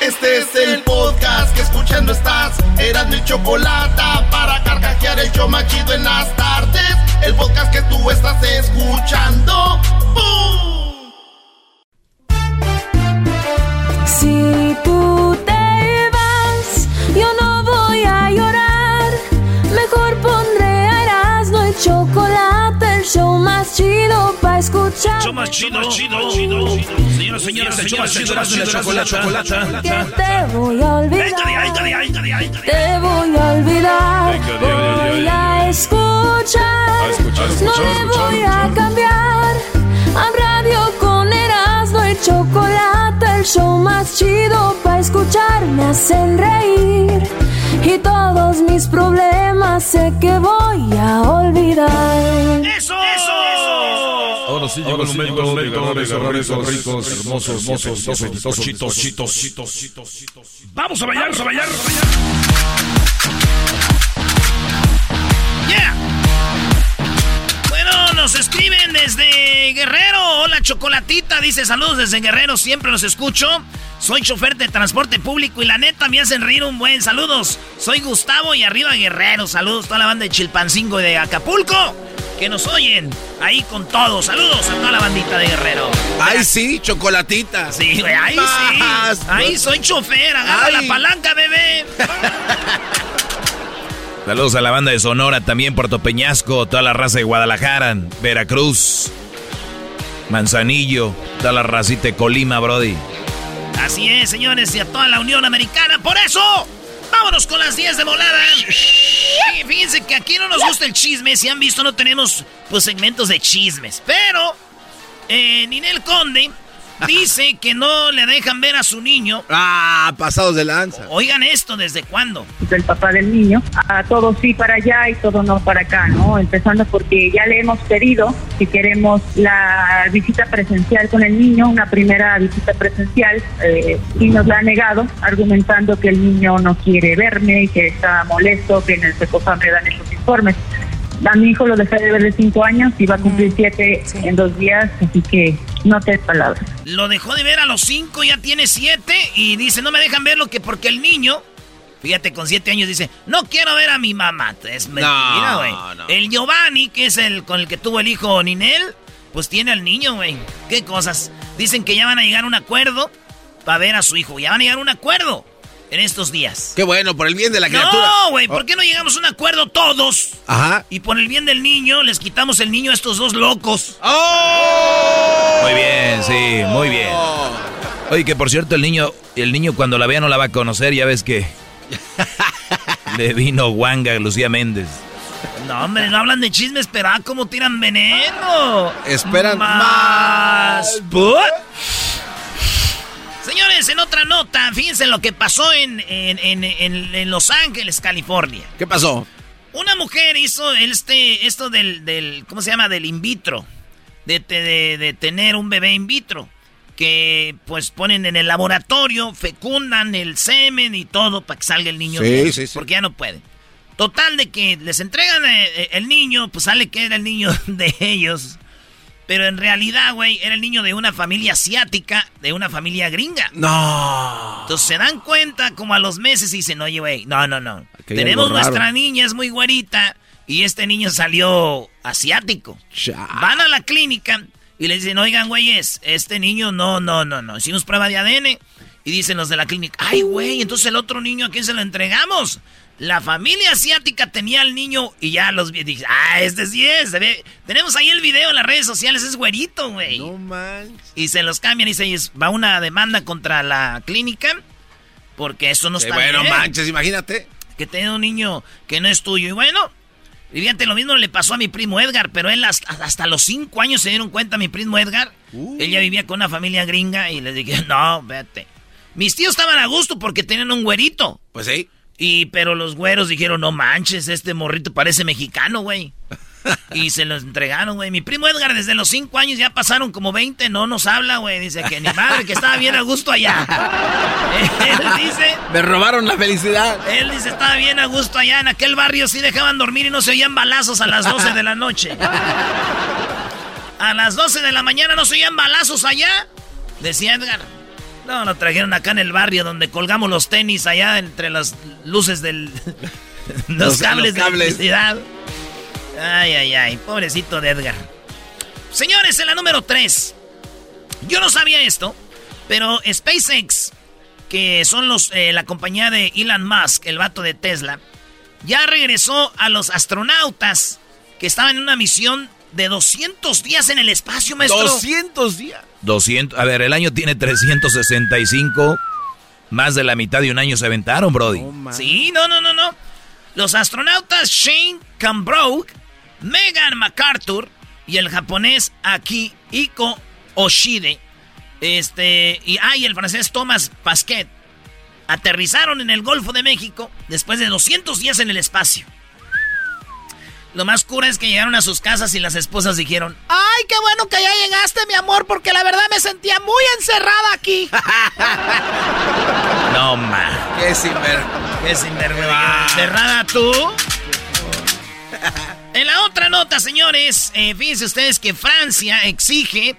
Este es el podcast que escuchando estás. Eran mi chocolate para carcajear el yo machido en las tardes. El podcast que tú estás escuchando. ¡Bum! Si tú show más chido para escuchar. Show más chido, chido, chido. Señoras, señores, el show más chido de la chocolata. Que te voy a olvidar. Te voy a olvidar. Voy a escuchar. No me voy a cambiar. A radio con Erasmo y chocolate, el show más chido para escuchar. Me hacen reír. Y todos mis problemas sé que voy a olvidar. ¡Eso! ¡Eso! Ahora sí llegó el momento de ganar esos ricos, ricos, hermosos, hermosos, hermosos, chitos, chitos, chitos, chitos. Vamos a bailar, vamos a bailar. Nos escriben desde Guerrero. Hola, Chocolatita. Dice saludos desde Guerrero. Siempre los escucho. Soy chofer de transporte público y la neta me hacen reír un buen. Saludos. Soy Gustavo y arriba Guerrero. Saludos a toda la banda de Chilpancingo y de Acapulco que nos oyen ahí con todo. Saludos a toda la bandita de Guerrero. Ay, sí, chocolatita. Sí, güey, ahí sí. Ahí soy chofer, agarra Ay. la palanca, bebé. Saludos a la banda de Sonora, también Puerto Peñasco, toda la raza de Guadalajara, Veracruz, Manzanillo, toda la racita de Colima, Brody. Así es, señores, y a toda la Unión Americana. Por eso, vámonos con las 10 de volada. Sí, fíjense que aquí no nos gusta el chisme. Si han visto, no tenemos pues segmentos de chismes. Pero, eh, Ninel Conde dice que no le dejan ver a su niño. Ah, pasados de lanza. Oigan esto, ¿desde cuándo? del papá del niño, a todo sí para allá y todo no para acá, ¿no? Empezando porque ya le hemos pedido si queremos la visita presencial con el niño, una primera visita presencial, eh, y nos la ha negado, argumentando que el niño no quiere verme y que está molesto, que en el Secofam le dan esos informes. A mi hijo lo dejé de ver de cinco años y va a cumplir siete en dos días, así que no te palabras. Lo dejó de ver a los 5, ya tiene 7 y dice, no me dejan verlo que porque el niño, fíjate, con 7 años dice, no quiero ver a mi mamá. Es mentira, No, güey. no. El Giovanni, que es el con el que tuvo el hijo Ninel, pues tiene al niño, güey. ¿Qué cosas? Dicen que ya van a llegar a un acuerdo para ver a su hijo. Ya van a llegar a un acuerdo en estos días. Qué bueno, por el bien de la criatura. No, güey, ¿por qué no llegamos a un acuerdo todos? Ajá. Y por el bien del niño, les quitamos el niño a estos dos locos. ¡Oh! Muy bien, sí, muy bien. Oye, que por cierto, el niño, el niño cuando la vea no la va a conocer, ya ves que le vino guanga a Lucía Méndez. No, hombre, no hablan de chismes, pero ah, cómo tiran veneno. Esperan más. ¿Put? Señores, en otra nota, fíjense lo que pasó en, en, en- en- Los Ángeles, California. ¿Qué pasó? Una mujer hizo este, esto del, del, ¿cómo se llama? Del in vitro. De, de- de- tener un bebé in vitro. Que pues ponen en el laboratorio, fecundan el semen y todo para que salga el niño Sí, bien, sí, sí. Porque ya no pueden. Total de que les entregan eh, eh, el niño, pues sale que era el niño de ellos. Pero en realidad, güey, era el niño de una familia asiática, de una familia gringa. No. Entonces se dan cuenta como a los meses y dicen, oye, güey, no, no, no. Aquí Tenemos nuestra niña, es muy güerita, y este niño salió asiático. Van a la clínica Y le dicen, oigan, güeyes, este niño no, no, no, no. Hicimos prueba de ADN. Y dicen los de la clínica, ay, güey, entonces el otro niño, ¿a quién se lo entregamos? La familia asiática tenía al niño y ya los vi. Dije, ah, este sí es. ve- Tenemos ahí el video en las redes sociales, es güerito, güey. No manches. Y se los cambian y se va una demanda contra la clínica. Porque eso no Sí, está bueno, bien. manches, imagínate. Que tenga un niño que no es tuyo. Y bueno, y fíjate, lo mismo le pasó a mi primo Edgar, pero él hasta, hasta los cinco años se dieron cuenta, mi primo Edgar. Él ya vivía con una familia gringa y les dije, no, vete. Mis tíos estaban a gusto porque tenían un güerito. Pues sí. Y, pero los güeros dijeron, no manches, este morrito parece mexicano, güey. Y se los entregaron, güey. Mi primo Edgar, desde los cinco años ya pasaron como 20, no nos habla, güey. Dice que ni madre, que estaba bien a gusto allá. Él dice, Me robaron la felicidad. él dice, estaba bien a gusto allá. En aquel barrio sí dejaban dormir y no se oían balazos a las 12 de la noche. A las 12 de la mañana no se oían balazos allá. Decía Edgar. No, lo trajeron acá en el barrio donde colgamos los tenis allá entre las luces del... los, Los- cables los de cables. electricidad. Ay, ay, ay. Pobrecito de Edgar. Señores, en la número 3. Yo no sabía esto, pero SpaceX, que son los eh, la compañía de Elon Musk, el vato de Tesla, ya regresó a los astronautas que estaban en una misión de 200 días en el espacio, maestro. 200 días. 200, a ver, el año tiene 365. Más de la mitad de un año se aventaron, Brody. Sí, no, no, no, no. Los astronautas Shane Cambroke, Megan MacArthur y el japonés Akihiko Oshide, este, y, ah, y el francés Thomas Pasquet, aterrizaron en el Golfo de México después de 200 días en el espacio. Lo más cura es que llegaron a sus casas y las esposas dijeron, ¡Ay, qué bueno que ya llegaste, mi amor! Porque la verdad me sentía muy encerrada aquí. No, ma. Qué sinver. ¿Qué sinvergüenza? ¿Encerrada tú? En la otra nota, señores, eh, fíjense ustedes que Francia exige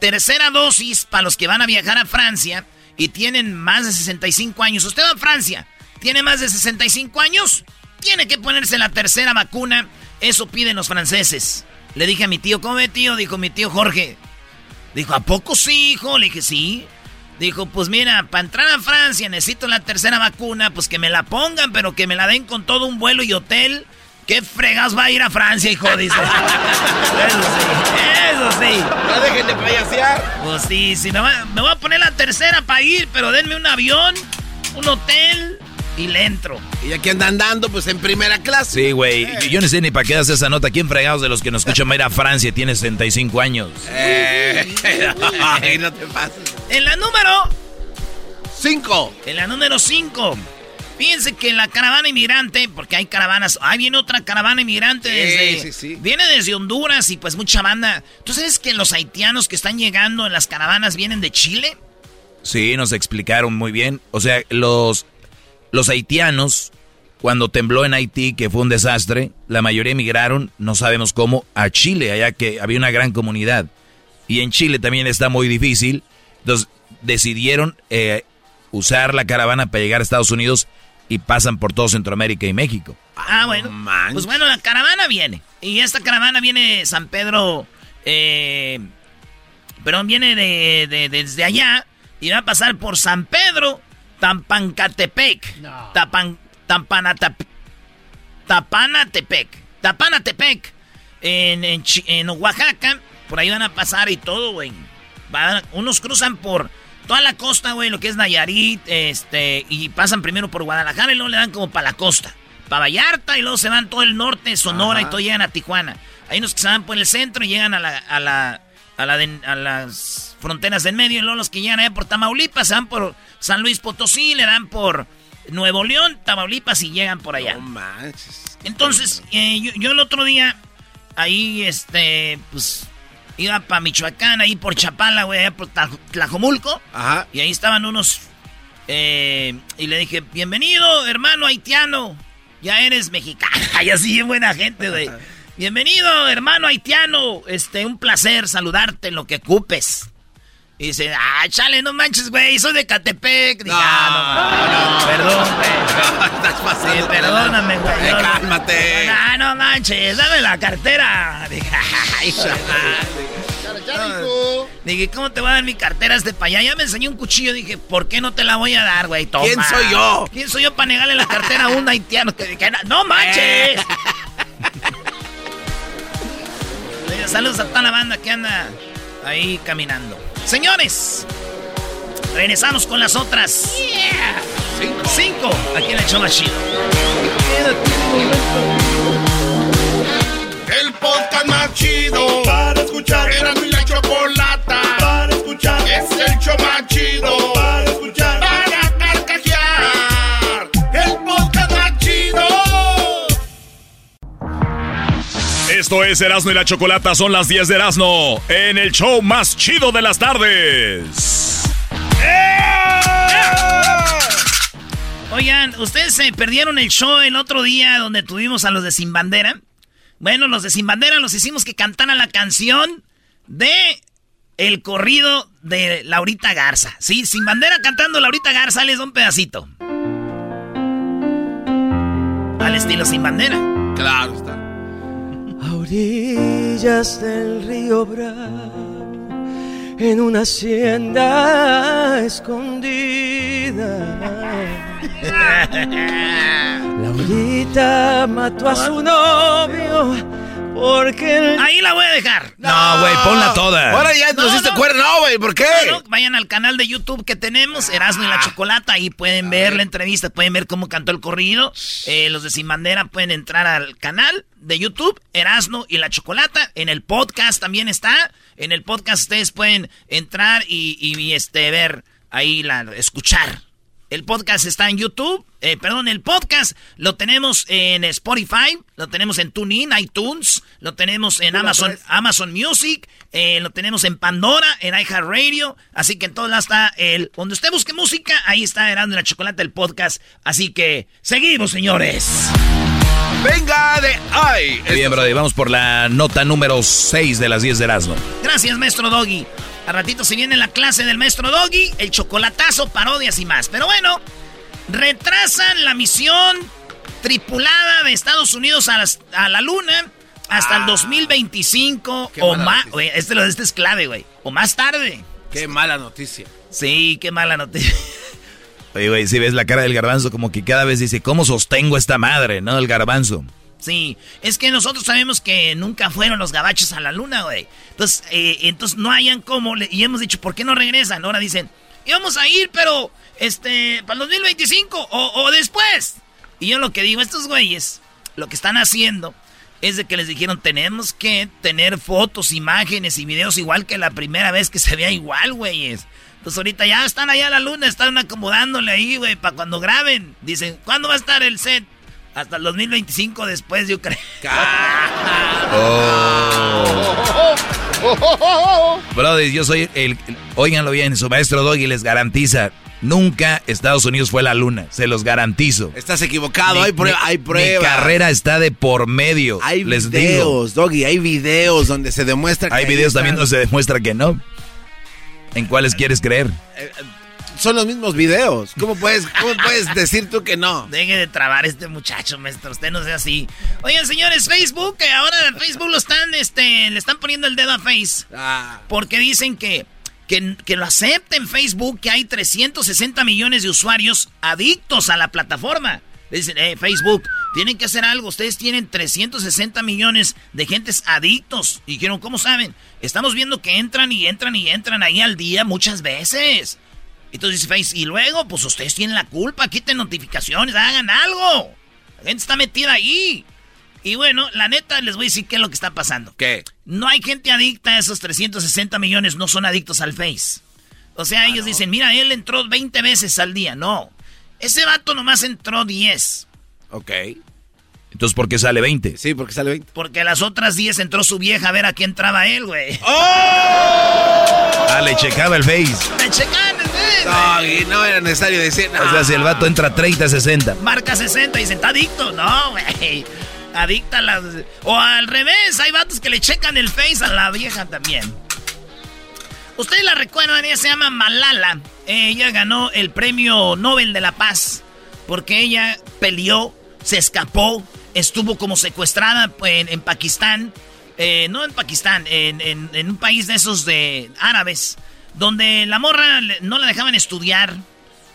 tercera dosis para los que van a viajar a Francia y tienen más de 65 años. Usted va a Francia, tiene más de 65 años, tiene que ponerse la tercera vacuna. Eso piden los franceses. Le dije a mi tío, ¿cómo ve, tío? Dijo mi tío Jorge. Dijo, ¿a poco sí, hijo? Le dije, sí. Dijo, pues mira, para entrar a Francia necesito la tercera vacuna, pues que me la pongan, pero que me la den con todo un vuelo y hotel. ¿Qué fregas va a ir a Francia, hijo? Dice. Eso sí, eso sí. No dejen de payasear. Pues sí, sí, me, va- me voy a poner la tercera para ir, pero denme un avión, un hotel y le entro. Y aquí andan dando, pues en primera clase. Sí, güey. Yo- Yo no sé ni para qué das esa nota. ¿Quién fregados de los que nos escuchan va a ir a Francia y tiene 65 años? Eh, ay, no te pases. En la número Cinco. En la número 5. Fíjense que la caravana inmigrante, porque hay caravanas, ahí viene otra caravana inmigrante Sí, desde. sí, sí. Viene desde Honduras y pues mucha banda. ¿Tú sabes que los haitianos que están llegando en las caravanas vienen de Chile? Sí, nos explicaron muy bien. O sea, los, los haitianos, cuando tembló en Haití, que fue un desastre, la mayoría emigraron, no sabemos cómo, a Chile, allá que había una gran comunidad. Y en Chile también está muy difícil. Entonces decidieron eh, usar la caravana para llegar a Estados Unidos y pasan por todo Centroamérica y México. Ah, bueno. Pues bueno, la caravana viene. Y esta caravana viene de San Pedro. Eh, perdón, viene de, de- desde allá. Y va a pasar por San Pedro, Tampancatepec. Tapan, Tampanatap- Tapanatepec. Tapanatepec. En, en, en Oaxaca. Por ahí van a pasar y todo, güey. Unos cruzan por toda la costa, güey, lo que es Nayarit, este, y pasan primero por Guadalajara y luego le dan como para la costa. Para Vallarta y luego se van todo el norte, Sonora y todo llegan a Tijuana. Hay unos que se van por el centro y llegan a la, a la, a la de- a las fronteras del medio y luego los que llegan allá por Tamaulipas van por San Luis Potosí, le dan por Nuevo León, Tamaulipas y llegan por allá. No manches. Entonces, eh, yo, yo el otro día, ahí, este, pues, iba para Michoacán, ahí por Chapala, güey, allá por Tla- Tlajomulco. Ajá. Y ahí estaban unos, eh, y le dije, bienvenido, hermano haitiano, ya eres mexicano. Y así, buena gente, güey. Bienvenido, hermano haitiano, este, un placer saludarte en lo que ocupes. Y dice, ah, chale, no manches, güey, soy de Catepec. Dije, No, ah, no, no, perdón, güey. Estás pasando. Sí, perdóname, güey. Eh, cálmate. Ah, no manches, dame la cartera. Dije, "Ay, hijo de madre". Dije, ¿cómo te voy a dar mi cartera este para allá? Ya me enseñó un cuchillo. Dije, ¿por qué no te la voy a dar, güey? Toma. ¿Quién soy yo? ¿Quién soy yo para negarle la cartera a un haitiano? Que, que- ¡No manches! Saludos a toda la banda que anda ahí caminando. Señores, regresamos con las otras. Cinco. Cinco. Aquí en el show más chido. El podcast más chido para escuchar. Era mi la chocolata para escuchar. Es el show más chido para Esto es Erasmo y la Chocolata, son las 10 de Erasmo, en el show más chido de las tardes. Oigan, ¿ustedes se perdieron el show el otro día donde tuvimos a los de Sin Bandera? Bueno, los de Sin Bandera los hicimos que cantaran la canción de el corrido de Laurita Garza. Sí, Sin Bandera cantando Laurita Garza, les da un pedacito. Al estilo Sin Bandera. Claro está. Orillas del río Bravo, en una hacienda escondida. Laurita mató a su novio porque el... Ahí la voy a dejar. No, güey, ponla toda. Ahora ya nos No, diste no. cuerda. No, güey, ¿por qué? Bueno, vayan al canal de YouTube que tenemos, Erasmo y la Chocolata, ahí pueden ver la entrevista, pueden ver cómo cantó el corrido. Eh, los de Sin Bandera pueden entrar al canal de YouTube, Erasmo y la Chocolata. En el podcast también está. En el podcast ustedes pueden entrar y, y, este ver ahí la escuchar. El podcast está en YouTube, eh, perdón, el podcast lo tenemos en Spotify, lo tenemos en TuneIn, iTunes, lo tenemos en Amazon, Amazon Music, eh, lo tenemos en Pandora, en iHeartRadio, así que en lados está el, donde usted busque música, ahí está Erasmo la Chocolate, el podcast, así que seguimos, señores. Venga de ay. Bien, Brody, vamos por la nota número 6 de las 10 de Erasmo. Gracias, maestro Doggy. A ratito se viene la clase del maestro Doggy, el chocolatazo, parodias y más. Pero bueno, retrasan la misión tripulada de Estados Unidos a, las- a la luna hasta el 2025 Qué o más. Este, este es clave, güey. O más tarde. Qué mala noticia. Sí, qué mala noticia. Oye, güey, si ves la cara del garbanzo, como que cada vez dice, ¿cómo sostengo esta madre, no? El garbanzo. Sí, es que nosotros sabemos que nunca fueron los gabachos a la luna, güey. Entonces, eh, entonces no hayan cómo. le- y hemos dicho, ¿por qué no regresan? Ahora dicen, íbamos a ir, pero, este, para el 2025 o, o después. Y yo lo que digo, estos güeyes, lo que están haciendo es de que les dijeron, tenemos que tener fotos, imágenes y videos igual que la primera vez que se vea igual, güeyes. Entonces ahorita ya están allá a la luna, están acomodándole ahí, güey, para cuando graben. Dicen, ¿cuándo va a estar el set? Hasta el 2025 después, yo creo. Brody, yo soy el, Óiganlo bien, su maestro Doggy les garantiza, nunca Estados Unidos fue la luna, se los garantizo. Estás equivocado, Mi- hay, prueba, mi- hay pruebas. Mi carrera está de por medio, Hay les digo. videos, Doggy, hay videos donde se demuestra que Hay videos también donde se demuestra que no. ¿En cuáles quieres creer? Son los mismos videos. ¿Cómo puedes, cómo puedes decir tú que no? Deje de trabar este muchacho, maestro. Usted no sea así. Oigan, señores, Facebook, ahora en Facebook lo están, este, le están poniendo el dedo a Face. Ah, Porque dicen que, que, que lo acepten Facebook, que hay 360 millones de usuarios adictos a la plataforma. Le dicen, eh, Facebook, tienen que hacer algo. Ustedes tienen 360 millones de gentes adictos. Y dijeron, ¿cómo saben? Estamos viendo que entran y entran y entran ahí al día muchas veces. Entonces dice Face, y luego, pues ustedes tienen la culpa, quiten notificaciones, hagan algo. La gente está metida ahí. Y bueno, la neta, les voy a decir qué es lo que está pasando. ¿Qué? No hay gente adicta a esos 360 millones, no son adictos al Face. O sea, ellos dicen, mira, él entró 20 veces al día. No, ese vato nomás entró 10. Ok. Entonces, ¿por qué sale 20? Sí, porque sale 20. Porque las otras 10 entró su vieja a ver a quién entraba él, güey. Ah, le checaba el Face. Me checan Doggy, no era necesario decir O sea, si el vato entra 30, 60. Marca 60 y dicen, está adicto. No, güey. Adicta a las... O al revés, hay vatos que le checan el Face a la vieja también. Ustedes la recuerdan, ella se llama Malala. Ella ganó el premio Nobel de la Paz porque ella peleó, se escapó, estuvo como secuestrada en, en Pakistán. eh, no en Pakistán, en, un país de esos de árabes, donde la morra no la dejaban estudiar.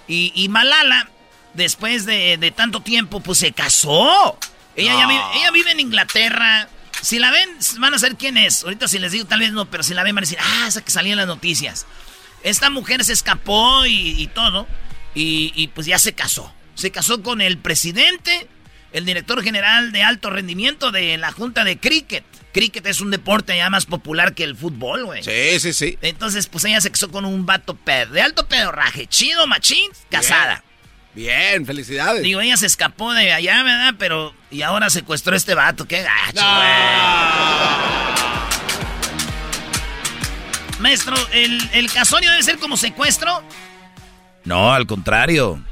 Y, Malala, después de, tanto tiempo, pues se casó. Ella, vive, ella vive en Inglaterra. Si la ven, van a saber quién es. Ahorita si les digo, tal vez no, pero si la ven van a decir, ah, esa que salía en las noticias. Esta mujer se escapó y, todo. Y, pues ya se casó. Se casó con el presidente, el director general de alto rendimiento de la Junta de Cricket. Cricket es un deporte ya más popular que el fútbol, güey. Sí, sí, sí. Entonces, pues ella se casó con un vato pedo, de alto pedorraje. Chido, machín, casada. Bien, felicidades. Digo, ella se escapó de allá, ¿verdad? Pero. Y ahora secuestró a este vato. Qué gacho, Maestro, ¿el, ¿el casorio debe ser como secuestro? No, al contrario.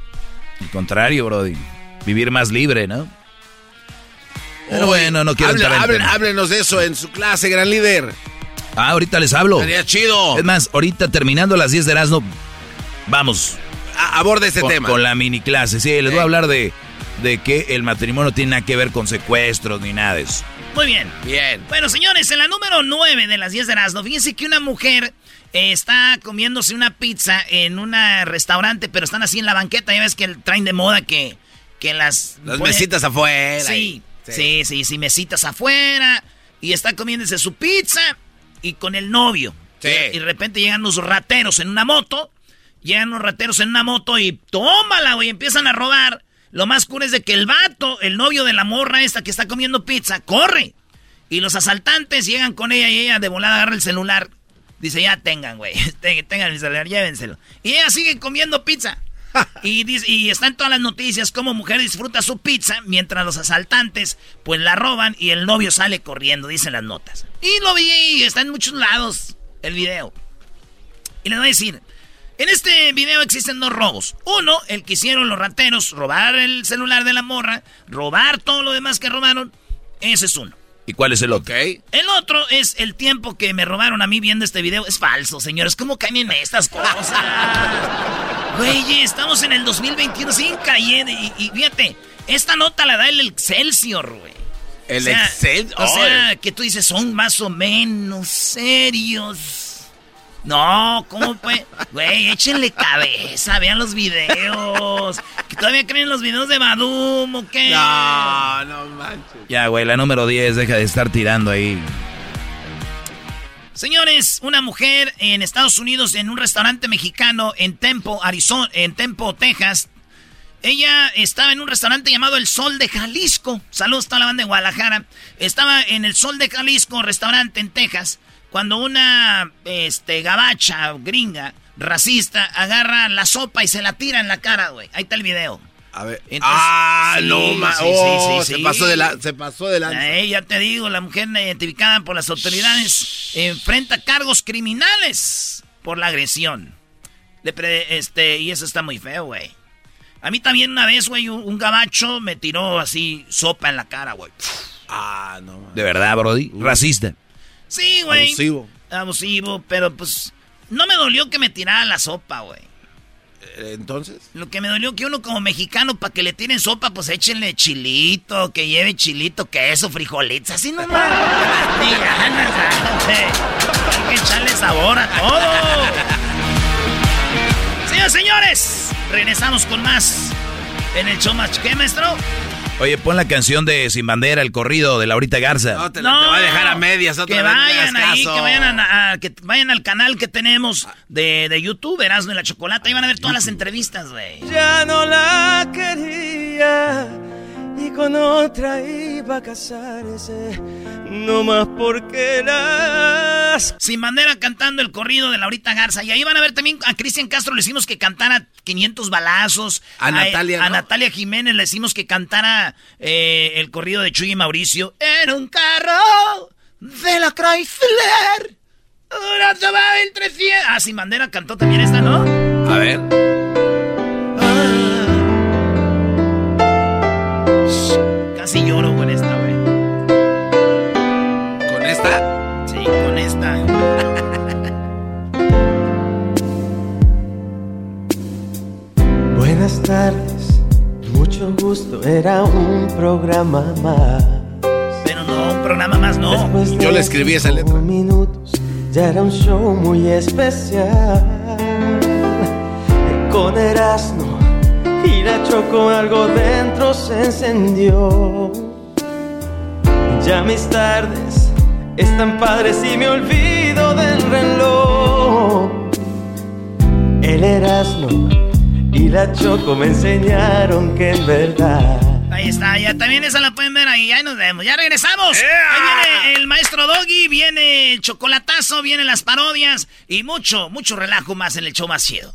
Al contrario, Brody. Vivir más libre, ¿no? Pero bueno, no quiero entrar Háblenos de eso en su clase, gran líder. Ah, ahorita les hablo. Sería chido. Es más, ahorita terminando las 10 de Erasmo, vamos, aborde ese tema. Con la mini clase, sí, les voy a hablar de, de que el matrimonio no tiene nada que ver con secuestros ni nada de eso. Muy bien. Bien. Bueno, señores, en la número 9 de las 10 de Erasmo, fíjense que una mujer eh, está comiéndose una pizza en un restaurante, pero están así en la banqueta. Ya ves que traen de moda que, que las... Las mesitas afuera. Sí, sí, sí, sí, mesitas afuera. Y está comiéndose su pizza y con el novio. Sí. Y de repente llegan unos rateros en una moto Llegan los rateros en una moto y tómala, güey, empiezan a robar. Lo más cool es de que el vato, el novio de la morra esta que está comiendo pizza, corre. Y los asaltantes llegan con ella y ella de volada agarra el celular. Dice, ya tengan, güey, tengan el celular, llévenselo. Y ella sigue comiendo pizza. Y, dice, y está en todas las noticias cómo mujer disfruta su pizza mientras los asaltantes pues la roban y el novio sale corriendo, dicen las notas. Y lo vi y está en muchos lados el video. Y les voy a decir, en este video existen dos robos. Uno, el que hicieron los rateros, robar el celular de la morra, robar todo lo demás que robaron. Ese es uno. ¿Y cuál es el otro? El otro es el tiempo que me robaron a mí viendo este video. Es falso, señores. ¿Cómo caen en estas cosas? Güey, estamos en el 2021 sin caer. Y, y, fíjate, esta nota la da el Excelsior, güey. El Excelsior. O sea, que tú dices, son más o menos serios. No, ¿cómo pues? Güey, échenle cabeza, vean los videos. ¿Que todavía creen los videos de Badum o qué? No, no manches. Ya, güey, la número 10, deja de estar tirando ahí. Señores, una mujer en Estados Unidos en un restaurante mexicano en Tempo, Arizona, en Tempo, Texas. Ella estaba en un restaurante llamado El Sol de Jalisco. Saludos a la banda de Guadalajara. Estaba en El Sol de Jalisco, restaurante en Texas cuando una este, gabacha gringa racista agarra la sopa y se la tira en la cara, güey. Ahí está el video. A ver. ah, no, ma sí, oh, se pasó de la, se pasó de la. ya te digo, la mujer identificada por las autoridades enfrenta cargos criminales por la agresión. este, y eso está muy feo, güey. A mí también una vez, güey, un, gabacho me tiró así sopa en la cara, güey. Ah, no. De verdad, Brody. Racista. Sí, güey. Abusivo. Abusivo, pero pues no me dolió que me tirara la sopa, güey. Eh, Entonces. Lo que me dolió que uno como mexicano, para que le tiren sopa, pues échenle chilito, que lleve chilito, queso, frijolitos, así nomás. Hay que echarle sabor a todo. Señores, señores, regresamos con más en el show más. ¿Qué, maestro? Oye, pon la canción de Sin Bandera, el corrido de Laurita Garza. No, te, la, va a dejar a medias. que vayan ahí, que vayan, a, que vayan al canal que tenemos de, de YouTube, Erasmo y la Chocolata. Ahí van a ver todas las entrevistas, güey. Ya no la quería y con otra iba a casarse, no más porque las... Sin bandera cantando el corrido de Laurita Garza. Y ahí van a ver también a Cristian Castro le hicimos que cantara 500 balazos. A, Natalia, A Natalia Jiménez le decimos que cantara eh, el corrido de Chuy y Mauricio. En un carro de la Chrysler. Una entre 300. Ah, Sin bandera cantó también esta, ¿no? A ver. Casi lloro con esta, güey. ¿Con esta? Sí, con esta. Buenas tardes, mucho gusto, era un programa más. Pero no un programa más no. Yo le escribí esa letra. minutos ya era un show muy especial. Con Erasmo y la Choco algo dentro se encendió. Ya mis tardes están padres y me olvido del reloj. El Erasmo y la Choco me enseñaron que en verdad. Ahí está, ya también esa la pueden ver ahí, ahí nos vemos. Ya regresamos. Ahí viene el maestro Doggy, viene el chocolatazo, vienen las parodias y mucho, mucho relajo más en el show más chido.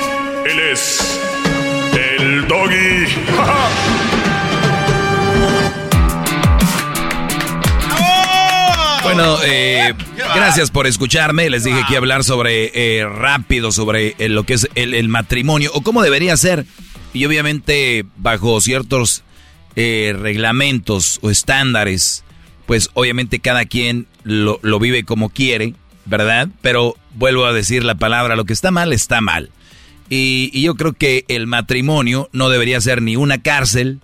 Él es el doggy. Bueno, eh, gracias por escucharme. Les dije que iba a hablar sobre eh, rápido, sobre eh, lo que es el, el matrimonio o cómo debería ser. Y obviamente bajo ciertos eh, reglamentos o estándares, pues obviamente cada quien lo, lo vive como quiere, ¿verdad? Pero vuelvo a decir la palabra, lo que está mal está mal. Y, y yo creo que el matrimonio no debería ser ni una cárcel,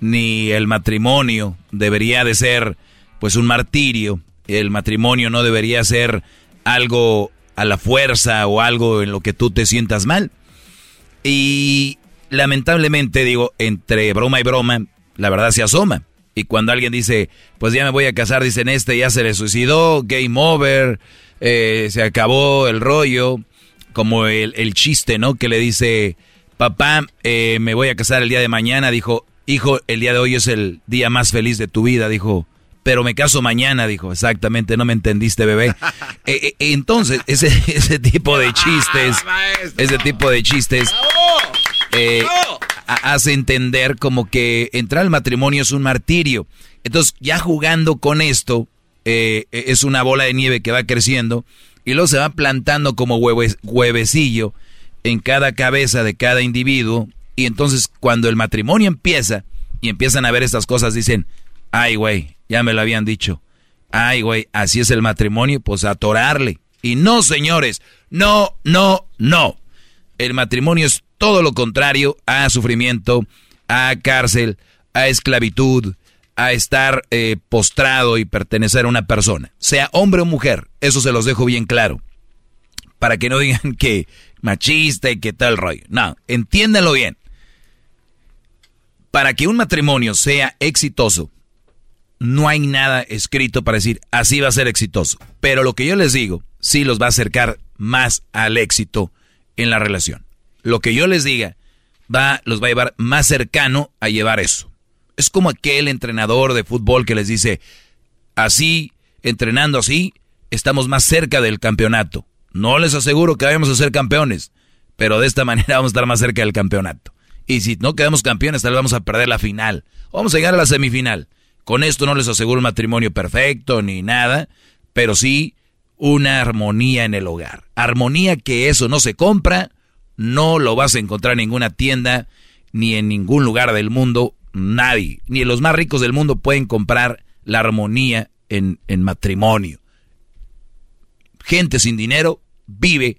ni el matrimonio debería de ser pues un martirio. El matrimonio no debería ser algo a la fuerza o algo en lo que tú te sientas mal. Y lamentablemente, digo, entre broma y broma, la verdad se asoma. Y cuando alguien dice, pues ya me voy a casar, dicen este ya se le suicidó, game over, eh, se acabó el rollo, como el, el, chiste, ¿no? Que le dice, papá, eh, me voy a casar el día de mañana, dijo, hijo, el día de hoy es el día más feliz de tu vida, dijo, pero me caso mañana, dijo, exactamente, no me entendiste, bebé. eh, entonces, ese, ese tipo de chistes, ese tipo de chistes, eh, hace entender como que entrar al matrimonio es un martirio. Entonces, ya jugando con esto, eh, es una bola de nieve que va creciendo y luego se va plantando como huevecillo en cada cabeza de cada individuo. Y entonces, cuando el matrimonio empieza y empiezan a ver estas cosas, dicen, ay, güey, ya me lo habían dicho. Ay, güey, así es el matrimonio, pues atorarle. Y no, señores, no, no, no. El matrimonio es todo lo contrario a sufrimiento, a cárcel, a esclavitud, a estar eh, postrado y pertenecer a una persona, sea hombre o mujer. Eso se los dejo bien claro. Para que no digan que machista y que tal rollo. No, entiéndanlo bien. Para que un matrimonio sea exitoso, no hay nada escrito para decir así va a ser exitoso. Pero lo que yo les digo, sí los va a acercar más al éxito en la relación. Lo que yo les diga va, los va a llevar más cercano a llevar eso. Es como aquel entrenador de fútbol que les dice, así, entrenando así, estamos más cerca del campeonato. No les aseguro que vayamos a ser campeones, pero de esta manera vamos a estar más cerca del campeonato. Y si no quedamos campeones, tal vez vamos a perder la final. Vamos a llegar a la semifinal. Con esto no les aseguro un matrimonio perfecto ni nada, pero sí una armonía en el hogar. Armonía que eso no se compra, no lo vas a encontrar en ninguna tienda, ni en ningún lugar del mundo. Nadie, ni los más ricos del mundo pueden comprar la armonía en, en matrimonio. Gente sin dinero vive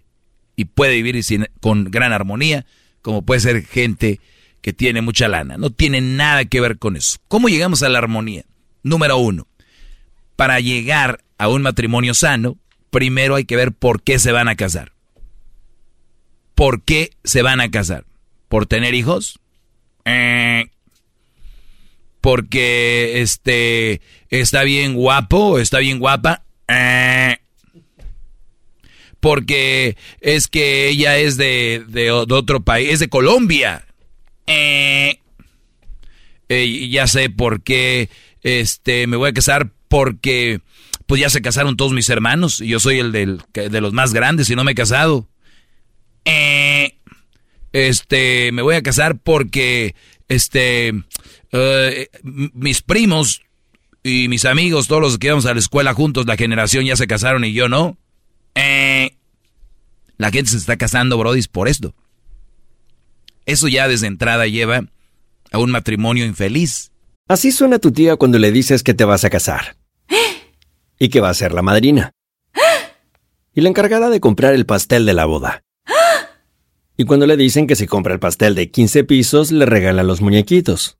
y puede vivir con gran armonía, como puede ser gente que tiene mucha lana. No tiene nada que ver con eso. ¿Cómo llegamos a la armonía? Número uno, para llegar a un matrimonio sano, primero hay que ver por qué se van a casar. ¿Por qué se van a casar? ¿Por tener hijos? Eh, porque este está bien guapo, está bien guapa. Eh, porque es que ella es de, de, otro país, es de Colombia. Eh, eh, ya sé por qué este, me voy a casar porque pues ya se casaron todos mis hermanos y yo soy el del, de los más grandes y no me he casado. Eh, este, me voy a casar porque este, uh, mis primos Y mis amigos, todos los que íbamos a la escuela juntos, la generación ya se casaron y yo no. Eh, la gente se está casando, Brody, por esto. Eso ya desde entrada lleva a un matrimonio infeliz. Así suena tu tía cuando le dices que te vas a casar. Y que va a ser la madrina. Y la encargada de comprar el pastel de la boda. Y cuando le dicen que si compra el pastel de 15 pisos, le regalan los muñequitos.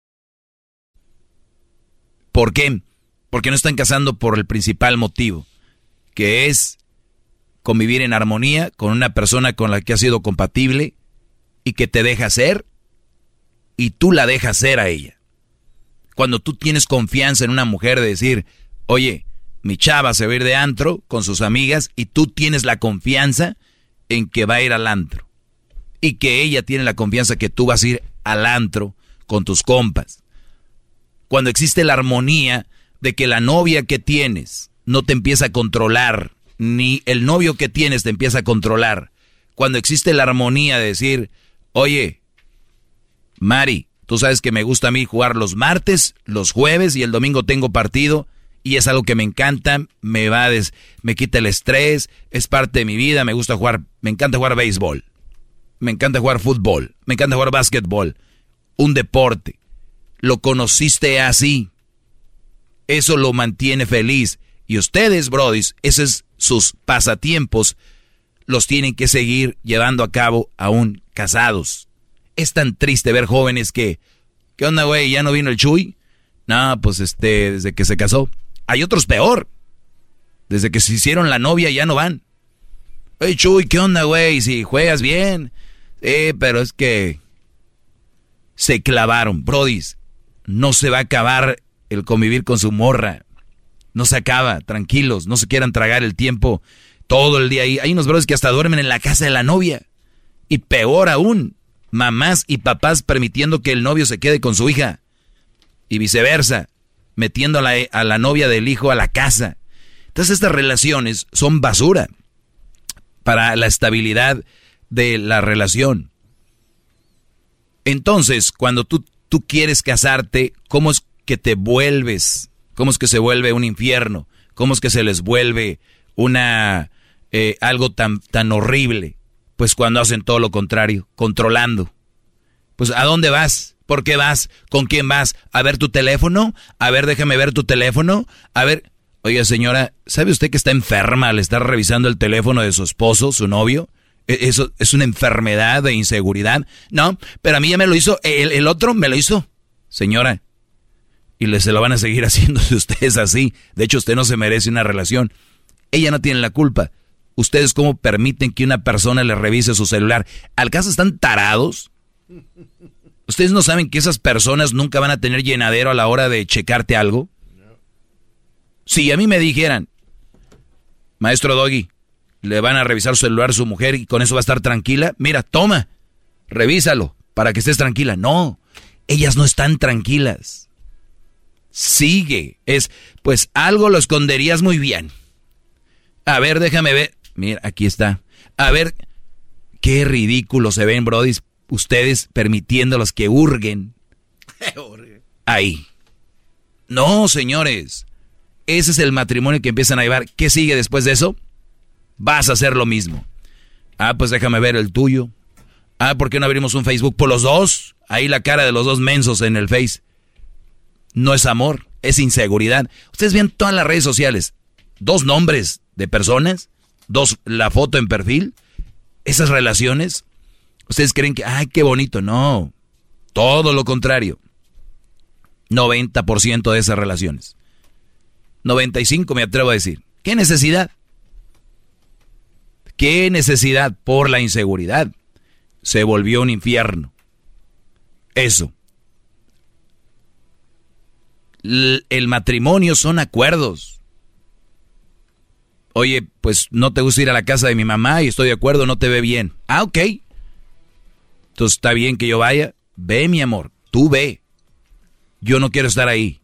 ¿Por qué? Porque no están casando por el principal motivo, que es convivir en armonía con una persona con la que has sido compatible y que te deja ser y tú la dejas ser a ella. Cuando tú tienes confianza en una mujer de decir, oye, mi chava se va a ir de antro con sus amigas y tú tienes la confianza en que va a ir al antro. Y que ella tiene la confianza que tú vas a ir al antro con tus compas cuando existe la armonía de que la novia que tienes no te empieza a controlar, ni el novio que tienes te empieza a controlar. Cuando existe la armonía de decir, oye, Mari, tú sabes que me gusta a mí jugar los martes, los jueves y el domingo tengo partido y es algo que me encanta, me va des, me quita el estrés, es parte de mi vida, me gusta jugar, me encanta jugar béisbol, me encanta jugar fútbol, me encanta jugar básquetbol, un deporte lo conociste así. Eso lo mantiene feliz. Y ustedes, brodis, esos sus pasatiempos, los tienen que seguir llevando a cabo aún casados. Es tan triste ver jóvenes que, ¿qué onda, güey? ¿Ya no vino el Chuy? No, pues este, desde que se casó. Hay otros peor. Desde que se hicieron la novia ya no van. Oye, Chuy, ¿qué onda, güey? Si juegas bien. Eh, pero es que se clavaron, brodis no se va a acabar el convivir con su morra. No se acaba, tranquilos, no se quieran tragar el tiempo todo el día ahí. Hay unos brothers que hasta duermen en la casa de la novia. Y peor aún, mamás y papás permitiendo que el novio se quede con su hija. Y viceversa, metiendo a la, a la novia del hijo a la casa. Entonces estas relaciones son basura para la estabilidad de la relación. Entonces, cuando tú tú quieres casarte, ¿cómo es que te vuelves? ¿Cómo es que se vuelve un infierno? ¿Cómo es que se les vuelve una eh, algo tan, tan horrible? Pues cuando hacen todo lo contrario, controlando. Pues ¿a dónde vas? ¿Por qué vas? ¿Con quién vas? ¿A ver tu teléfono? A ver, déjame ver tu teléfono. A ver, oiga señora, ¿sabe usted que está enferma al estar revisando el teléfono de su esposo, su novio? E-, eso es una enfermedad de inseguridad. No, pero a mí ya me lo hizo, el, otro me lo hizo. Señora, y le se lo van a seguir haciendo si usted es así. De hecho, usted no se merece una relación. Ella no tiene la culpa. ¿Ustedes cómo permiten que una persona le revise su celular? ¿Al caso están tarados? ¿Ustedes no saben que esas personas nunca van a tener llenadero a la hora de checarte algo? Si a mí me dijeran, maestro Doggy, le van a revisar su celular a su mujer y con eso va a estar tranquila. Mira, toma, revísalo para que estés tranquila. No, ellas no están tranquilas. Sigue, es, pues algo lo esconderías muy bien. A ver, déjame ver. Mira, aquí está. A ver, qué ridículo se ven, Brody, ustedes permitiéndolos que hurguen. ahí. No, señores. Ese es el matrimonio que empiezan a llevar. ¿Qué sigue después de eso? Vas a hacer lo mismo. Ah, pues déjame ver el tuyo. Ah, ¿por qué no abrimos un Facebook por los dos? Ahí la cara de los dos mensos en el Face. No es amor, es inseguridad. Ustedes ven todas las redes sociales. Dos nombres de personas, dos, la foto en perfil. Esas relaciones. Ustedes creen que, ay, qué bonito. No, todo lo contrario. 90% de esas relaciones. 95 me atrevo a decir. ¿Qué necesidad? ¿Qué necesidad por la inseguridad? Se volvió un infierno. Eso. el matrimonio son acuerdos. Oye, pues no te gusta ir a la casa de mi mamá y estoy de acuerdo, no te ve bien. Ah, ok. Entonces está bien que yo vaya. Ve, mi amor, tú ve. Yo no quiero estar ahí.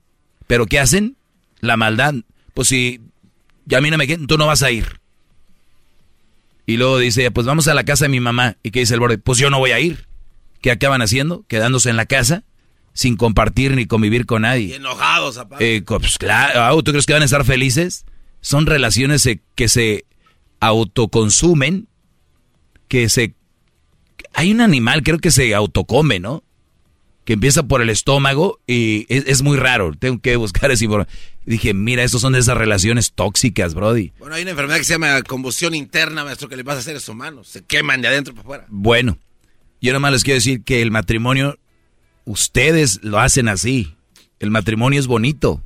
Pero ¿qué hacen? La maldad. Pues si ya a mí no me tú no vas a ir. Y luego dice, pues vamos a la casa de mi mamá. ¿Y qué dice el borde? Pues yo no voy a ir. ¿Qué acaban haciendo? Quedándose en la casa sin compartir ni convivir con nadie. Y enojados, eh, pues claro, ¿tú crees que van a estar felices? Son relaciones que se autoconsumen, que se... Hay un animal, creo que se autocome, ¿no? Que empieza por el estómago y es, muy raro. Tengo que buscar ese Dije, mira, estos son de esas relaciones tóxicas, Brody. Bueno, hay una enfermedad que se llama combustión interna, maestro, que le pasa a seres humanos. Se queman de adentro para afuera. Bueno, yo nomás les quiero decir que el matrimonio, ustedes lo hacen así. El matrimonio es bonito.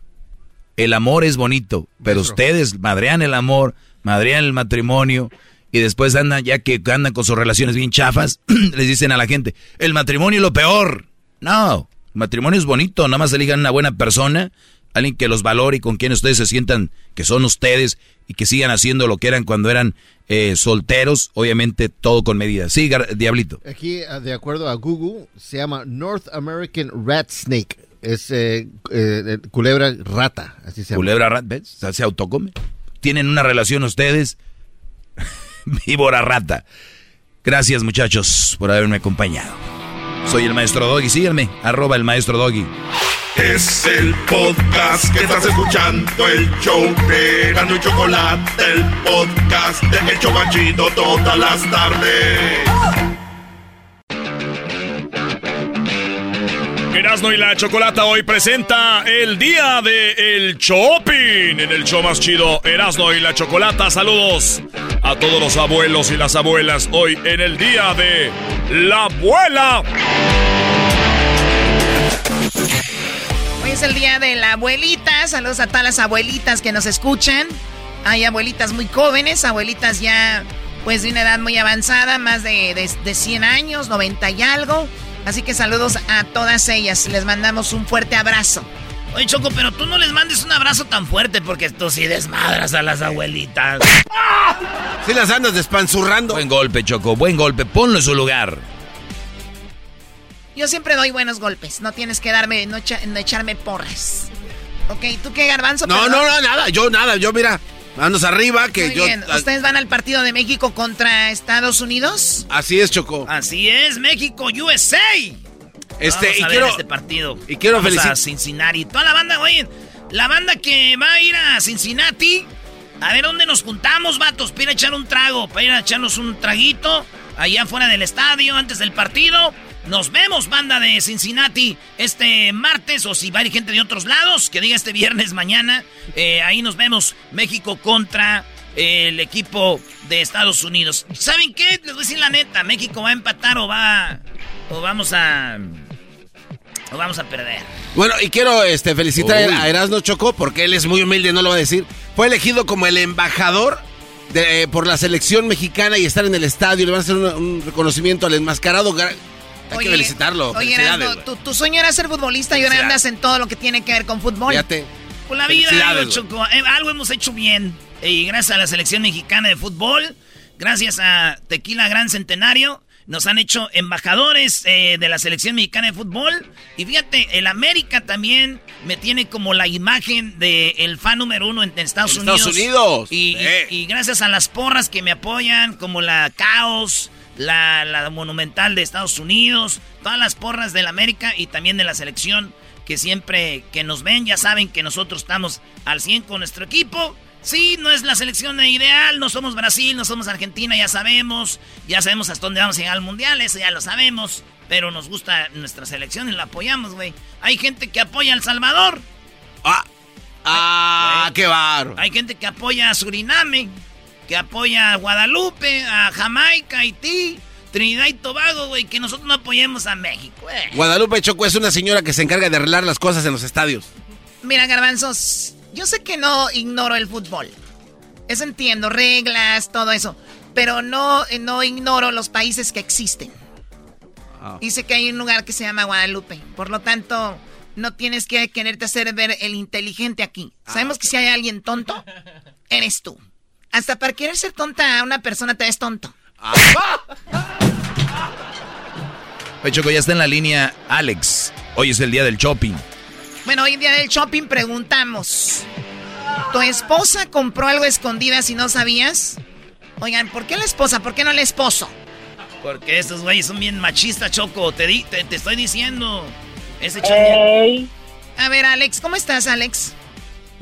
El amor es bonito. Pero ustedes madrean el amor, madrean el matrimonio. Y después andan, ya que andan con sus relaciones bien chafas, les dicen a la gente, el matrimonio es lo peor. No, matrimonio es bonito, nada más elijan una buena persona, alguien que los valore y con quien ustedes se sientan que son ustedes y que sigan haciendo lo que eran cuando eran eh, solteros, obviamente todo con medida. Sí, Diablito. Aquí, ah, de acuerdo a Google, se llama North American Rat Snake. Es eh, eh, culebra rata, así se llama. Culebra rata, ¿ves? se autocome. Tienen una relación ustedes, víbora rata. Gracias muchachos por haberme acompañado. Soy el maestro Doggy. Síganme, arroba el maestro Doggy. Es el podcast que estás escuchando, el show de Gano y Chocolate, el podcast de Hecho Chocachito todas las tardes. Erasmo y la Chocolata hoy presenta el día de el shopping en el show más chido Erasmo y la Chocolata. Saludos a todos los abuelos y las abuelas hoy en el día de la abuela. Hoy es el día de la abuelita. Saludos a todas las abuelitas que nos escuchan. Hay abuelitas muy jóvenes, abuelitas ya pues de una edad muy avanzada, más de, de, de 100 años, 90 y algo. Así que saludos a todas ellas. Les mandamos un fuerte abrazo. Oye, Choco, pero tú no les mandes un abrazo tan fuerte porque tú sí desmadras a las abuelitas. Sí las andas despanzurrando. Buen golpe, Choco, buen golpe. Ponlo en su lugar. Yo siempre doy buenos golpes. No tienes que darme, no, echarme porras. Ok, ¿tú qué, Garbanzo? No, no, no, nada. Yo nada. Yo, mira, Manos arriba, que Muy yo. Bien. ¿Ustedes van al partido de México contra Estados Unidos? Así es, Choco. Así es, México, USA. Este, y quiero. este partido. Y quiero felicitar. a Cincinnati. Toda la banda, oye, la banda que va a ir a Cincinnati. A ver dónde nos juntamos, vatos, para ir a echar un trago, para ir a echarnos un traguito allá fuera del estadio antes del partido. Nos vemos, banda de Cincinnati, este martes, o si va a ir gente de otros lados, que diga este viernes mañana. Eh, ahí nos vemos, México contra el equipo de Estados Unidos. ¿Saben qué? Les voy a decir la neta, México va a empatar o va... o vamos a... o vamos a perder. Bueno, y quiero este, felicitar a Erasno Chocó, porque él es muy humilde, no lo va a decir. Fue elegido como el embajador de, por la selección mexicana y estar en el estadio. Le van a hacer un reconocimiento al enmascarado hay que felicitarlo. Oye, tu, sueño era ser futbolista y ahora andas en todo lo que tiene que ver con fútbol. Fíjate. Con la vida, Choco, eh, algo hemos hecho bien. Y gracias a la selección mexicana de fútbol, gracias a Tequila Gran Centenario, nos han hecho embajadores eh, de la selección mexicana de fútbol. Y fíjate, el América también me tiene como la imagen del el fan número uno en, Estados Unidos. Estados Unidos. y, gracias a las porras que me apoyan, como la Caos, la, Monumental de Estados Unidos, todas las porras del América y también de la selección que siempre que nos ven ya saben que nosotros estamos al 100 con nuestro equipo. Sí, no es la selección ideal, no somos Brasil, no somos Argentina, ya sabemos, ya sabemos hasta dónde vamos a llegar al Mundial, eso ya lo sabemos, pero nos gusta nuestra selección y la apoyamos, güey. Hay gente que apoya a El Salvador. Ah, ah qué barro. Hay gente que apoya a Suriname, que apoya a Guadalupe, a Jamaica, Haití. Trinidad y Tobago, güey, que nosotros no apoyemos a México, güey. Guadalupe Choco es una señora que se encarga de arreglar las cosas en los estadios. Mira, garbanzos, yo sé que no ignoro el fútbol. Eso entiendo, reglas, todo eso. Pero no, no ignoro los países que existen. Ah. Dice que hay un lugar que se llama Guadalupe. Por lo tanto, no tienes que quererte hacer ver el inteligente aquí. Ah, Sabemos que si hay alguien tonto, eres tú. Hasta para querer ser tonta a una persona te ves tonto. Oye, Choco, ya está en la línea Alex. Hoy es el día del shopping. Bueno, hoy día del shopping preguntamos. ¿Tu esposa compró algo escondida si no sabías? Oigan, ¿por qué la esposa? ¿Por qué no el esposo? Porque estos güeyes son bien machistas, Choco. Te, di, te, estoy diciendo. Ese hey. A ver, Alex, ¿cómo estás, Alex?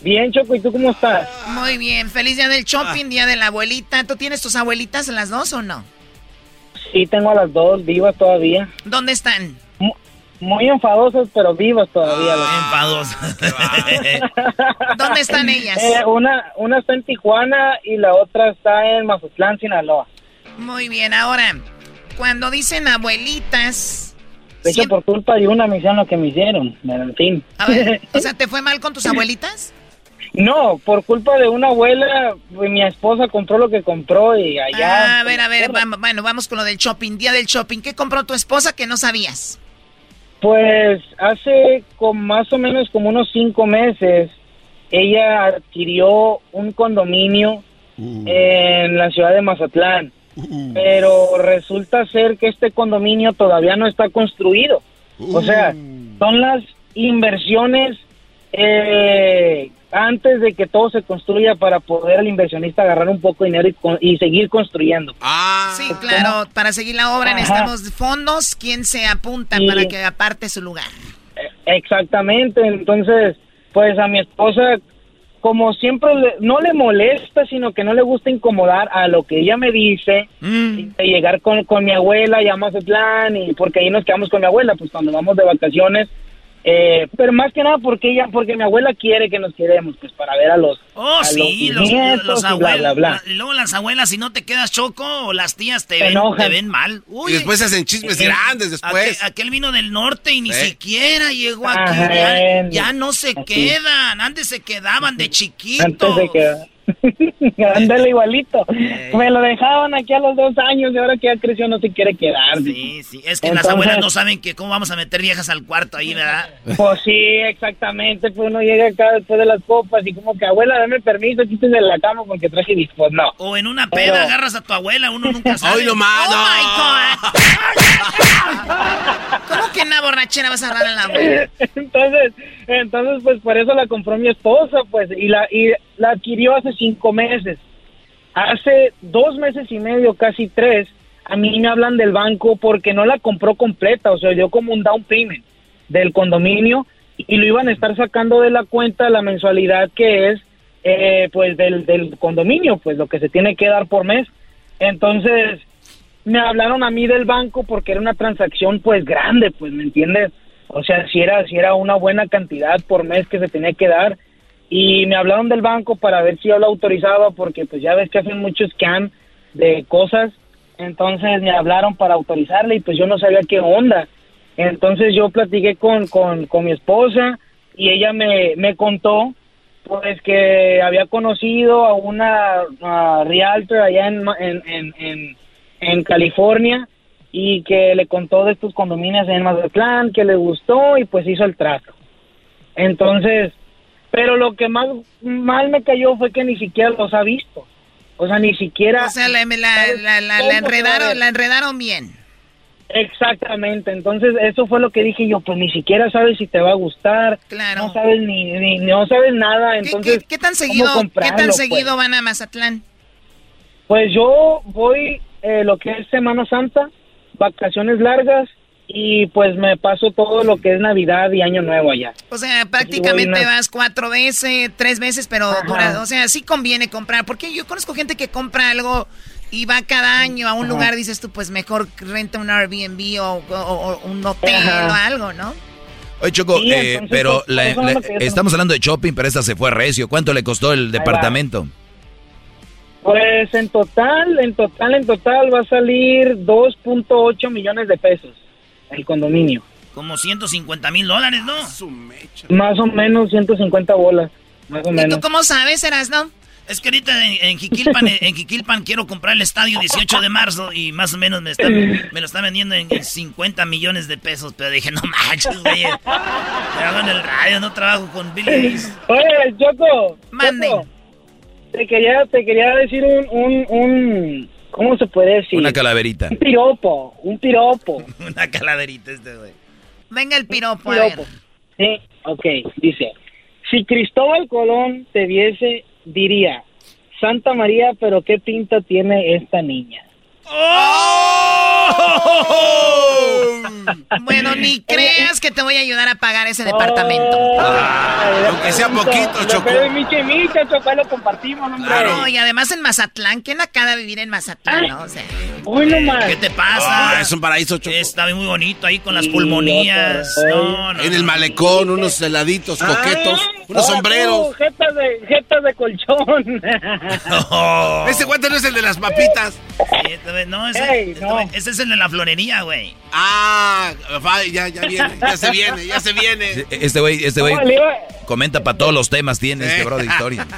Bien, Choco, ¿y tú cómo estás? Muy bien, feliz día del shopping, día de la abuelita. ¿Tú tienes tus abuelitas las dos o no? Sí, tengo a las dos vivas todavía. ¿Dónde están? Muy, enfadosas, pero vivas todavía. Ah, enfadosas. ¿Dónde están ellas? Eh, una, una está en Tijuana y la otra está en Mazatlán, Sinaloa. Muy bien, ahora, cuando dicen abuelitas... De hecho, por culpa de una misión lo que me hicieron, en fin. A ver, o sea, ¿te fue mal con tus abuelitas? No, por culpa de una abuela, pues, mi esposa compró lo que compró y allá... Ah, a ver, a ver, vamos, bueno, vamos con lo del shopping, día del shopping. ¿Qué compró tu esposa que no sabías? Pues hace con más o menos como unos cinco meses, ella adquirió un condominio uh. en la ciudad de Mazatlán, uh. pero resulta ser que este condominio todavía no está construido. O sea, uh. son las inversiones eh, antes de que todo se construya para poder el inversionista agarrar un poco de dinero y, seguir construyendo. Ah, sí, claro, para seguir la obra necesitamos fondos, ¿quién se apunta para que aparte su lugar? E, exactamente, entonces, pues a mi esposa, como siempre, no le molesta, sino que no le gusta incomodar a lo que ella me dice, mm. de llegar con, con mi abuela, llamas el plan, y porque ahí nos quedamos con mi abuela, pues cuando vamos de vacaciones, eh, pero más que nada porque ella, porque mi abuela quiere que nos quedemos, pues para ver a los, oh, sí, los, los, abuelos, bla, luego las abuelas, si no te quedas choco, o las tías te, ven, te ven mal. y después hacen chismes grandes después. Aquel, vino del norte y ni siquiera llegó aquí. ya, ya, no se quedan, antes se quedaban de chiquitos. Antes se quedaban. Ándale igualito. Me lo dejaban aquí a los dos años y ahora que ya creció no se quiere quedar. Sí, sí. Es que las abuelas no saben que cómo vamos a meter viejas al cuarto ahí, ¿verdad? Pues sí, exactamente. Pues uno llega acá después de las copas y como que, abuela, dame permiso, quítese de la cama porque traje discos. No. O en una peda agarras a tu abuela, uno nunca sabe. ¡Ay, no más! ¡Oh, my God! ¿Cómo que en una borrachera vas a agarrar a la abuela? Entonces, entonces, pues por eso la compró mi esposa, pues, y la, y la adquirió hace cinco meses. Hace dos meses y medio, casi tres, a mí me hablan del banco porque no la compró completa, o sea, dio como un down payment del condominio y lo iban a estar sacando de la cuenta la mensualidad que es, eh, pues, del, del condominio, pues, lo que se tiene que dar por mes. Entonces, me hablaron a mí del banco porque era una transacción, pues, grande, pues, ¿me entiendes? O sea, si era, si era una buena cantidad por mes que se tenía que dar y me hablaron del banco para ver si yo lo autorizaba porque pues ya ves que hacen muchos scam de cosas, entonces me hablaron para autorizarle y pues yo no sabía qué onda. Entonces yo platiqué con, con, con mi esposa y ella me, me contó pues que había conocido a una realtor allá en, en, en, en, California y que le contó de estos condominios en Mazatlán, que le gustó y pues hizo el trato. Entonces, pero lo que más mal me cayó fue que ni siquiera los ha visto. O sea, ni siquiera... O sea, la, enredaron, la enredaron bien. Exactamente, entonces eso fue lo que dije yo, pues ni siquiera sabes si te va a gustar, claro. no sabes ni, no sabes nada, entonces ¿Qué, tan seguido, ¿qué tan seguido pues? van a Mazatlán? Pues yo voy eh, lo que es Semana Santa, vacaciones largas y pues me paso todo lo que es Navidad y Año Nuevo allá. O sea, prácticamente una- vas cuatro veces, tres veces, pero dura- o sea, sí conviene comprar, porque yo conozco gente que compra algo y va cada año a un Ajá. lugar, dices tú, pues mejor renta un Airbnb o, o- o un hotel Ajá. o algo, ¿no? Oye, Choco, Sí, eh, entonces, pero pues, la- eso es la- lo que yo- estamos hablando de shopping, pero esta se fue recio. ¿Cuánto le costó el departamento? Pues en total, en total, en total va a salir 2.8 millones de pesos el condominio. Como 150 mil dólares, ¿no? Más o menos 150 bolas, más o ¿Y menos. tú cómo sabes, no? Es que ahorita en, en Jiquilpan, en, en Jiquilpan quiero comprar el estadio 18 de marzo y más o menos me, están, me lo están vendiendo en, en 50 millones de pesos. Pero dije, no manches, güey. Trabajo en el radio, no trabajo con Billy. Oye, Choco. Mande. Choco, te quería, te quería decir un, un, un, ¿cómo se puede decir? Una calaverita. Un piropo, un piropo. Una calaverita este, güey. Venga el piropo, a piropo. ver. Sí, ok, dice, si Cristóbal Colón te viese, diría, Santa María, pero qué pinta tiene esta niña. Bueno, ni creas que te voy a ayudar a pagar ese departamento. Aunque sea poquito, Choco. Lo compartimos, hombre. No, y además en Mazatlán, ¿quién acaba de vivir en Mazatlán? no? O sea. ¿Qué te pasa? Ah, es un paraíso, Choco. Está muy bonito ahí con las pulmonías. No, no, En el malecón, unos heladitos coquetos, unos sombreros. tú, Jetas de, jetas de colchón. Ese guante no es el de las papitas. Sí, no, ese, Ey, este no. güey, ese es el de la florería, güey. Ah, ya, ya viene, ya se viene, ya se viene. Este güey, este güey comenta para todos los temas, tiene este bro de historia.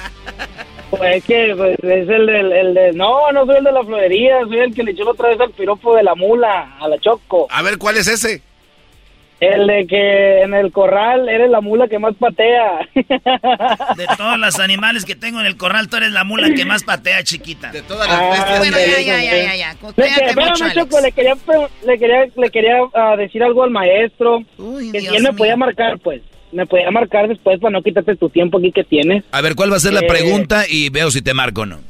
Pues que pues, es el de... No, no soy el de la florería, soy el que le echó la otra vez al piropo de la mula, a la choco. A ver, ¿cuál es ese? El de que en el corral eres la mula que más patea. De todos los animales que tengo en el corral, tú eres la mula que más patea, chiquita. De todas Ah, Bueno, ya, ya, ya, ya, ya. Le, Cotéate mucho. Choco, le quería, le quería, le quería ah, decir algo al maestro. Uy, que si él me mío. podía marcar, pues. Me podía marcar después para no quitarte tu tiempo aquí que tienes. A ver, ¿cuál va a ser la Eh. pregunta? Y veo si te marco o no.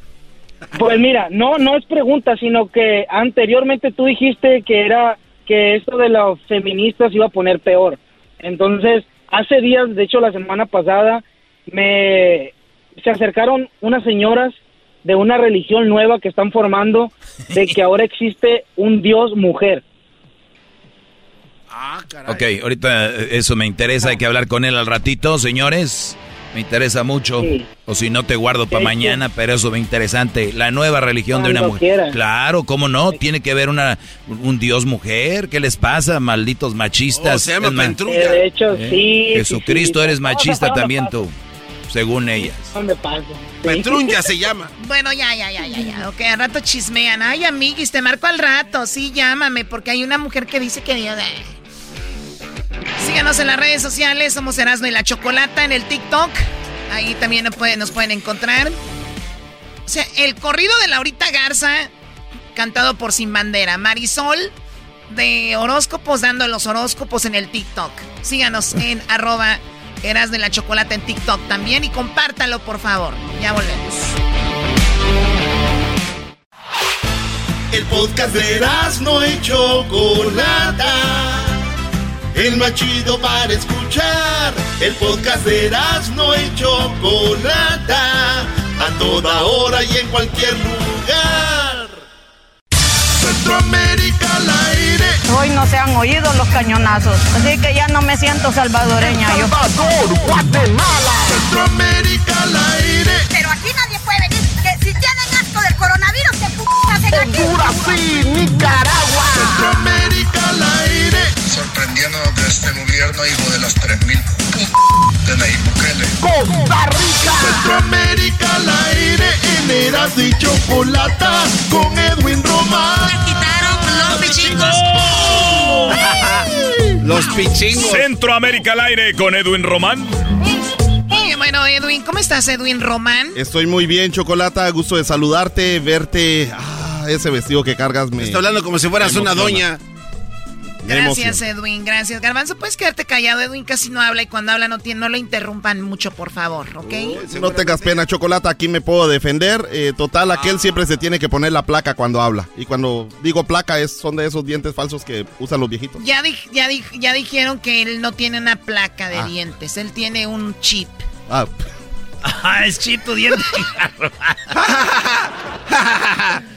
Pues mira, no, no es pregunta, sino que anteriormente tú dijiste que era que esto de los feministas iba a poner peor. Entonces, hace días, de hecho la semana pasada, me se acercaron unas señoras de una religión nueva que están formando de que ahora existe un dios mujer. Ah, caray. Ok, ahorita eh, eso me interesa, hay que hablar con él al ratito, señores. Me interesa mucho. Sí. O si no te guardo para Sí, mañana, pero eso es interesante. La nueva religión de una mujer. Claro, ¿cómo no? Tiene que ver una un dios mujer. ¿Qué les pasa, malditos machistas? Oh, se llama más, Eh, de hecho, ¿eh? sí. Jesucristo, sí. eres machista no, también tú, según ellas. me paso. Sí. Pentrulla se llama. Bueno, ya, ya, ya, ya, ya. Ok, al rato chismean. Ay, amiguis, te marco al rato. Sí, llámame, porque hay una mujer que dice que Dios... eh. Síganos en las redes sociales. Somos Erasmo y la Chocolata en el TikTok. Ahí también nos pueden, nos pueden encontrar. O sea, el corrido de Laurita Garza, cantado por Sin Bandera. Marisol, de horóscopos, dando los horóscopos en el TikTok. Síganos en arroba Erasmo y la Chocolata en TikTok también y compártalo, por favor. Ya volvemos. El podcast de no y Chocolata. El más chido para escuchar. El podcast de no y Chocolata. A toda hora y en cualquier lugar. Centroamérica al aire. Hoy no se han oído los cañonazos, así que ya no me siento salvadoreña yo. Centroamérica al aire. Pero aquí nadie puede venir, que si tienen asco del coronavirus, ¿qué p hacen aquí? Nicaragua. Centroamérica al aire. Sorprendiéndonos de este gobierno, hijo de las 3000 de Nayib Bukele. Costa Rica. Centroamérica al aire. En Eras y Chocolata. Con Edwin Román. quitaron los pichingos. Los pichingos. Centroamérica al aire con Edwin Román. Eh, bueno, Edwin, ¿cómo estás, Edwin Román? Estoy muy bien, Chocolata. Gusto de saludarte, verte. Ah, ese vestido que cargas me. Está hablando como si fueras me una doña. Gracias, Edwin, gracias. Garbanzo, puedes quedarte callado. Edwin casi no habla y cuando habla no, tiene, no lo interrumpan mucho, por favor, ¿ok? no tengas pena, Chocolata, aquí me puedo defender. Eh, total, aquel siempre se tiene que poner la placa cuando habla. Y cuando digo placa, es, son de esos dientes falsos que usan los viejitos. Ya, ya, ya dijeron que él no tiene una placa de Ah. dientes, él tiene un chip. Ah, Ah, es chip tu diente.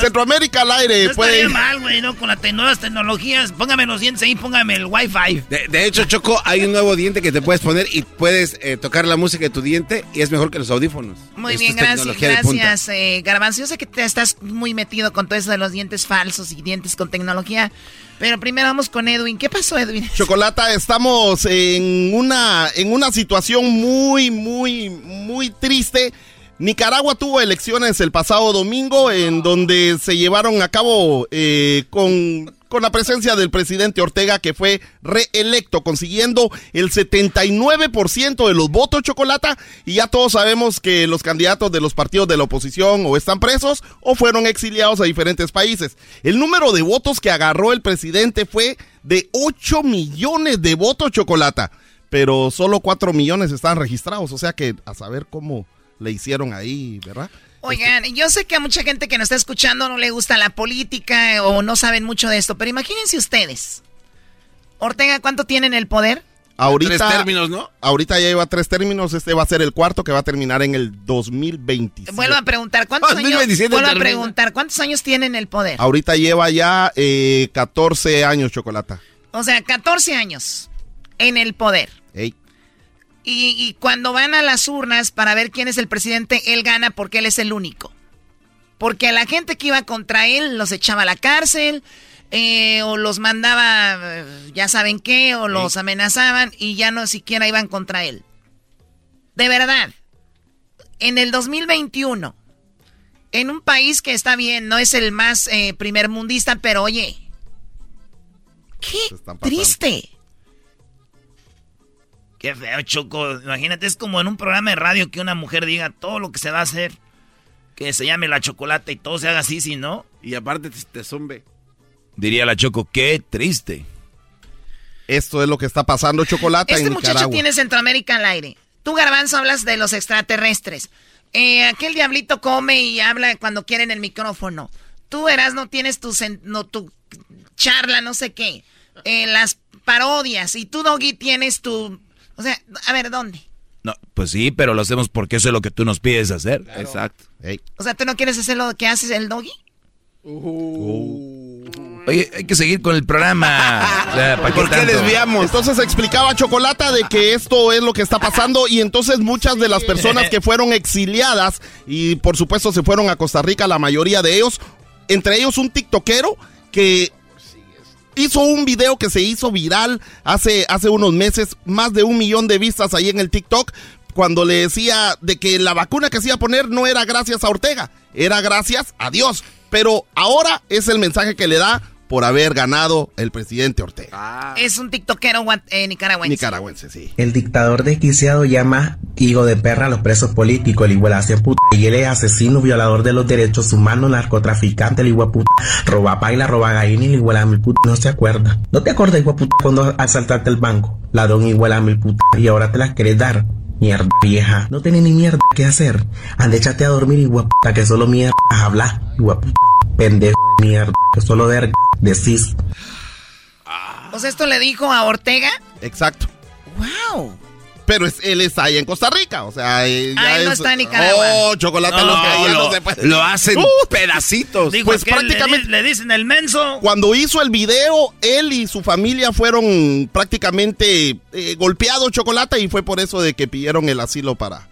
Centroamérica al aire, No puede. mal, güey, ¿no? Con las te- nuevas tecnologías. Póngame los dientes ahí, póngame el Wi-Fi. De, de hecho, Choco, hay un nuevo diente que te puedes poner y puedes eh, tocar la música de tu diente y es mejor que los audífonos. Muy Esto bien, gracias, gracias, eh, Garbanzo. Yo sé que te estás muy metido con todo eso de los dientes falsos y dientes con tecnología. Pero primero vamos con Edwin. ¿Qué pasó, Edwin? Chocolata, estamos en una, en una situación muy, muy, muy triste. Nicaragua tuvo elecciones el pasado domingo en donde se llevaron a cabo eh, con, con la presencia del presidente Ortega que fue reelecto consiguiendo el 79% de los votos Chocolata y ya todos sabemos que los candidatos de los partidos de la oposición o están presos o fueron exiliados a diferentes países. El número de votos que agarró el presidente fue de 8 millones de votos Chocolata, pero solo 4 millones están registrados, o sea que a saber cómo le hicieron ahí, ¿verdad? Oigan, yo sé que a mucha gente que nos está escuchando no le gusta la política o no saben mucho de esto, pero imagínense ustedes. Ortega, ¿cuánto tiene en el poder? Ahorita, Tres términos, ¿no? Ahorita ya lleva tres términos, este va a ser el cuarto que va a terminar en el 2027. Vuelvo a preguntar, ¿cuántos años? 2027 Vuelvo a preguntar, ¿cuántos años tiene en el poder? Ahorita lleva ya eh, 14 años Chocolata. O sea, 14 años en el poder. Ey. Y, y cuando van a las urnas para ver quién es el presidente, él gana porque él es el único. Porque a la gente que iba contra él los echaba a la cárcel, eh, o los mandaba, eh, ya saben qué, o los amenazaban y ya no siquiera iban contra él. De verdad, en el 2021, en un país que está bien, no es el más eh, primermundista, pero oye, qué triste. Qué feo, Choco. Imagínate, es como en un programa de radio que una mujer diga todo lo que se va a hacer. Que se llame la chocolate y todo se haga así, si no. Y aparte te, te zumbe. Diría la Choco, qué triste. Esto es lo que está pasando Chocolata Este en muchacho Nicaragua. tiene Centroamérica al aire. Tú, Garbanzo, hablas de los extraterrestres. Eh, aquel diablito come y habla cuando quiere en el micrófono. Tú, no tienes tu, no, tu charla, no sé qué. Eh, las parodias. Y tú, Doggy, tienes tu... O sea, a ver, ¿dónde? No, pues sí, pero lo hacemos porque eso es lo que tú nos pides hacer. Exacto. O sea, ¿tú no quieres hacer lo que haces el Doggy? Oye, hay que seguir con el programa. O sea, ¿para ¿Por qué tanto? desviamos? Entonces explicaba Chocolata de que esto es lo que está pasando y entonces muchas de las personas que fueron exiliadas y por supuesto se fueron a Costa Rica, la mayoría de ellos, entre ellos un tiktokero que hizo un video que se hizo viral hace, hace unos meses, más de un millón de vistas ahí en el TikTok, cuando le decía de que la vacuna que se iba a poner no era gracias a Ortega, era gracias a Dios. Pero ahora es el mensaje que le da por haber ganado el presidente Ortega. Es un tiktokero eh, nicaragüense. Nicaragüense, sí. El dictador desquiciado llama hijo de perra a los presos políticos, el igualación puta. Y él es asesino, violador de los derechos humanos, narcotraficante, el igual puta. Roba paila, roba gallina y el igual a mil puta. No se acuerda. ¿No te acuerdas, igual puta, cuando asaltaste el banco? Ladrón igual a mil puta. Y ahora te las querés dar. Mierda vieja. No tenés ni mierda que hacer. Ande, échate a dormir, igual puta, que solo mierda hablar. Igual puta. Pendejo de mierda. Que solo verga decís. O sea, esto le dijo a Ortega. Exacto. ¡Wow! Pero es, él está ahí en Costa Rica, o sea, ya Ah, él no es- está en Nicaragua. Oh, chocolate No, lo que lo- no se puede. lo hacen Uh, pedacitos. Dijo pues prácticamente le dicen el menso. Cuando hizo el video, él y su familia fueron prácticamente eh, golpeados chocolate y fue por eso de que pidieron el asilo para,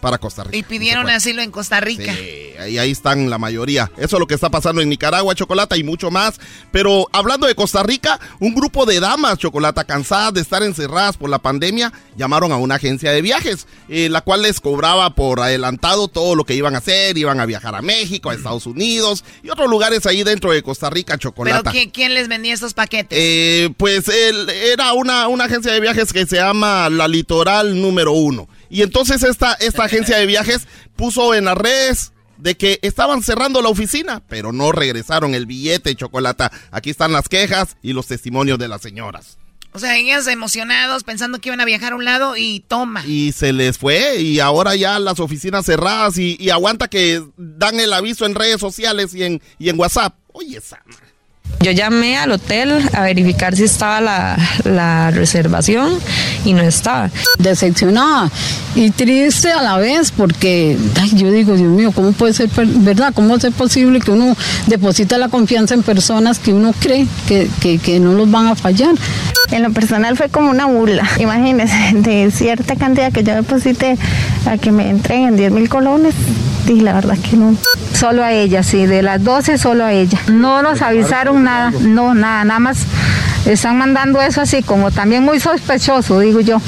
para Costa Rica. Y pidieron asilo en Costa Rica. Sí, ahí, ahí están la mayoría. Eso es lo que está pasando en Nicaragua, Chocolata, y mucho más. Pero hablando de Costa Rica, un grupo de damas, Chocolata, cansadas de estar encerradas por la pandemia, llamaron a una agencia de viajes, eh, la cual les cobraba por adelantado todo lo que iban a hacer. Iban a viajar a México, a Estados Unidos y otros lugares ahí dentro de Costa Rica, ¿Pero Chocolata. ¿quién, quién les vendía estos paquetes? Eh, pues él, era una, una agencia de viajes que se llama La Litoral Número Uno. Y entonces esta, esta agencia de viajes puso en las redes de que estaban cerrando la oficina, pero no regresaron el billete, Chocolata. Aquí están las quejas y los testimonios de las señoras. O sea, ellas emocionados pensando que iban a viajar a un lado y toma. Y se les fue y ahora ya las oficinas cerradas y, y aguanta que dan el aviso en redes sociales y en, y en WhatsApp. Oye, Sama. Yo llamé al hotel a verificar si estaba la, la reservación y no estaba. Decepcionada y triste a la vez porque ay, yo digo, Dios mío, ¿cómo puede ser, verdad? ¿Cómo ser posible que uno deposita la confianza en personas que uno cree que, que, que no los van a fallar? En lo personal fue como una burla. Imagínense, de cierta cantidad que yo deposité a que me entreguen 10 mil colones, y la verdad que no. Solo a ella, sí, de las 12 solo a ella. No nos avisaron nada, no, nada, nada más están mandando eso así como también muy sospechoso, digo yo.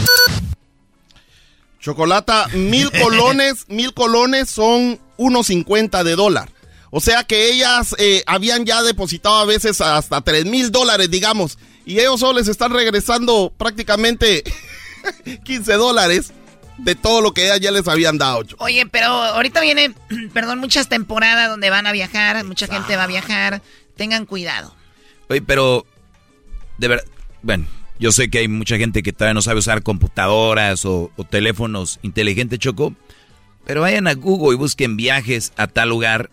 Chocolata, mil colones, mil colones son 1.50 de dólar. O sea que ellas eh, habían ya depositado a veces hasta 3 mil dólares, digamos. Y ellos solo les están regresando prácticamente 15 dólares de todo lo que ellas ya les habían dado. Cho- Oye, pero ahorita viene, perdón, muchas temporadas donde van a viajar, mucha gente va a viajar. Tengan cuidado. Oye, pero de verdad, bueno, yo sé que hay mucha gente que todavía no sabe usar computadoras o, o teléfonos inteligentes, Choco, pero vayan a Google y busquen viajes a tal lugar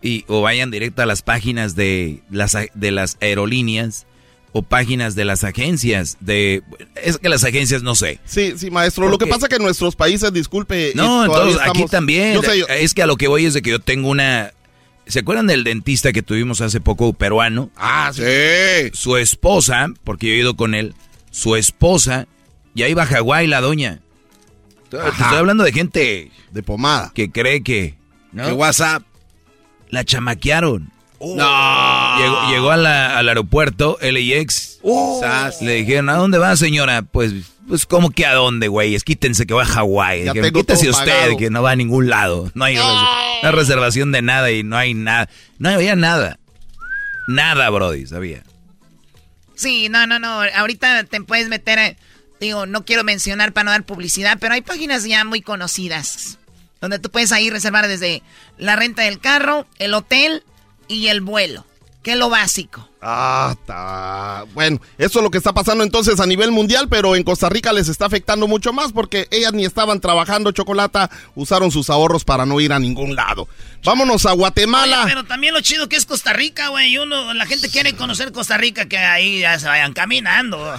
y, o vayan directo a las páginas de las, de las aerolíneas o páginas de las agencias de... Es que las agencias no sé. Sí, sí, maestro. Lo que pasa que en nuestros países, disculpe. No, entonces aquí también. Yo sé, yo- Es que a lo que voy es de que yo tengo una... ¿Se acuerdan del dentista que tuvimos hace poco, peruano? Ah, sí. Su esposa, porque yo he ido con él, su esposa, ya iba a Hawái la doña. Te estoy hablando de gente... De pomada. Que cree que... ¿no? Que WhatsApp. La chamaquearon. No. Llegó, llegó a la- al aeropuerto, LAX. Sas. Le dijeron, ¿a dónde va, señora? Pues, pues ¿cómo que a dónde, güeyes? Quítense que va a Hawái. Quítese usted, pagado. que no va a ningún lado. No hay res- no hay reservación de nada y no hay nada. No había nada. Nada, Brody, sabía. Sí, no, no, no. Ahorita te puedes meter, a- digo, no quiero mencionar para no dar publicidad, pero hay páginas ya muy conocidas donde tú puedes ahí reservar desde la renta del carro, el hotel y el vuelo, que lo básico. Ah, está. Bueno, eso es lo que está pasando entonces a nivel mundial, pero en Costa Rica les está afectando mucho más porque ellas ni estaban trabajando chocolata, usaron sus ahorros para no ir a ningún lado. Vámonos a Guatemala. Oye, pero también lo chido que es Costa Rica, güey. Uno, la gente quiere conocer Costa Rica, que ahí ya se vayan caminando.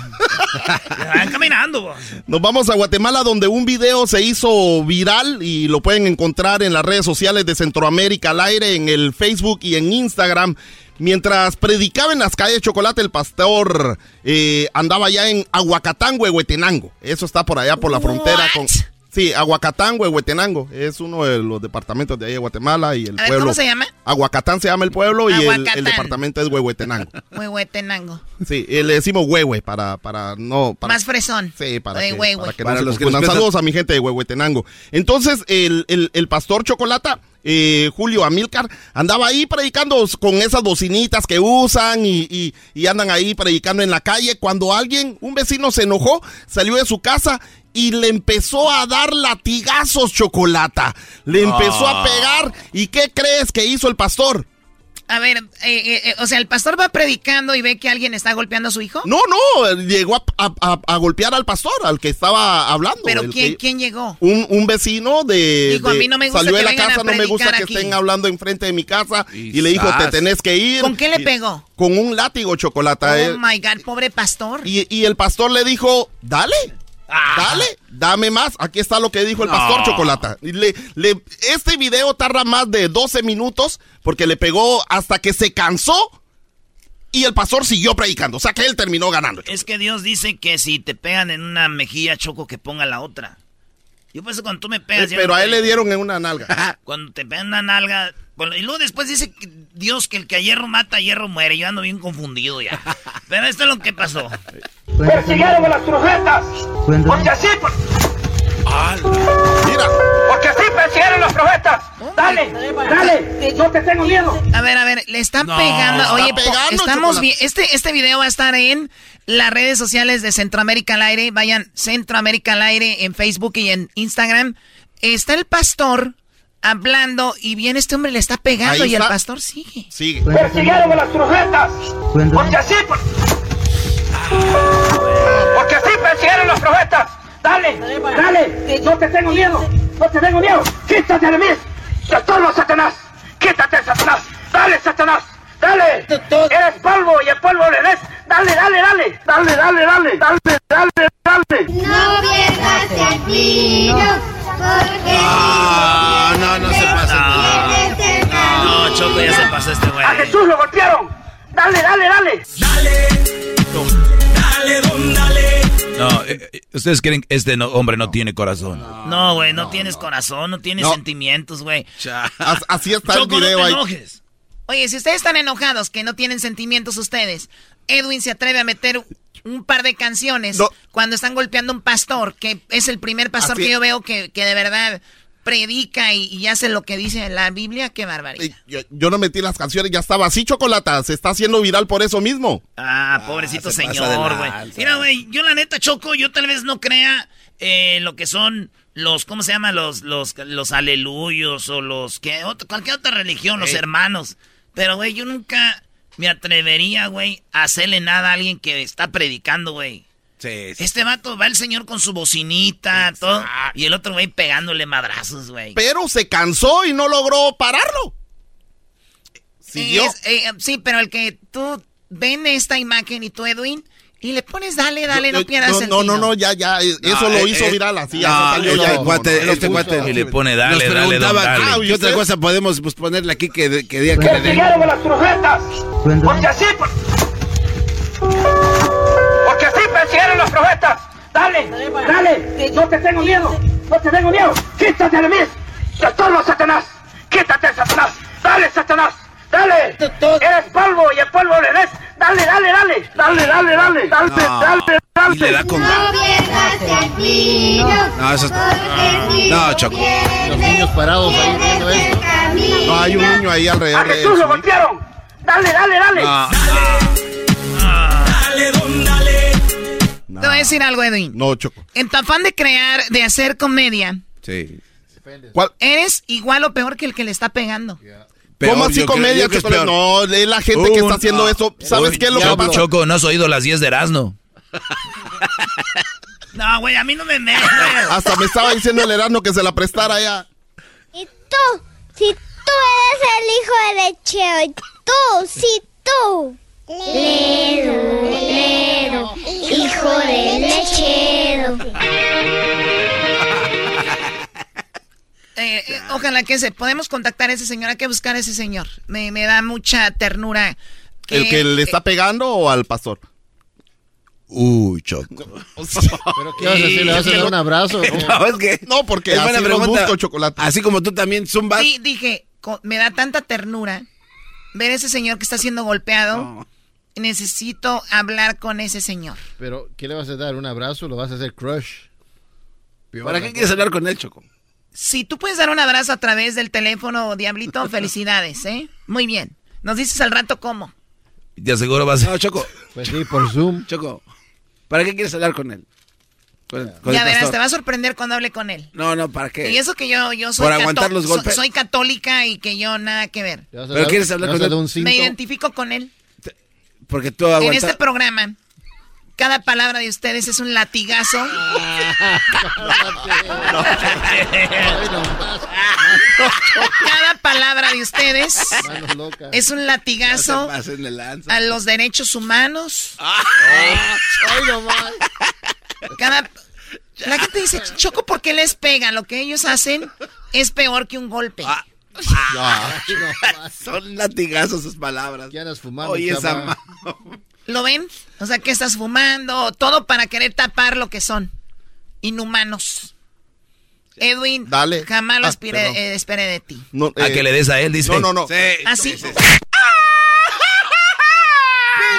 se vayan caminando. Nos vamos a Guatemala donde un video se hizo viral y lo pueden encontrar en las redes sociales de Centroamérica al aire, en el Facebook y en Instagram. Mientras predicaba en las calles Chocolate, el pastor eh, andaba ya en Aguacatán, Huehuetenango. Eso está por allá por la frontera con... Sí, Aguacatán, Huehuetenango. Es uno de los departamentos de ahí de Guatemala y el A ver, pueblo... ¿cómo se llama? Aguacatán se llama el pueblo y el, departamento es Huehuetenango. Huehuetenango. Sí, le decimos Huehue para, para no... Para, Más fresón. Sí, para De que, para que Para no se los que Saludos a mi gente de Huehuetenango. Entonces, el, el- el pastor Chocolata, eh, Julio Amilcar, andaba ahí predicando con esas bocinitas que usan y, y- y andan ahí predicando en la calle. Cuando alguien, un vecino se enojó, salió de su casa y le empezó a dar latigazos Chocolata. Le empezó a Ah. pegar. ¿Y qué crees que hizo el pastor? A ver, eh, eh, eh, o sea, el pastor va predicando y ve que alguien está golpeando a su hijo. No, no, llegó a, a- a- a golpear al pastor, al que estaba hablando. Pero el ¿quién, que- quién llegó? un, un vecino de, Dijo, a de- mí no me gusta salió de que la casa, a no me gusta que aquí. estén hablando enfrente de mi casa y, le dijo, te tenés que ir. ¿Con qué le Y- pegó? Con un látigo chocolata. Oh my God, pobre pastor. y, y el pastor le dijo, dale. Dale, dame más. Aquí está lo que dijo el pastor No. Chocolata. Y le- le- este video tarda más de 12 minutos porque le pegó hasta que se cansó y el pastor siguió predicando. O sea que él terminó ganando. Es que Dios dice que si te pegan en una mejilla, Choco, que ponga la otra. Yo pienso cuando tú me pegas... Pero no a te- él le dieron en una nalga. Cuando te pegan una nalga... y luego después dice que Dios que el que a hierro mata, a hierro muere. Yo ando bien confundido ya. Pero esto es lo que pasó. Persiguieron a las profetas. Porque así. por- Mira. Porque así persiguieron a los profetas. Dale, dale. No te tengo miedo. A ver, a ver, le están No, pegando. está Oye, pegando, estamos bien. Este, este video va a estar en las redes sociales de Centroamérica al aire. Vayan Centroamérica al aire en Facebook y en Instagram. Está el pastor hablando y viene este hombre le está pegando Ahí y el pastor sigue. Sigue. Persiguieron a las profetas. Porque así. por- Porque así persiguieron a los profetas. Dale, dale. No te tengo miedo. No te tengo miedo. Quítate de mí. Te estorbo, Satanás. Quítate, Satanás. Dale, Satanás. Dale. Eres polvo y el polvo le des. Dale, dale, dale. Dale, dale, dale. Dale, dale, dale. No pierdas el brillo, porque Ah, no, no se pasa. No, Choco, ya se pasó este güey. A Jesús lo golpearon. Dale, dale, dale. dale, don, dale. No, eh, eh, ustedes creen que este no- hombre no tiene corazón. No, güey, no, tienes corazón, no tienes No. sentimientos, güey. As- Así está el Choco, no video te ahí. enojes. Oye, si ustedes están enojados, que no tienen sentimientos ustedes, Edwin se atreve a meter un par de canciones cuando están golpeando a un pastor, que es el primer pastor Así- que yo veo que, que de verdad predica y, y hace lo que dice la Biblia, qué barbaridad. Yo, yo no metí las canciones, ya estaba así, Chocolata. Se está haciendo viral por eso mismo. Ah, pobrecito se pasa señor, güey. Mira, güey, yo la neta, Choco, yo tal vez no crea eh, lo que son los, ¿cómo se llama? Los, los, los aleluyos o los, que cualquier otra religión, los hermanos. Pero, güey, yo nunca me atrevería, güey, a hacerle nada a alguien que está predicando, güey. Este vato va el señor con su bocinita, todo, y el otro güey pegándole madrazos, güey. Pero se cansó y no logró pararlo. Siguió. Es- eh, sí, pero el que tú ven esta imagen y tú, Edwin, y le pones dale, dale, no Yo- pierdas no, el no, no, no, ya, ya. eh, Eso No, lo eh, hizo eh, viral así. este cuate, No, este cuate. Y le pone dale, Nos dale, dale. ah, ¿qué otra cosa podemos pues, ponerle aquí que, que diga que le den? Persiguieron a las profetas. Porque así. por- Porque así persiguieron los profetas. Dale, dale. No te tengo miedo. No te tengo miedo. Quítate de mí. Te estorbo, Satanás. Quítate, Satanás. Dale, Satanás. Dale. Eres polvo y el polvo le des. Dale, dale, dale. Dale, dale, dale. Dale, No. dale, dale. Y le da con- No pierdas el brillo, No, eso es... No, Choco. Los niños parados ahí viendo esto. No, hay un niño ahí A alrededor de Jesús lo golpearon. Dale, dale, dale. Dale, don, dale. Te voy a decir algo, Edwin. No, Choco. En tu afán de crear, de hacer comedia, Sí. eres igual o peor que el que le está pegando. ¿Cómo así comedia, creo que es peor. No, es la gente que Un- está haciendo eso. ¿Sabes Uy, qué es lo que Choco, pasa? Choco, no has oído las 10 de Erasmo. No, güey, a mí no me me. Hasta me estaba diciendo el Erasmo que se la prestara ya. Y tú, si tú eres el hijo de Cheo, y tú, si tú. Ledo, Ledo, hijo de lechero. Eh, eh, ojalá que se podemos contactar a ese señor, hay que buscar a ese señor. Me, me da mucha ternura. ¿El que le está pegando o al pastor? Uy, Choco. ¿Pero qué vas a hacer? ¿Le vas a dar un abrazo? No, es que... No, porque es así buena pregunta. busco, Chocolate. Así como tú también zumbas. Sí, dije, me da tanta ternura ver a ese señor que está siendo golpeado. Necesito hablar con ese señor. ¿Pero qué le vas a dar? ¿Un abrazo? ¿Lo vas a hacer crush? ¿Para qué quieres hablar con él, Choco? Si tú puedes dar un abrazo a través del teléfono, Diablito, felicidades, ¿eh? Muy bien. Nos dices al rato cómo. Te aseguro vas a... No, Choco. Pues sí, por Zoom. Choco. ¿Para qué quieres hablar con él? Con, con ya verás, te va a sorprender cuando hable con él. No, no, ¿para qué? Y eso que yo, yo soy, Por cató- aguantar los so- golpes. soy católica y que yo nada que ver. ¿Le vas a ¿Pero quieres hablar con él? dar un cinto? Me identifico con él. Porque tú En aguantas... este programa, cada palabra de ustedes es un latigazo. cada palabra de ustedes es un latigazo a los derechos humanos. Más. Cada... La gente dice, Choco, ¿por qué les pegan? Lo que ellos hacen es peor que un golpe. Ah. No. Son latigazos sus palabras. ¿Qué andas fumando, Oye, esa ¿Lo ven? O sea, que estás fumando, todo para querer tapar lo que son. Inhumanos. Edwin, Dale. jamás lo Ah, eh, esperé de ti. No, A eh, que le des a él, dice. No, no, no. Así.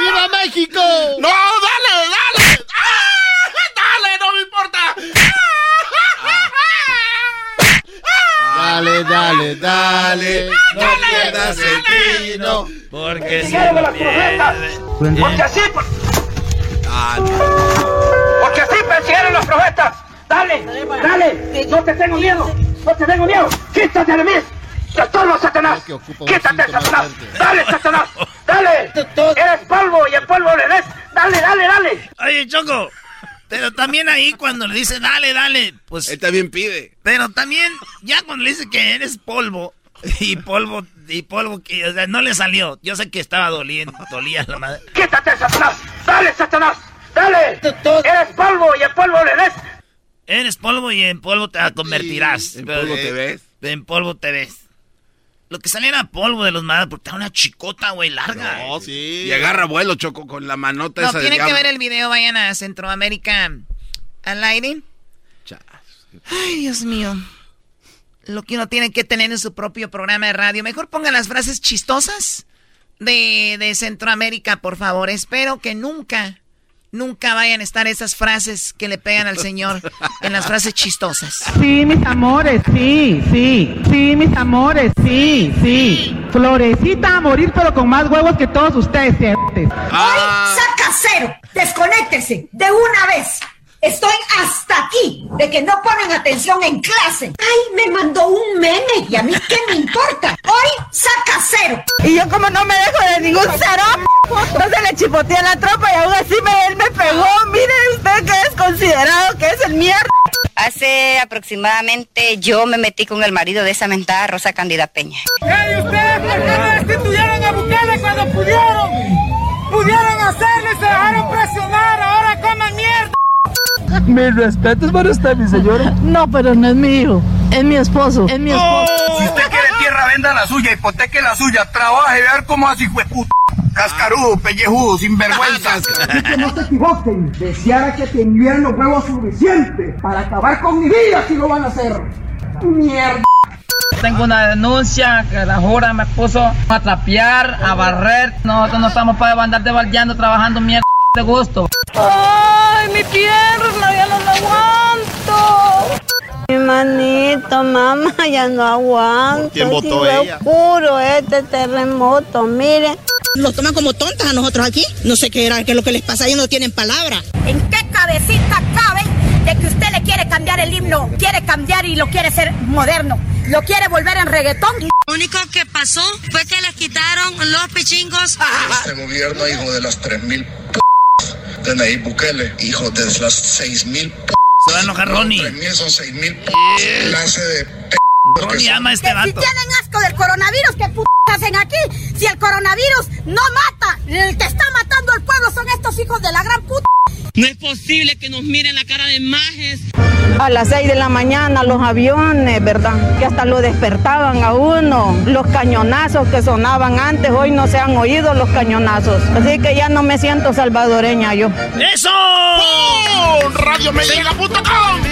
¡Viva México! ¡No, dale, dale! ¡Ah! ¡Dale, no me importa! Dale, dale, dale. No pierdas el tino. Porque a las profetas. Porque así. por- Porque así persiguieron los profetas. Dale, dale. No te tengo miedo. no te tengo miedo. Quítate de mí. ¡Te estorbo, Satanás! ¡Quítate, Satanás! ¡Dale, Satanás! ¡Dale! ¡Eres polvo y el polvo le des! ¡Dale, dale, dale! Oye, Choco, pero también ahí cuando le dice dale, dale, pues... Él también pide. Pero también, ya cuando le dice que eres polvo, y polvo, y polvo, que o sea, no le salió. Yo sé que estaba doliendo, dolía la madre. ¡Quítate, Satanás! ¡Dale, Satanás! ¡Dale! ¡Eres polvo y el polvo le des! Eres polvo y en polvo te convertirás. en polvo te ves. En polvo te ves. Lo que sale era polvo de los madres porque está una chicota, güey, larga. No, sí. Y agarra vuelo, Choco, con la manota No, esa de tienen que ver el video, vayan a Centroamérica al aire. Ay, Dios mío. Lo que uno tiene que tener en su propio programa de radio. Mejor pongan las frases chistosas de, de Centroamérica, por favor. Espero que nunca, nunca vayan a estar esas frases que le pegan al señor en las frases chistosas. Sí, mis amores, sí, sí, sí, mis amores, sí, sí. Florecita a morir, pero con más huevos que todos ustedes. Hoy saca cero. Desconéctese de una vez. Estoy hasta aquí de que no ponen atención en clase. Ay, me mandó un meme y a mí qué me importa. Hoy saca cero. Y yo como no me dejo de ningún cero, entonces le chipoteé la tropa y aún así me, él me pegó. Mire usted que es considerado que es el mierda. Hace aproximadamente yo me metí con el marido de esa mentada Rosa Cándida Peña. ¡Ey, ustedes por qué no destituyeron a Bukele cuando pudieron! ¡Pudieron hacerlo y se dejaron presionar! Mis respetos para usted, mi señora. No, pero no es mi hijo. Es mi esposo. Es mi esposo. Si usted quiere tierra, venda la suya, hipoteque la suya, trabaje, y ver cómo así fue puta. Cascarudo, pellejudo, sinvergüenza. que no se equivoquen. Deseara que tuvieran los huevos suficientes para acabar con mi vida si lo van a hacer. Mierda. Tengo una denuncia que la jura me puso a trapear, a barrer. Nosotros no estamos para andar debaldeando, trabajando mierda de gusto. ¡Ay, mi pierna! ¡Ya no la aguanto! Mi manito, mamá, ya no aguanto. quién votó fue ella? oscuro este terremoto, mire. Nos toman como tontas a nosotros aquí. No sé qué era, qué es lo que les pasa, ellos no tienen palabra. ¿En qué cabecita cabe de que usted le quiere cambiar el himno? Quiere cambiar y lo quiere hacer moderno. Lo quiere volver en reggaetón. Lo único que pasó fue que les quitaron los pichingos. Este gobierno, hijo de las 3.000 p de Nayib Bukele, hijo de las 6.000 p Se va a enojar Ronnie. 3.000 son 6.000 p clase de p Ronnie ama a este Si vato. tienen asco del coronavirus, ¿qué p hacen aquí? Si el coronavirus no mata, el que está matando al pueblo son estos hijos de la gran puta. No es posible que nos miren la cara de majes. A las 6 de la mañana los aviones, ¿verdad? Que hasta lo despertaban a uno. Los cañonazos que sonaban antes, hoy no se han oído los cañonazos. Así que ya no me siento salvadoreña yo. ¡Eso! RadioMediaLiga.com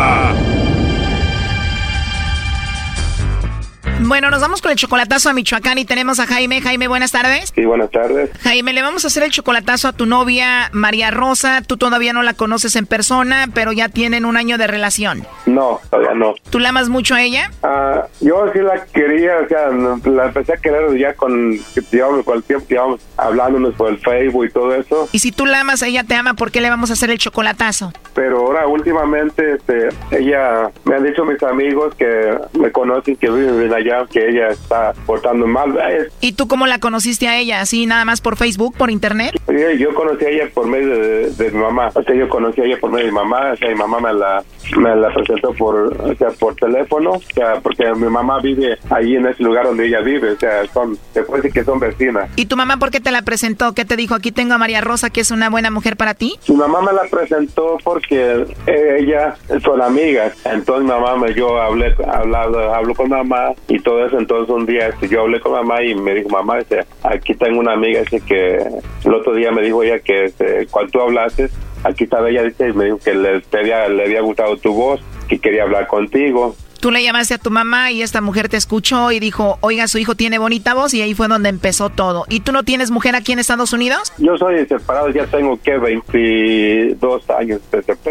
Bueno, nos vamos con el chocolatazo a Michoacán y tenemos a Jaime. Jaime, buenas tardes. Sí, buenas tardes. Jaime, le vamos a hacer el chocolatazo a tu novia María Rosa. Tú todavía no la conoces en persona, pero ya tienen un año de relación. No, todavía no. ¿Tú la amas mucho a ella? Ah, yo sí la quería, o sea, la empecé a querer ya con, llevamos, con el tiempo que llevamos hablándonos por el Facebook y todo eso. Y si tú la amas, ella te ama, ¿por qué le vamos a hacer el chocolatazo? Pero ahora últimamente, este, ella, me han dicho mis amigos que me conocen, que viven allá que ella está portando mal. ¿Y tú cómo la conociste a ella? ¿Así nada más por Facebook, por internet? Yo, yo conocí a ella por medio de, mi mamá. O sea, yo conocí a ella por medio de mi mamá. O sea, mi mamá me la, me la presentó por, o sea, por teléfono. O sea, porque mi mamá vive ahí en ese lugar donde ella vive. O sea, son, se puede decir que son vecinas. ¿Y tu mamá por qué te la presentó? ¿Qué te dijo? Aquí tengo a María Rosa, que es una buena mujer para ti. Mi mamá me la presentó porque ella son amigas. Entonces mi mamá me, yo hablé, hablado, hablo con mamá y todo eso. Entonces un día este, yo hablé con mamá y me dijo, mamá, este, aquí tengo una amiga dice que el otro día me dijo ella que este, cuando tú hablaste, aquí estaba ella, dice, y me dijo que le, había, le había gustado tu voz, que quería hablar contigo. Tú le llamaste a tu mamá y esta mujer te escuchó y dijo, oiga, su hijo tiene bonita voz y ahí fue donde empezó todo. ¿Y tú no tienes mujer aquí en Estados Unidos? Yo soy separado, ya tengo que 22 años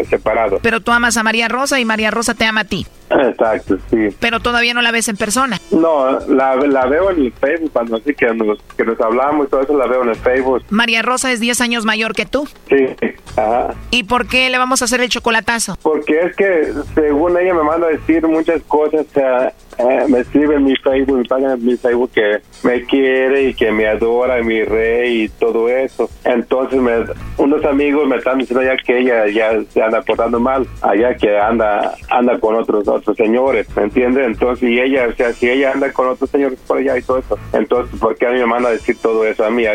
separado. Pero tú amas a María Rosa y María Rosa te ama a ti. Exacto, sí. Pero todavía no la ves en persona. No, la, la veo en el Facebook cuando así que nos, que nos hablamos y todo eso la veo en el Facebook. María Rosa es 10 años mayor que tú. Sí, ajá. ¿Y por qué le vamos a hacer el chocolatazo? Porque es que según ella me manda a decir muchas cosas, o sea, eh, me escribe en mi Facebook, me paga en mi Facebook que me quiere y que me adora, mi rey y todo eso. Entonces me, unos amigos me están diciendo ya que ella ya se anda portando mal, allá que anda anda con otros otros señores, ¿me entiendes? Entonces, y ella, o sea, si ella anda con otros señores por allá y todo eso, entonces, ¿por qué a mí me manda a decir todo eso a mí,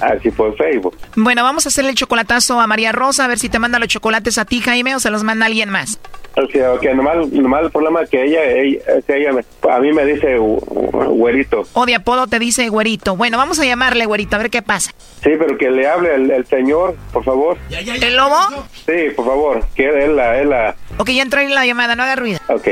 así por Facebook? Bueno, vamos a hacerle el chocolatazo a María Rosa, a ver si te manda los chocolates a ti, Jaime, o se los manda alguien más. O sea, okay, nomás, nomás el problema es que ella, ella, ella a mí me dice güerito. O de apodo te dice güerito. Bueno, vamos a llamarle güerito, a ver qué pasa. Sí, pero que le hable el, señor, por favor. ¿El lobo? Sí, por favor, que él la, él la... Ok, ya entró en la llamada, no haga ruido. Ok.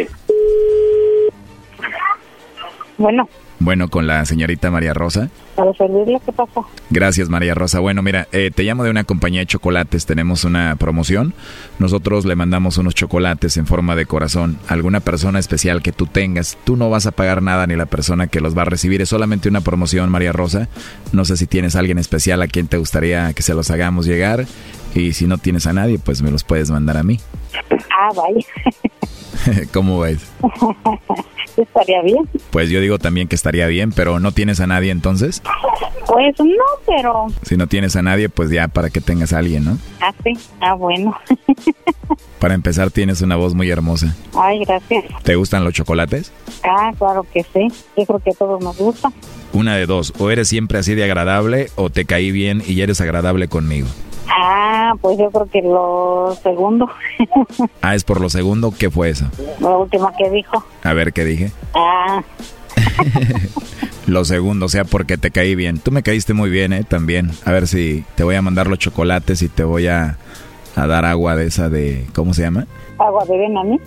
Bueno. Bueno, con la señorita María Rosa. Para servirle, ¿qué pasa? Gracias, María Rosa. Bueno, mira, eh, te llamo de una compañía de chocolates. Tenemos una promoción. Nosotros le mandamos unos chocolates en forma de corazón a alguna persona especial que tú tengas. Tú no vas a pagar nada ni la persona que los va a recibir. Es solamente una promoción, María Rosa. No sé si tienes a alguien especial a quien te gustaría que se los hagamos llegar. Y si no tienes a nadie, pues me los puedes mandar a mí. Ah, vaya. ¿Cómo ves? estaría bien. Pues yo digo también que estaría bien, pero ¿no tienes a nadie entonces? Pues no, pero... Si no tienes a nadie, pues ya para que tengas a alguien, ¿no? Ah, sí. Ah, bueno. para empezar, tienes una voz muy hermosa. Ay, gracias. ¿Te gustan los chocolates? Ah, claro que sí. Yo creo que a todos nos gusta. Una de dos, o eres siempre así de agradable o te caí bien y eres agradable conmigo. Ah, pues yo creo que lo segundo. ah, es por lo segundo. ¿Qué fue eso? Lo último que dijo. A ver, ¿qué dije? Ah. lo segundo, o sea, porque te caí bien. Tú me caíste muy bien, ¿eh? También. A ver si te voy a mandar los chocolates y te voy a, a dar agua de esa de... ¿Cómo se llama? Agua de Benamí.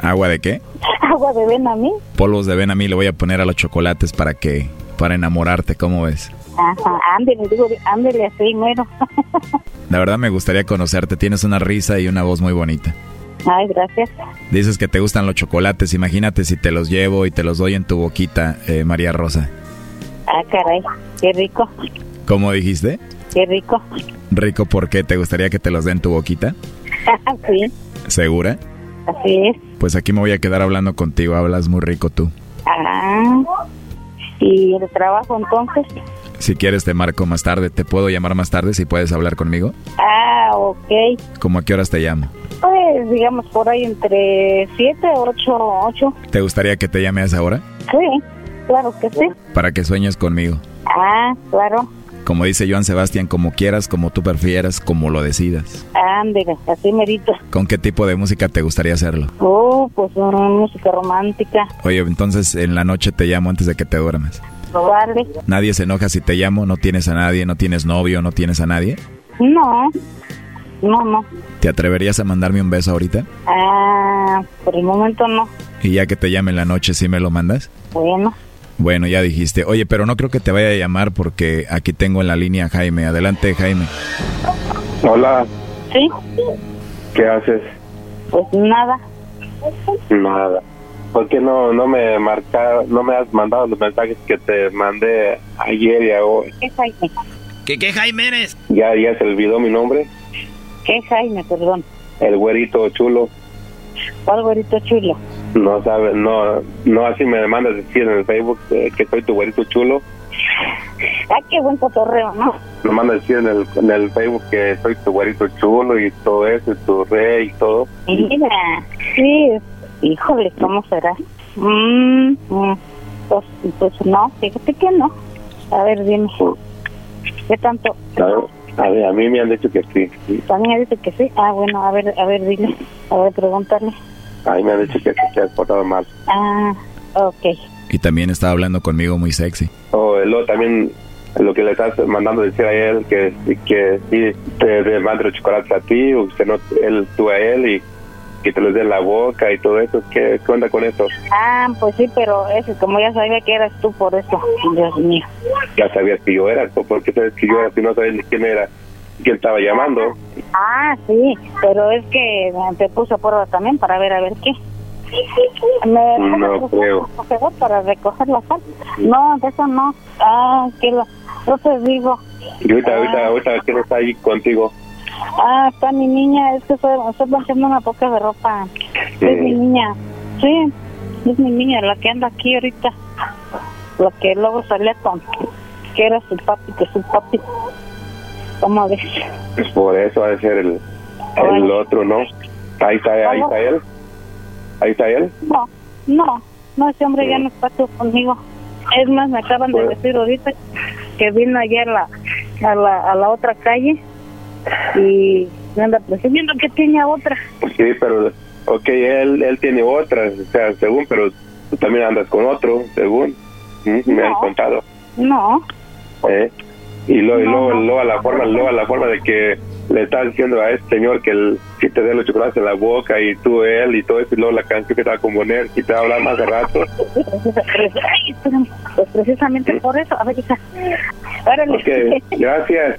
¿Agua de qué? Agua de Benamí. Polvos de Benamí le voy a poner a los chocolates para que... Para enamorarte, ¿cómo ves? Ajá, ándele, digo, ándele así, mero. La verdad me gustaría conocerte, tienes una risa y una voz muy bonita. Ay, gracias. Dices que te gustan los chocolates, imagínate si te los llevo y te los doy en tu boquita, eh, María Rosa. Ah, caray, qué rico. ¿Cómo dijiste? Qué rico. ¿Rico por qué? ¿Te gustaría que te los den en tu boquita? sí. ¿Segura? Así es. Pues aquí me voy a quedar hablando contigo, hablas muy rico tú. Ah, ¿y el trabajo entonces? Si quieres te marco más tarde. ¿Te puedo llamar más tarde si puedes hablar conmigo? Ah, ok. ¿Cómo a qué horas te llamo? Pues digamos por ahí entre 7, 8, 8. ¿Te gustaría que te llame a esa hora? Sí, claro que sí. Para que sueñes conmigo. Ah, claro. Como dice Joan Sebastián, como quieras, como tú prefieras, como lo decidas. Ándale, así merito. ¿Con qué tipo de música te gustaría hacerlo? Oh, pues una música romántica. Oye, entonces en la noche te llamo antes de que te duermas. ¿Nadie se enoja si te llamo? ¿No tienes a nadie? ¿No tienes novio? ¿No tienes a nadie? No, no, no. ¿Te atreverías a mandarme un beso ahorita? Ah, por el momento no. ¿Y ya que te llame en la noche, sí me lo mandas? Bueno. Bueno, ya dijiste. Oye, pero no creo que te vaya a llamar porque aquí tengo en la línea a Jaime. Adelante, Jaime. Hola. ¿Sí? ¿Qué haces? Pues nada. Nada. ¿Por qué no, no me marca, no me has mandado los mensajes que te mandé ayer y hoy? ¿Qué Jaime? ¿Qué, qué Jaime eres? ¿Ya, ya se olvidó mi nombre? ¿Qué Jaime, perdón? El güerito chulo. ¿Cuál güerito chulo? No sabes, no, no así me mandas decir en el Facebook eh, que soy tu güerito chulo. Ay, qué buen cotorreo, ¿no? Me mandas decir en el, en el Facebook que soy tu güerito chulo y todo eso, y tu rey y todo. Mira, sí, híjole, ¿cómo será? Mm, mm, pues, pues no, fíjate que no. A ver, dime. ¿Qué tanto? A ver, a ver, a mí me han dicho que sí. También dice que sí. Ah, bueno, a ver, a ver, dile. A ver, pregúntale. A mí me han dicho que sí, se ha portado mal. Ah, ok. Y también estaba hablando conmigo muy sexy. O luego también lo que le estás mandando decir a él que, que sí te, te mande los chocolates a ti, o usted no, él, tú a él y que te los dé la boca y todo eso. ¿Qué, qué onda con eso? Ah, pues sí, pero eso, como ya sabía que eras tú por eso, Dios mío. Ya sabías que yo era, ¿por qué sabes que yo era si no sabes ni quién era? ¿Quién estaba llamando? Ah, sí, pero es que te puse a prueba también para ver a ver qué. Me No creo. para recoger la sal. No, de eso no. Ah, que la, yo te digo. Y ahorita, ahorita, ahorita, ¿quién está ahí contigo? Ah, está mi niña, es que estoy, estoy planchando una poca de ropa. Es mi niña. Sí, es mi niña, la que anda aquí ahorita. La que luego salía con, que era su papi, que su papi. ¿Cómo ves? Pues por eso ha de ser el, el otro, ¿no? Ahí está, ahí está él. Ahí está él. No, no, no, ese hombre ya no está conmigo. Es más, me acaban de decir ahorita que vino ayer a la, a la, a la otra calle y me anda presumiendo que tiene otra. Sí, pero, ok, él, él tiene otras, o sea, según, pero tú también andas con otro, según. Mm, Me han contado. No, ¿eh? Y luego, y luego, luego a la forma, luego a la forma de que le estás diciendo a este señor que el, si te dé los chocolates en la boca y tú él y todo eso, y luego la canción que te va a componer y te va a hablar más de rato. Ay. Pues precisamente por eso. A ver, hija. Órale. Gracias.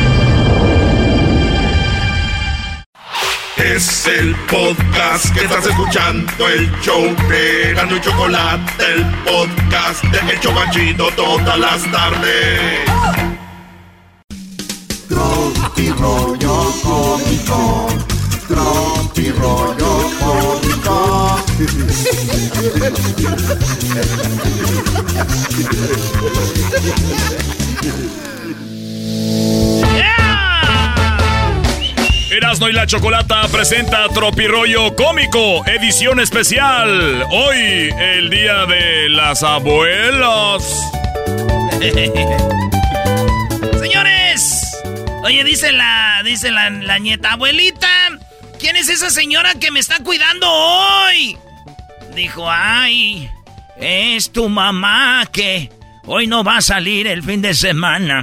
Es el podcast que estás escuchando, el show de Gano y Chocolate, el podcast de Hecho Machito todas las tardes. Tropi rollo cómico. Tropi rollo cómico. Erasno y la Chocolata presenta Tropirollo Cómico, edición especial. Hoy, el día de las abuelas. Señores, oye, dice la, dice la, la nieta, abuelita, ¿quién es esa señora que me está cuidando hoy? Dijo, ay, es tu mamá que hoy no va a salir el fin de semana.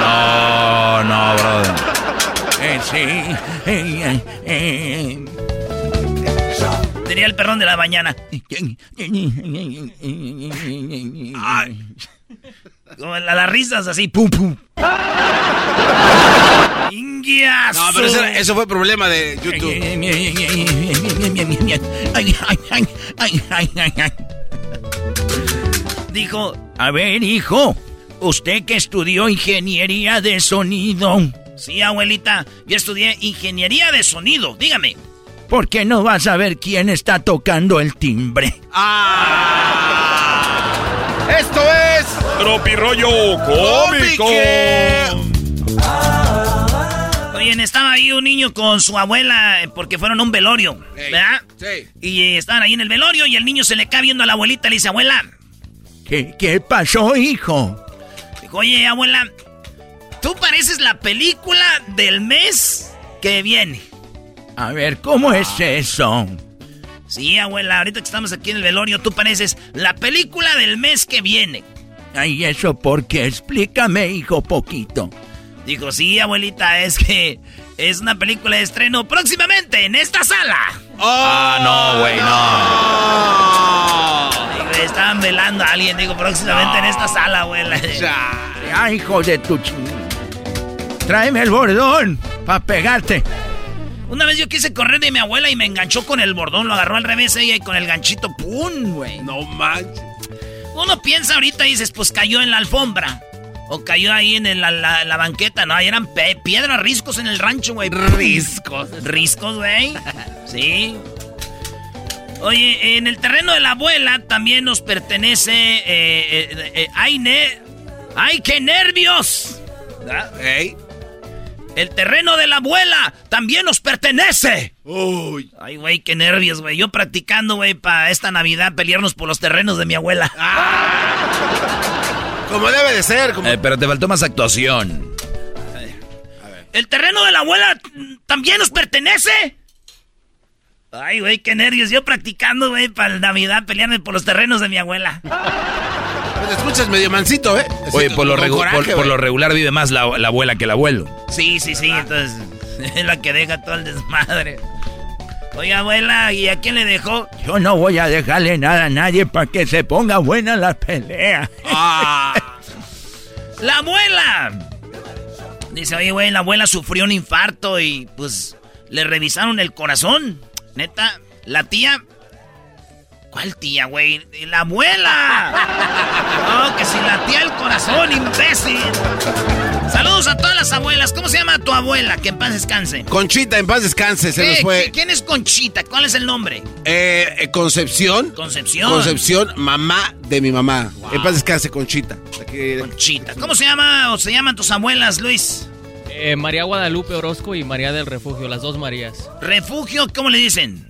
No, no, brother. Eh, sí. Eh, eh, eh. Tenía el perrón de la mañana. Ay. Como la- las risas así, pum, pum. Ingias. No, pero eso, eso fue problema de YouTube. Dijo, a ver, hijo, usted que estudió ingeniería de sonido. Sí, abuelita, yo estudié ingeniería de sonido, dígame. ¿Por qué no vas a ver quién está tocando el timbre? Esto es Tropirollo Cómico. Oye, estaba ahí un niño con su abuela eh, porque fueron a un velorio, ¿verdad? Sí. Y eh, estaban ahí en el velorio y el niño se le cae viendo a la abuelita y le dice, abuela. ¿Qué, qué pasó, hijo? Dijo, oye, abuela, tú pareces la película del mes que viene. A ver, ¿cómo es eso? Sí, abuela, ahorita que estamos aquí en el velorio, tú pareces la película del mes que viene. Ay, ¿eso por qué? Explícame, hijo, poquito. Dijo, sí, abuelita, es que es una película de estreno próximamente en esta sala. Ah, no, güey, no. Digo, estaban velando a alguien, digo, próximamente en esta sala, abuela. Ay, hijo de tu ch... tráeme el bordón para pegarte. Una vez yo quise correr de mi abuela y me enganchó con el bordón, lo agarró al revés ella y con el ganchito, ¡pum, güey! No manches. Uno piensa ahorita y dices, pues cayó en la alfombra. O cayó ahí en la, la, banqueta, ¿no? Ahí eran piedras, riscos en el rancho, güey. Riscos. Riscos, güey. Sí. Oye, en el terreno de la abuela también nos pertenece. Eh, eh, eh, ¡Ay, ne ¡Ay, qué nervios! El terreno de la abuela también nos pertenece. Uy. Ay, güey, qué nervios, güey. Yo practicando, güey, para esta Navidad pelearnos por los terrenos de mi abuela. Ah. Como debe de ser. Como... pero te faltó más actuación. ¿El terreno de la abuela también nos pertenece? Ay, güey, qué nervios. Yo practicando, güey, para la Navidad pelearme por los terrenos de mi abuela. Te escuchas medio mansito, ¿eh? Oye, por lo, por, lo, regular vive más la, abuela que el abuelo. Sí, sí, sí. Entonces, es la que deja todo el desmadre. Oye, abuela, ¿y a quién le dejó? Yo no voy a dejarle nada a nadie para que se ponga buena la pelea. Ah. ¡La abuela! Dice, oye, güey, la abuela sufrió un infarto y pues le revisaron el corazón. Neta, la tía. ¿Cuál tía, güey? ¡La abuela! No, que si la tía el corazón, imbécil. Saludos a todas las abuelas. ¿Cómo se llama tu abuela? Que en paz descanse. Conchita, en paz descanse, se nos fue. ¿Quién es Conchita? ¿Cuál es el nombre? Eh, eh, Concepción. Concepción. Concepción, mamá de mi mamá. En paz descanse, Conchita. Conchita. ¿Cómo se llama o se llaman tus abuelas, Luis? Eh, María Guadalupe Orozco y María del Refugio, las dos Marías. ¿Refugio? ¿Cómo le dicen?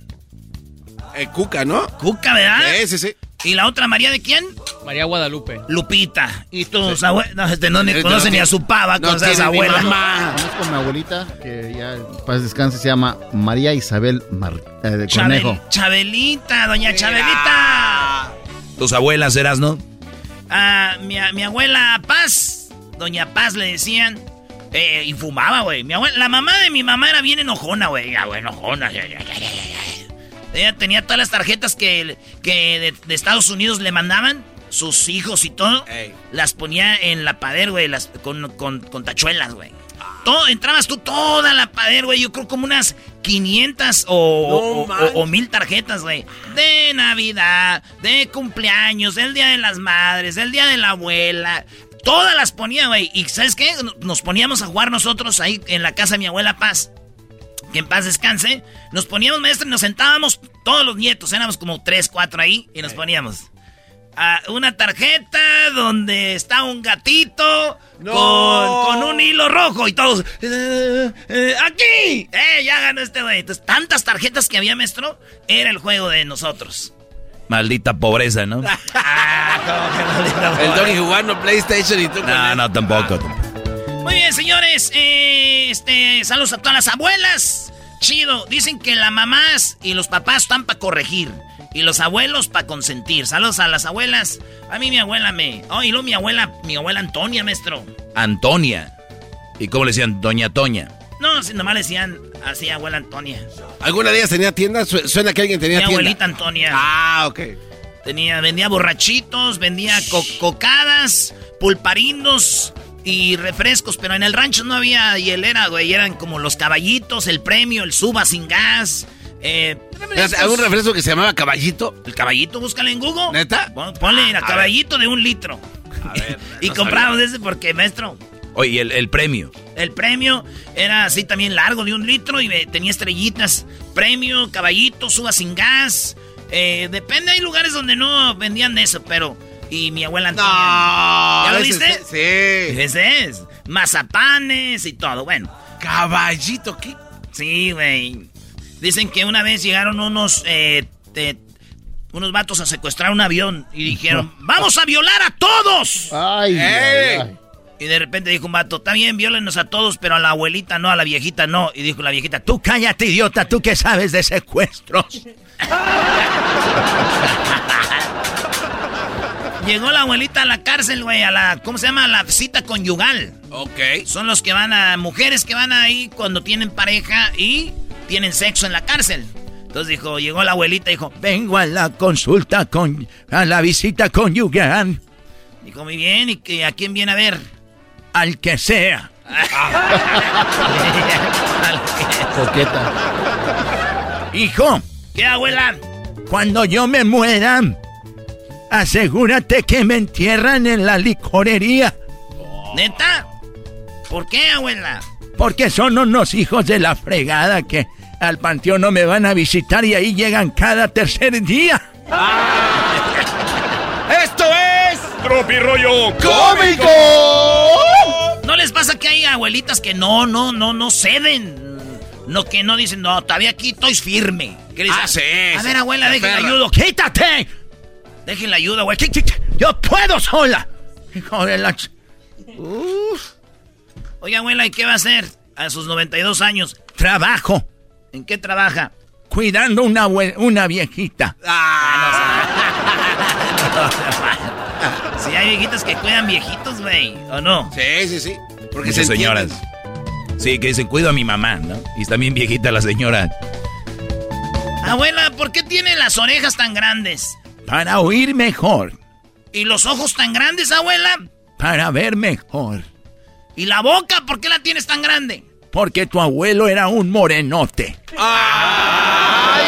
Eh, Cuca, ¿no? Cuca, ¿verdad? Sí, sí, sí. ¿Y la otra María de quién? María Guadalupe. Lupita. ¿Y tus abuelos? No, este no ni este conoce ni a su pava con esa abuela. Mamá. Conozco a mi abuelita, que ya paz descanse, se llama María Isabel eh, de Conejo. Chabelita, doña Chabelita. ¿Tus abuelas eras, no? Ah, mi, mi abuela Paz, doña Paz le decían. Eh, y fumaba, güey. La mamá de mi mamá era bien enojona, güey. Ya, güey, enojona. Ella tenía todas las tarjetas que, que de, Estados Unidos le mandaban, sus hijos y todo. Las ponía en la pader, güey, con, con, tachuelas, güey. Todo, entrabas tú toda la pader, güey. Yo creo como unas 500 o, o, mil tarjetas, güey. De Navidad, de cumpleaños, del Día de las Madres, del Día de la Abuela. Todas las ponía, güey. Y ¿sabes qué? Nos poníamos a jugar nosotros ahí en la casa de mi abuela Paz. Que en paz descanse. Nos poníamos, maestro, y nos sentábamos todos los nietos. Éramos como tres, cuatro ahí. Y nos poníamos. A una tarjeta donde está un gatito con, un hilo rojo y todos. Eh, eh, ¡Aquí! ¡Eh! Ya ganó este güey. Entonces, tantas tarjetas que había, maestro. Era el juego de nosotros. Maldita pobreza, ¿no? Ah, el Tony jugando PlayStation y tú No, no, tampoco. Muy bien, señores. Eh, este, saludos a todas las abuelas. Chido. Dicen que las mamás y los papás están para corregir. Y los abuelos para consentir. Saludos a las abuelas. A mí mi abuela me... Oh, y luego mi abuela, mi abuela Antonia, maestro. Antonia. ¿Y cómo le decían? Doña Toña. No, si nomás le decían así, abuela Antonia. ¿Alguna de ellas tenía tienda? Suena que alguien tenía Mi tienda. abuelita Antonia. Ah, ok. Tenía, vendía borrachitos, vendía cocadas, pulparindos y refrescos, pero en el rancho no había hielera, güey. Eran como los caballitos, el premio, el suba sin gas. Eh, ¿Algún refresco que se llamaba caballito? El caballito, búscale en Google. ¿Neta? Ponle a caballito de un litro. A ver, y compramos ese porque, maestro, Oye, el, el, premio. El premio era así también largo de un litro y tenía estrellitas. Premio, caballito, suba sin gas. Eh, depende, hay lugares donde no vendían eso, pero. Y mi abuela Antonia. ¿Ya lo viste? sí. Ese es. Mazapanes y todo. Bueno. Caballito, ¿qué? Sí, güey. Dicen que una vez llegaron unos. Eh, unos vatos a secuestrar un avión y dijeron: ¡Vamos a violar a todos! ¡Ay! ay. Y de repente dijo un vato, está bien, violenos a todos, pero a la abuelita no, a la viejita no. Y dijo la viejita, tú cállate, idiota, tú que sabes de secuestros. Llegó la abuelita a la cárcel, güey, a la, ¿cómo se llama? A la cita conyugal. Ok. Son los que van a, mujeres que van ahí cuando tienen pareja y tienen sexo en la cárcel. Entonces dijo, llegó la abuelita y dijo, vengo a la consulta con, a la visita conyugal. Dijo, muy bien, ¿y que, a quién viene a ver? al que sea. Coqueta. Hijo. ¿Qué, abuela? Cuando yo me muera, asegúrate que me entierran en la licorería. ¿Neta? ¿Por qué, abuela? Porque son unos hijos de la fregada que al panteón no me van a visitar y ahí llegan cada tercer día. ¡Esto es Tropi Rollo Cómico! ¿No les pasa que hay abuelitas que no, no, no, no ceden? No, que no dicen, no, todavía aquí estoy firme. ¿Qué les Ah, sí, A sí. ver, abuela, perra. ayudo. ¡Quítate! Déjenla ayuda, güey. Yo puedo sola. Hijo de la... ch- Uf. Oiga, abuela, ¿y qué va a hacer a sus 92 años? Trabajo. ¿En qué trabaja? Cuidando una, una viejita. Si hay viejitas que cuidan viejitos, güey, ¿o no? Sí, sí, sí. Porque Muchas se señoras. Sí, que dicen, cuido a mi mamá, ¿no? Y está bien viejita la señora. Abuela, ¿por qué tiene las orejas tan grandes? Para oír mejor. ¿Y los ojos tan grandes, abuela? Para ver mejor. ¿Y la boca? ¿Por qué la tienes tan grande? Porque tu abuelo era un morenote. ¡Ay,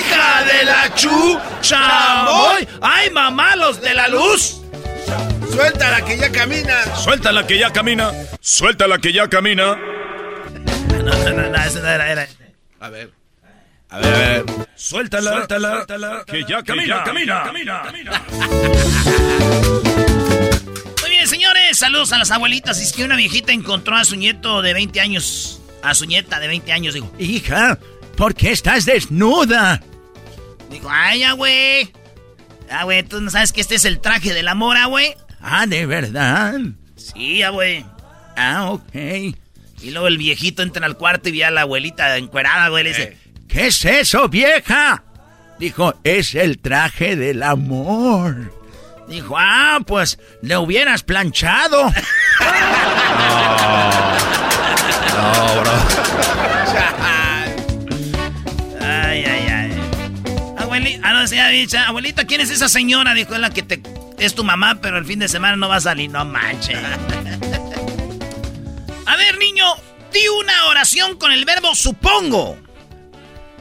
hija de la chucha! ¡Ay, mamá, los de la luz! Suéltala que ya camina. Suéltala que ya camina. Suéltala que ya camina. No, no, no, no, eso no era, era. A ver. A ver, a ver. Suéltala, suéltala, que ya camina, camina, camina. Muy bien, señores, saludos a las abuelitas. Es que una viejita encontró a su nieto de 20 años. A su nieta de 20 años, dijo. Hija, ¿por qué estás desnuda? Dijo, ay, ya, güey. Ah, güey, tú no sabes que este es el traje del amor, ah, güey. Ah, ¿de verdad? Sí, ya, güey. Ah, ok. Y luego el viejito entra al cuarto y ve a la abuelita encuerada, güey. Le dice, ¿Qué es eso, vieja? Dijo, es el traje del amor. Dijo, ah, pues le hubieras planchado. No, bro. ay, ay, ay. Abuelita, ah, no, sí, ya dicho, abuelita, ¿quién es esa señora? Dijo, es la que te, es tu mamá, pero el fin de semana no va a salir. No manches. a ver, niño, di una oración con el verbo supongo.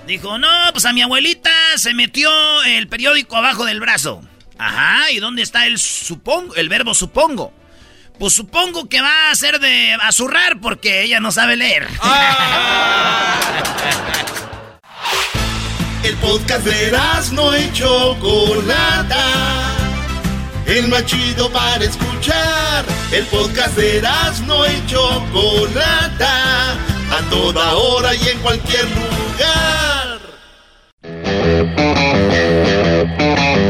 Dijo, no, pues a mi abuelita se metió el periódico abajo del brazo. Ajá, ¿y dónde está el el verbo supongo? Pues supongo que va a ser de azurrar porque ella no sabe leer. El podcast de no y Chocolata. El más chido para escuchar. El podcast de no y Chocolata. A toda hora y en cualquier lugar.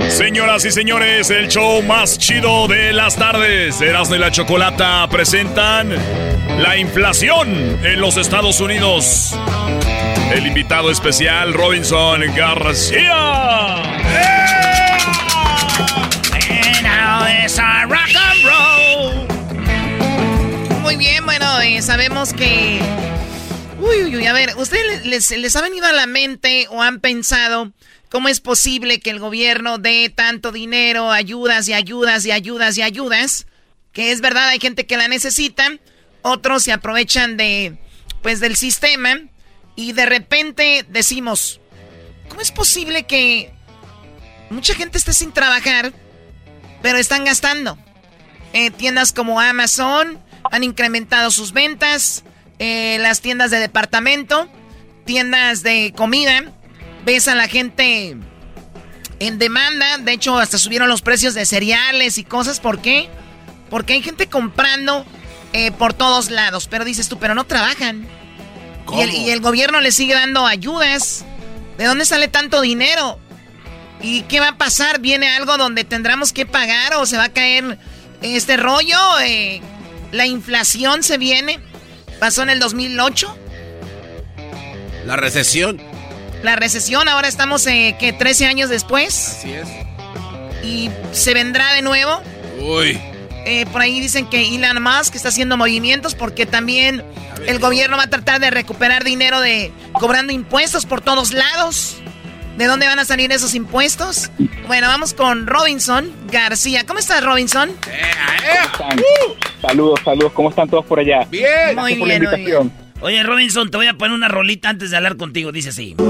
Señoras y señores, el show más chido de las tardes. Erasmo y la Chocolata presentan la inflación en los Estados Unidos. El invitado especial, Robinson García. Muy bien, bueno, eh, sabemos que. Uy, uy, uy, a ver, ¿ustedes les, les ha venido a la mente o han pensado cómo es posible que el gobierno dé tanto dinero, ayudas y ayudas y ayudas y ayudas? Que es verdad, hay gente que la necesita, otros se aprovechan de, pues, del sistema y de repente decimos, ¿cómo es posible que mucha gente esté sin trabajar, pero están gastando? Eh, tiendas como Amazon han incrementado sus ventas, eh, las tiendas de departamento, tiendas de comida, ves a la gente en demanda, de hecho hasta subieron los precios de cereales y cosas, ¿por qué? Porque hay gente comprando eh, por todos lados, pero dices tú, pero no trabajan. Y el, y el gobierno le sigue dando ayudas. ¿De dónde sale tanto dinero? ¿Y qué va a pasar? ¿Viene algo donde tendremos que pagar o se va a caer este rollo? Eh, ¿La inflación se viene? ¿Pasó en el 2008? La recesión. La recesión, ahora estamos, eh, ¿qué? 13 años después. Así es. ¿Y se vendrá de nuevo? Uy. Eh, por ahí dicen que Elon Musk está haciendo movimientos porque también el gobierno va a tratar de recuperar dinero de cobrando impuestos por todos lados. ¿De dónde van a salir esos impuestos? Bueno, vamos con Robinson García. ¿Cómo estás, Robinson? Saludos, saludos. ¿Cómo están todos por allá? Bien. Muy bien, muy bien. Oye, Robinson, te voy a poner una rolita antes de hablar contigo. Dice así.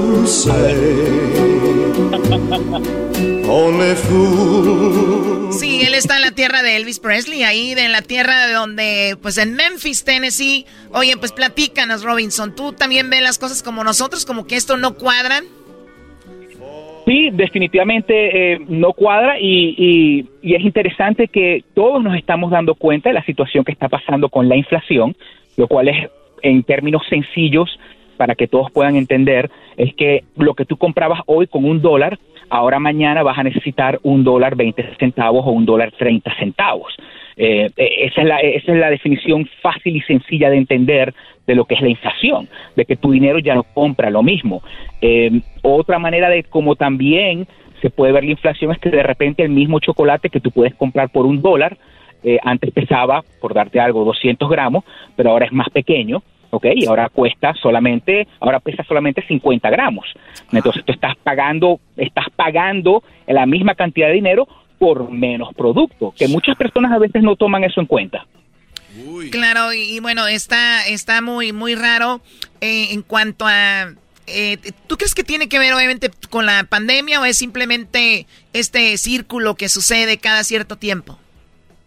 Sí, él está en la tierra de Elvis Presley, ahí en la tierra de donde, pues en Memphis, Tennessee. Oye, pues platícanos, Robinson. ¿Tú también ves las cosas como nosotros, como que esto no cuadran? Sí, definitivamente eh, no cuadra y, y, es interesante que todos nos estamos dando cuenta de la situación que está pasando con la inflación, lo cual es en términos sencillos para que todos puedan entender, es que lo que tú comprabas hoy con un dólar, ahora mañana vas a necesitar un dólar 20 centavos o un dólar 30 centavos. Eh, eh, esa, es la, esa es la definición fácil y sencilla de entender de lo que es la inflación, de que tu dinero ya no compra lo mismo. Eh, otra manera de cómo también se puede ver la inflación es que de repente el mismo chocolate que tú puedes comprar por un dólar, eh, antes pesaba, por darte algo, 200 gramos, pero ahora es más pequeño, ¿ok? Y ahora cuesta solamente, ahora pesa solamente 50 gramos. Entonces tú estás pagando, estás pagando la misma cantidad de dinero por menos producto, que muchas personas a veces no toman eso en cuenta. Claro, y, bueno, está, está muy, muy raro eh, en cuanto a... Eh, ¿Tú crees que tiene que ver obviamente con la pandemia o es simplemente este círculo que sucede cada cierto tiempo?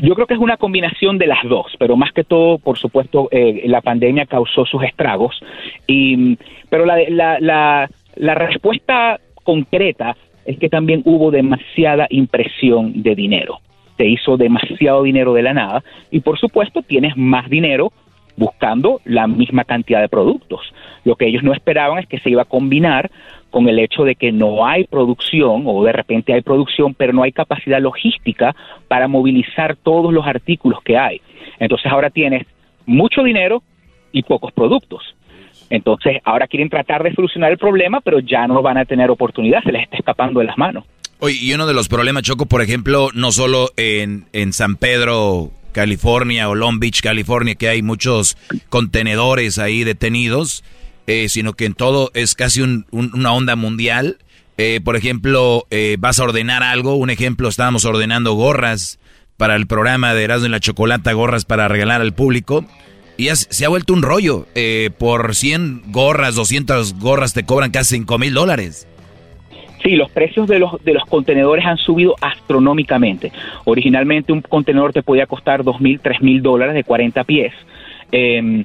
Yo creo que es una combinación de las dos, pero más que todo, por supuesto, eh, la pandemia causó sus estragos. Y, pero la, la, la, la respuesta concreta es que también hubo demasiada impresión de dinero. Se hizo demasiado dinero de la nada y por supuesto tienes más dinero buscando la misma cantidad de productos. Lo que ellos no esperaban es que se iba a combinar con el hecho de que no hay producción o de repente hay producción, pero no hay capacidad logística para movilizar todos los artículos que hay. Entonces ahora tienes mucho dinero y pocos productos. Entonces ahora quieren tratar de solucionar el problema, pero ya no van a tener oportunidad, se les está escapando de las manos. Oye, y uno de los problemas, Choco, por ejemplo, no solo en, en San Pedro, California o Long Beach, California, que hay muchos contenedores ahí detenidos, eh, sino que en todo es casi una onda mundial. Eh, por ejemplo, eh, vas a ordenar algo. Un ejemplo, estábamos ordenando gorras para el programa de Erasmo y la Chocolata, gorras para regalar al público. Y se ha vuelto un rollo. por 100 gorras, 200 gorras te cobran casi 5 mil dólares. Sí, los precios de los, de los contenedores han subido astronómicamente. Originalmente un contenedor te podía costar 2 mil, 3 mil dólares de 40 pies em,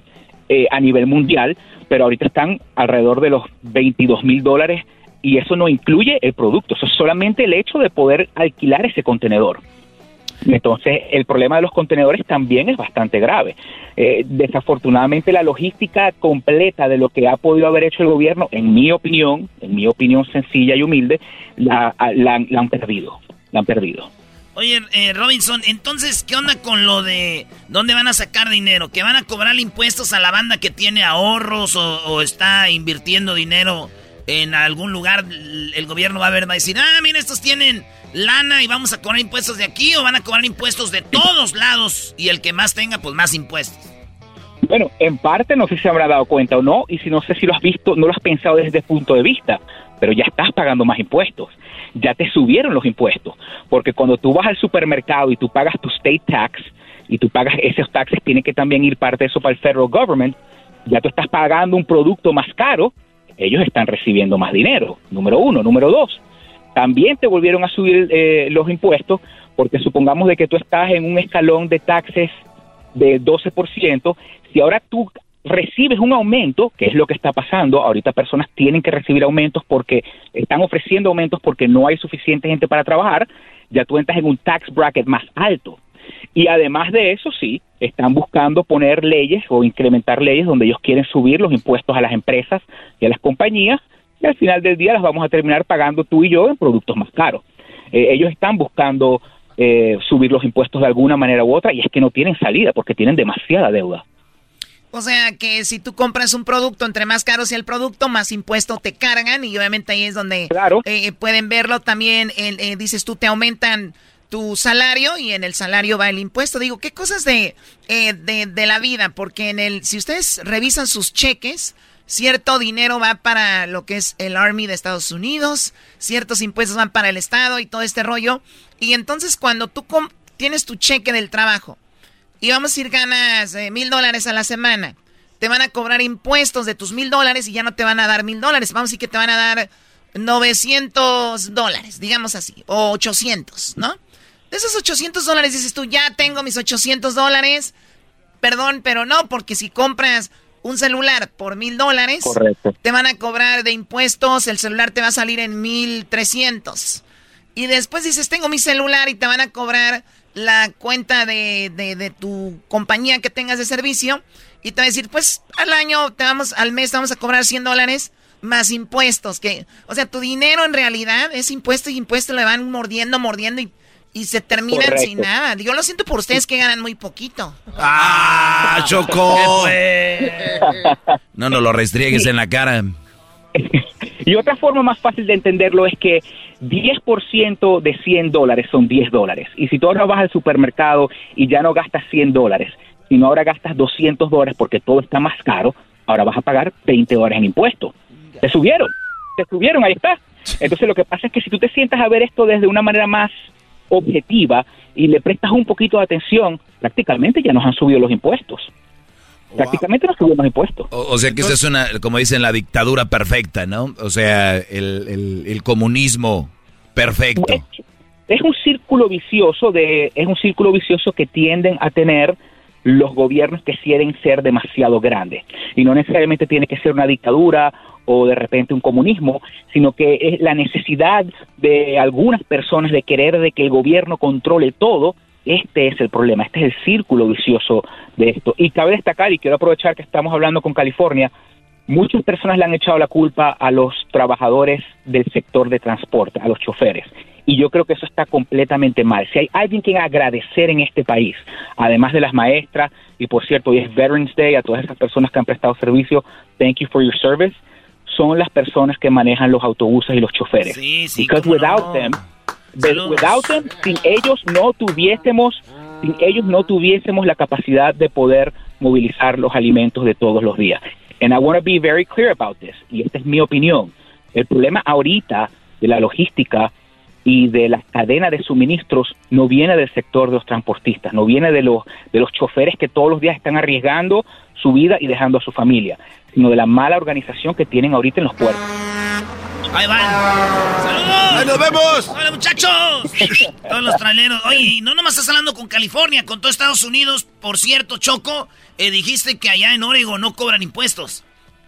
a nivel mundial pero ahorita están alrededor de los 22 mil dólares y eso no incluye el producto, eso es solamente el hecho de poder alquilar ese contenedor. Entonces, el problema de los contenedores también es bastante grave. Eh, desafortunadamente, la logística completa de lo que ha podido haber hecho el gobierno, en mi opinión, en mi opinión sencilla y humilde, la, la, la han perdido. La han perdido. Oye, eh, Robinson, entonces, ¿qué onda con lo de dónde van a sacar dinero? ¿Que van a cobrar impuestos a la banda que tiene ahorros o, está invirtiendo dinero en algún lugar? El gobierno va a ver, va a decir, ah, mira, estos tienen lana y vamos a cobrar impuestos de aquí o van a cobrar impuestos de todos lados y el que más tenga, pues más impuestos. Bueno, en parte no sé si se habrá dado cuenta o no, y si no sé si lo has visto, no lo has pensado desde ese punto de vista, pero ya estás pagando más impuestos ya te subieron los impuestos. Porque cuando tú vas al supermercado y tú pagas tu state tax y tú pagas esos taxes, tiene que también ir parte de eso para el federal government, Ya tú estás pagando un producto más caro, ellos están recibiendo más dinero, número uno. Número dos, también te volvieron a subir eh, los impuestos porque supongamos de que tú estás en un escalón de taxes de 12%, si ahora tú recibes un aumento, que es lo que está pasando, ahorita personas tienen que recibir aumentos porque están ofreciendo aumentos porque no hay suficiente gente para trabajar, ya tú entras en un tax bracket más alto. Y además de eso, sí, están buscando poner leyes o incrementar leyes donde ellos quieren subir los impuestos a las empresas y a las compañías y al final del día las vamos a terminar pagando tú y yo en productos más caros. Eh, ellos están buscando eh, subir los impuestos de alguna manera u otra y es que no tienen salida porque tienen demasiada deuda. O sea que si tú compras un producto, entre más caro sea el producto, más impuestos te cargan y obviamente ahí es donde eh, pueden verlo también. dices tú, te aumentan tu salario y en el salario va el impuesto. Digo, ¿qué cosas de, de, de la vida? Porque en el, si ustedes revisan sus cheques, cierto dinero va para lo que es el Army de Estados Unidos, ciertos impuestos van para el Estado y todo este rollo. Y entonces cuando tú tienes tu cheque del trabajo y vamos a ir ganas eh, mil dólares a la semana, te van a cobrar impuestos de tus mil dólares y ya no te van a dar mil dólares. Vamos a decir que te van a dar 900 dólares, digamos así, o 800, ¿no? De esos 800 dólares dices tú, ya tengo mis 800 dólares. Perdón, pero no, porque si compras un celular por mil dólares, te van a cobrar de impuestos, el celular te va a salir en mil trescientos. Y después dices, tengo mi celular y te van a cobrar la cuenta de, de, tu compañía que tengas de servicio. Y te va a decir, pues al año, te vamos, al mes te vamos a cobrar 100 dólares más impuestos. Que, o sea, tu dinero en realidad es impuesto y impuesto, le van mordiendo, mordiendo y y se terminan sin nada. Yo lo siento por ustedes que ganan muy poquito. ¡Ah, Choco! No, no lo restriegues en la cara. y otra forma más fácil de entenderlo es que 10% de 100 dólares son 10 dólares. Y si tú ahora vas al supermercado y ya no gastas 100 dólares, sino ahora gastas 200 dólares porque todo está más caro, ahora vas a pagar 20 dólares en impuestos. Te subieron, te subieron, ahí está. Entonces lo que pasa es que si tú te sientas a ver esto desde una manera más objetiva y le prestas un poquito de atención, prácticamente ya nos han subido los impuestos. Prácticamente nos subieron los impuestos. O, sea que eso es una, como dicen, la dictadura perfecta, ¿no? O sea, el, comunismo perfecto. Es, es, un círculo vicioso de, es un círculo vicioso que tienden a tener los gobiernos que quieren ser demasiado grandes. Y no necesariamente tiene que ser una dictadura o de repente un comunismo, sino que es la necesidad de algunas personas de querer de que el gobierno controle todo. Este es el problema, este es el círculo vicioso de esto. Y cabe destacar, y quiero aprovechar que estamos hablando con California, muchas personas le han echado la culpa a los trabajadores del sector de transporte, a los choferes. Y yo creo que eso está completamente mal. Si hay alguien que agradecer en este país, además de las maestras, y por cierto, hoy es Veterans Day, a todas esas personas que han prestado servicio, thank you for your service, son las personas que manejan los autobuses y los choferes. Sí, sí, Because without them, without them, sin ellos no tuviésemos, sin ellos no tuviésemos la capacidad de poder movilizar los alimentos de todos los días. And I want to be very clear about this, y esta es mi opinión. El problema ahorita de la logística y de la cadena de suministros no viene del sector de los transportistas, no viene de los, de los choferes que todos los días están arriesgando su vida y dejando a su familia, sino de la mala organización que tienen ahorita en los puertos. Ahí van. ¡Saludos! nos vemos! ¡Hola, muchachos! Todos los traileros. Oye, no nomás estás hablando con California, con todo Estados Unidos. Por cierto, Choco, eh, dijiste que allá en Oregon no cobran impuestos.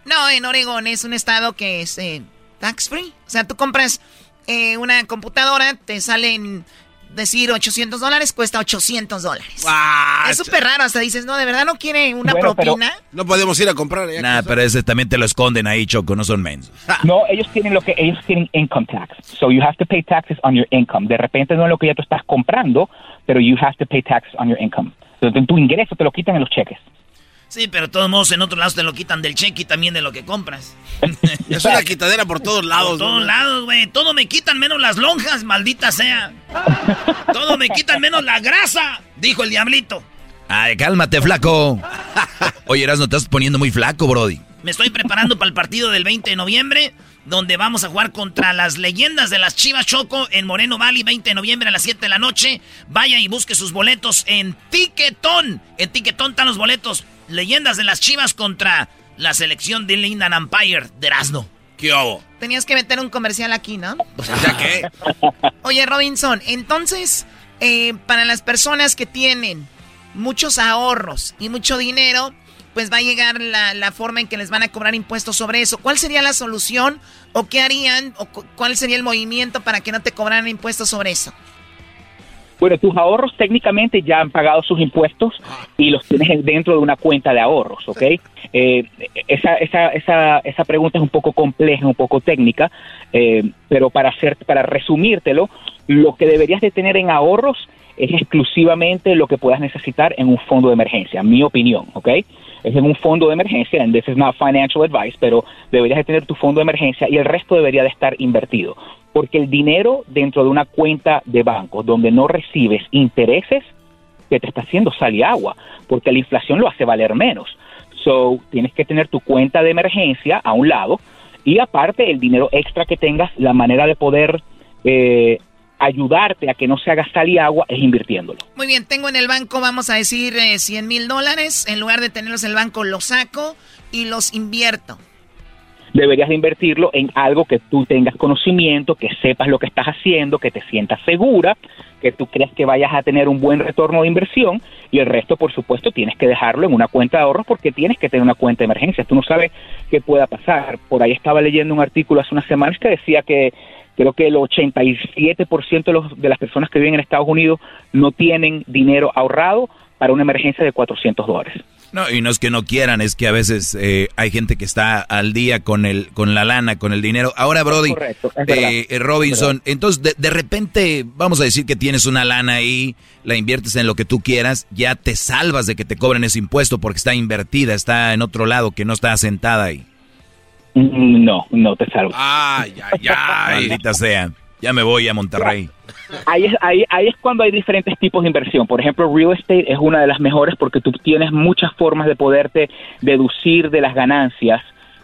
No, en Oregon es un estado que es eh, tax free. O sea, tú compras eh, una computadora, te salen decir 800 dólares, cuesta 800 dólares. es súper raro, hasta dices, no, de verdad no quiere una propina. No podemos ir a comprar. Nah, pero ese también te lo esconden ahí, Choco, no son mensos. no, ellos tienen lo que ellos tienen income tax. So you have to pay taxes on your income. De repente no es lo que ya tú estás comprando, pero you have to pay taxes on your income. Entonces, tu ingreso te lo quitan en los cheques. Sí, pero de todos modos en otros lados te lo quitan del cheque y también de lo que compras. es una quitadera por todos lados. Por todos lados, güey. Todo me quitan menos las lonjas, maldita sea. Todo me quitan menos la grasa, dijo el diablito. Ay, cálmate, flaco. Oye, Eras, no estás poniendo muy flaco, Brody. Me estoy preparando para el partido del 20 de noviembre, donde vamos a jugar contra las leyendas de las Chivas Choco en Moreno Valley, 20 de noviembre a las 7 de la noche. Vaya y busque sus boletos en Tiquetón. En Tiquetón están los boletos leyendas de las Chivas contra la selección de Linda Empire de Erasmo. ¿Qué hago? Tenías que meter un comercial aquí, ¿no? Pues, ¿ya qué? Oye, Robinson, entonces, eh, para las personas que tienen muchos ahorros y mucho dinero, pues va a llegar la, la, forma en que les van a cobrar impuestos sobre eso. ¿Cuál sería la solución o qué harían o cuál sería el movimiento para que no te cobraran impuestos sobre eso? Bueno, tus ahorros técnicamente ya han pagado sus impuestos y los tienes dentro de una cuenta de ahorros, ¿ok? Eh, esa, esa, esa, esa pregunta es un poco compleja, un poco técnica, eh, pero para, hacer, para resumírtelo, lo que deberías de tener en ahorros es exclusivamente lo que puedas necesitar en un fondo de emergencia, mi opinión, ¿ok? Es en un fondo de emergencia, and this is financial advice, pero deberías de tener tu fondo de emergencia y el resto debería de estar invertido porque el dinero dentro de una cuenta de banco donde no recibes intereses, que te está haciendo sal agua, porque la inflación lo hace valer menos. So, tienes que tener tu cuenta de emergencia a un lado y aparte el dinero extra que tengas, la manera de poder eh, ayudarte a que no se haga sal y agua es invirtiéndolo. Muy bien, tengo en el banco, vamos a decir, 100 eh, mil dólares. En lugar de tenerlos en el banco, los saco y los invierto deberías de invertirlo en algo que tú tengas conocimiento, que sepas lo que estás haciendo, que te sientas segura, que tú creas que vayas a tener un buen retorno de inversión y el resto, por supuesto, tienes que dejarlo en una cuenta de ahorros porque tienes que tener una cuenta de emergencia. Tú no sabes qué pueda pasar. Por ahí estaba leyendo un artículo hace unas semanas que decía que creo que el 87% de, los, de las personas que viven en Estados Unidos no tienen dinero ahorrado para una emergencia de 400 dólares. No, y no es que no quieran, es que a veces eh, hay gente que está al día con el con la lana, con el dinero. Ahora, Brody, eh, eh, Robinson, entonces de, repente, vamos a decir que tienes una lana ahí, la inviertes en lo que tú quieras, ya te salvas de que te cobren ese impuesto porque está invertida, está en otro lado, que no está sentada ahí. Mm, no, no te salvas. Ay, ay, ay. Maldita sea. Ya me voy a Monterrey. Ahí es, ahí, ahí es cuando hay diferentes tipos de inversión. Por ejemplo, real estate es una de las mejores porque tú tienes muchas formas de poderte deducir de las ganancias,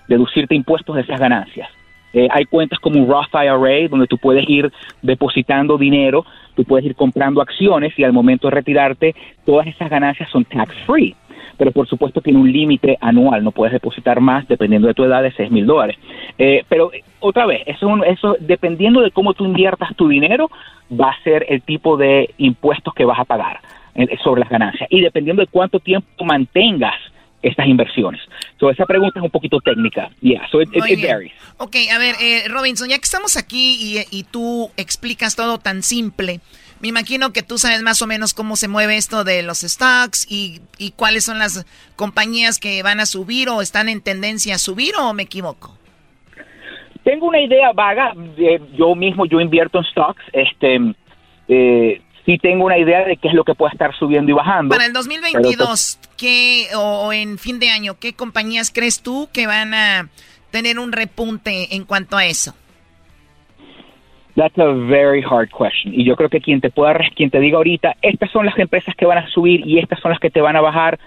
deducirte impuestos de esas ganancias. Eh, hay cuentas como un Roth IRA donde tú puedes ir depositando dinero, tú puedes ir comprando acciones y al momento de retirarte todas esas ganancias son tax free pero por supuesto tiene un límite anual, no puedes depositar más dependiendo de tu edad de 6 mil dólares. Eh, pero otra vez, eso, eso dependiendo de cómo tú inviertas tu dinero, va a ser el tipo de impuestos que vas a pagar eh, sobre las ganancias y dependiendo de cuánto tiempo mantengas estas inversiones. So, esa pregunta es un poquito técnica. Yeah, so it, varies. Ok, a ver, eh, Robinson, ya que estamos aquí y, y tú explicas todo tan simple, me imagino que tú sabes más o menos cómo se mueve esto de los stocks y, y cuáles son las compañías que van a subir o están en tendencia a subir o me equivoco. Tengo una idea vaga, yo mismo yo invierto en stocks, este, eh, sí tengo una idea de qué es lo que puede estar subiendo y bajando. Para el 2022, ¿qué, o en fin de año, ¿qué compañías crees tú que van a tener un repunte en cuanto a eso? That's a very hard question. Y yo creo que quien te pueda, quien te diga ahorita, estas son las empresas que van a subir y estas son las que te van a bajar,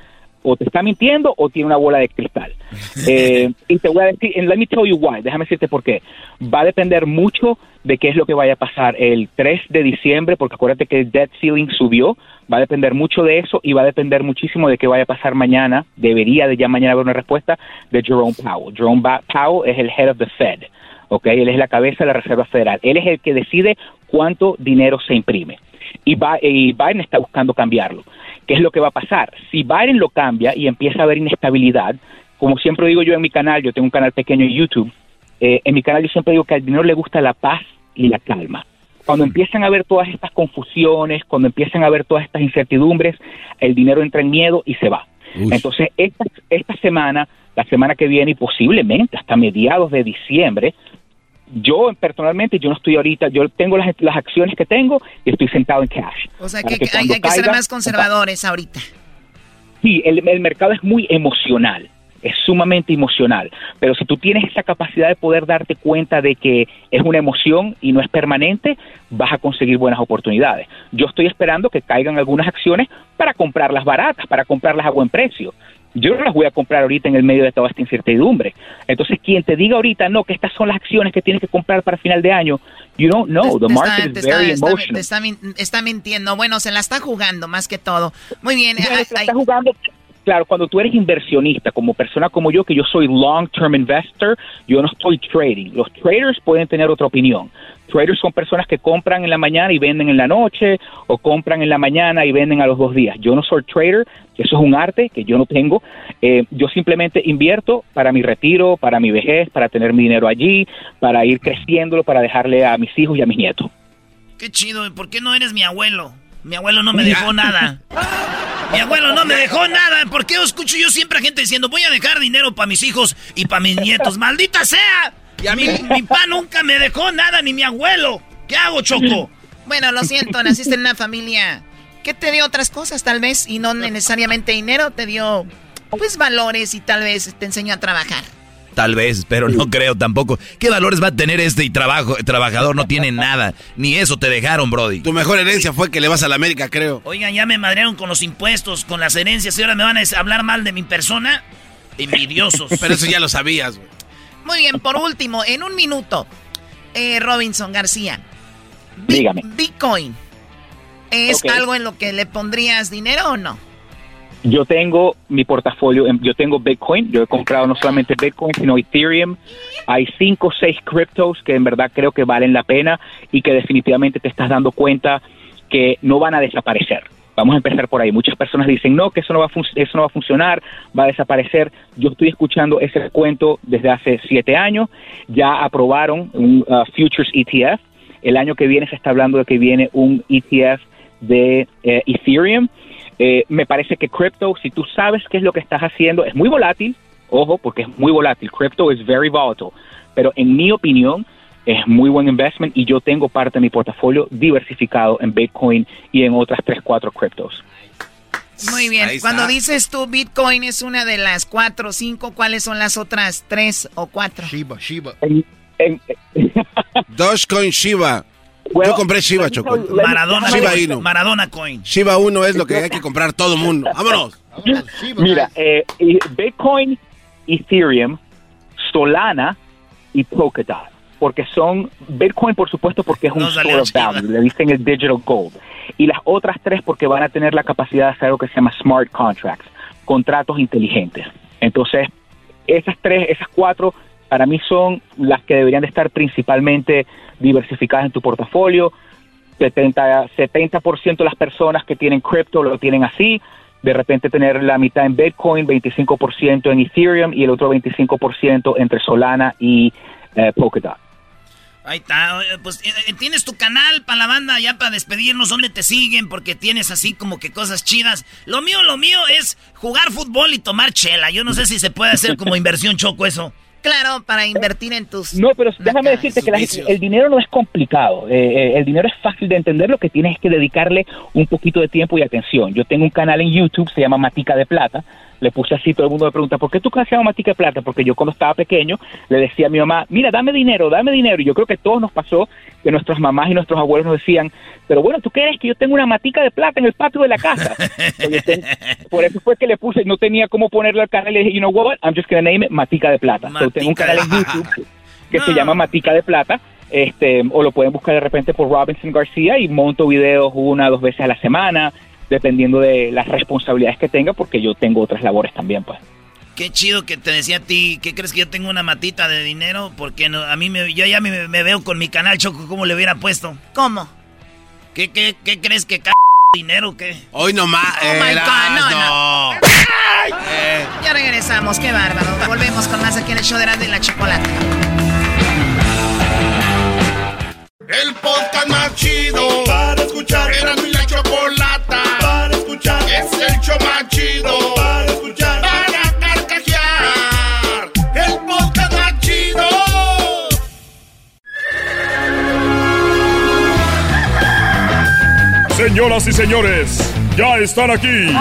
o te está mintiendo o tiene una bola de cristal. Eh, y te voy a decir, and let me tell you why, déjame decirte por qué. Va a depender mucho de qué es lo que vaya a pasar el 3 de diciembre, porque acuérdate que el debt ceiling subió, va a depender mucho de eso y va a depender muchísimo de qué vaya a pasar mañana, debería de ya mañana haber una respuesta de Jerome Powell. Jerome Powell es el head of the Fed. ¿Ok? Él es la cabeza de la Reserva Federal. Él es el que decide cuánto dinero se imprime. Y, Biden está buscando cambiarlo. ¿Qué es lo que va a pasar? Si Biden lo cambia y empieza a haber inestabilidad, como siempre digo yo en mi canal, yo tengo un canal pequeño en YouTube, eh, en mi canal yo siempre digo que al dinero le gusta la paz y la calma. Cuando empiezan a haber todas estas confusiones, cuando empiezan a haber todas estas incertidumbres, el dinero entra en miedo y se va. Entonces, esta, esta semana, la semana que viene y posiblemente hasta mediados de diciembre, yo personalmente, yo no estoy ahorita, yo tengo las, las acciones que tengo y estoy sentado en cash. O sea que, hay, que ser más conservadores ahorita. Sí, el, el mercado es muy emocional es sumamente emocional. Pero si tú tienes esa capacidad de poder darte cuenta de que es una emoción y no es permanente, vas a conseguir buenas oportunidades. Yo estoy esperando que caigan algunas acciones para comprarlas baratas, para comprarlas a buen precio yo no las voy a comprar ahorita en el medio de toda esta incertidumbre. Entonces, quien te diga ahorita, no, que estas son las acciones que tienes que comprar para final de año, you don't know. The market is very emotional. Está, está, mintiendo. Bueno, se la está jugando más que todo. Muy bien. se la está jugando claro, cuando tú eres inversionista, como persona como yo, que yo soy long-term investor, yo no estoy trading. Los traders pueden tener otra opinión. Traders son personas que compran en la mañana y venden en la noche, o compran en la mañana y venden a los dos días. Yo no soy trader, eso es un arte que yo no tengo. Eh, yo simplemente invierto para mi retiro, para mi vejez, para tener mi dinero allí, para ir creciéndolo, para dejarle a mis hijos y a mis nietos. Qué chido, ¿por qué no eres mi abuelo? Mi abuelo no me dejó nada. Mi abuelo no me dejó nada. ¿Por qué escucho yo siempre a gente diciendo voy a dejar dinero para mis hijos y para mis nietos? ¡Maldita sea! Y a mí, mi papá nunca me dejó nada, ni mi abuelo. ¿Qué hago, Choco? Bueno, lo siento, naciste en una familia que te dio otras cosas, tal vez, y no necesariamente dinero, te dio, pues, valores y tal vez te enseñó a trabajar. Tal vez, pero no creo tampoco. ¿Qué valores va a tener este y trabajo, trabajador? No tiene nada. Ni eso te dejaron, Brody. Tu mejor herencia fue que le vas a la América, creo. Oigan, ya me madrearon con los impuestos, con las herencias, y ahora me van a hablar mal de mi persona. Envidiosos. pero eso ya lo sabías, güey. Muy bien, por último, en un minuto, eh, Robinson García. Dígame. Bitcoin. ¿Es algo en lo que le pondrías dinero o no? Yo tengo mi portafolio, yo tengo Bitcoin, yo he comprado no solamente Bitcoin, sino Ethereum. Hay cinco o seis criptos que en verdad creo que valen la pena y que definitivamente te estás dando cuenta que no van a desaparecer. Vamos a empezar por ahí. Muchas personas dicen, no, que eso no va a, eso no va a funcionar, va a desaparecer. Yo estoy escuchando ese cuento desde hace siete años. Ya aprobaron un uh, Futures ETF. El año que viene se está hablando de que viene un ETF de eh, Ethereum eh, me parece que crypto, si tú sabes qué es lo que estás haciendo, es muy volátil, ojo, porque es muy volátil. Crypto es very volatile. Pero en mi opinión, es muy buen investment y yo tengo parte de mi portafolio diversificado en Bitcoin y en otras tres, cuatro criptos. Muy bien. Cuando dices tú Bitcoin es una de las cuatro o cinco, ¿cuáles son las otras tres o cuatro? Shiba, Shiba. Dogecoin Shiba. Yo compré Shiba, Choco. Maradona, Shiba Maradona Coin. Shiba 1 es lo que hay que comprar todo el mundo. ¡Vámonos! Mira, eh, Bitcoin, Ethereum, Solana y Polkadot. Porque son, Bitcoin por supuesto porque es un store of value, le dicen el digital gold. Y las otras tres porque van a tener la capacidad de hacer algo que se llama smart contracts, contratos inteligentes. Entonces, esas tres, esas cuatro para mí son las que deberían de estar principalmente diversificadas en tu portafolio. 70, 70% de las personas que tienen cripto lo tienen así. De repente tener la mitad en Bitcoin, 25% en Ethereum y el otro 25% entre Solana y eh, Polkadot. Ahí está, pues eh, eh, tienes tu canal para la banda ya para despedirnos, ¿dónde te siguen? Porque tienes así como que cosas chidas. Lo mío, lo mío es jugar fútbol y tomar chela. Yo no sé si se puede hacer como inversión choco eso. Claro, para invertir en tus... No, pero déjame decirte que el dinero no es complicado. Eh, eh, el dinero es fácil de entender. Lo que tienes es que dedicarle un poquito de tiempo y atención. Yo tengo un canal en YouTube, se llama Matica de Plata le puse así, todo el mundo me pregunta, ¿por qué tú hacías matica de plata? Porque yo cuando estaba pequeño le decía a mi mamá, mira, dame dinero, dame dinero. Y yo creo que a todos nos pasó que nuestras mamás y nuestros abuelos nos decían, pero bueno, ¿tú crees que yo tengo una matica de plata en el patio de la casa? por eso fue que le puse, no tenía cómo ponerle al canal y le dije, you know what, I'm just gonna name it Matica de Plata. tengo un canal en YouTube que se llama Matica de Plata. Este, o lo pueden buscar de repente por Robinson García y monto videos una o dos veces a la semana dependiendo de las responsabilidades que tenga, porque yo tengo otras labores también, pues. Qué chido que te decía a ti, ¿qué crees que yo tengo una matita de dinero? Porque no, a mí me, yo ya me, veo con mi canal Choco como le hubiera puesto. ¿Cómo? ¿Qué, qué, qué crees que c dinero qué? Hoy nomás. Oh my God, no, no. Eh. Ya regresamos, qué bárbaro. Volvemos con más aquí en el show de la, de la chocolate. El podcast más chido para escuchar. Era mi la chocolata show más chido para escuchar. Para carcajear. El podcast más chido. Señoras y señores, ya están aquí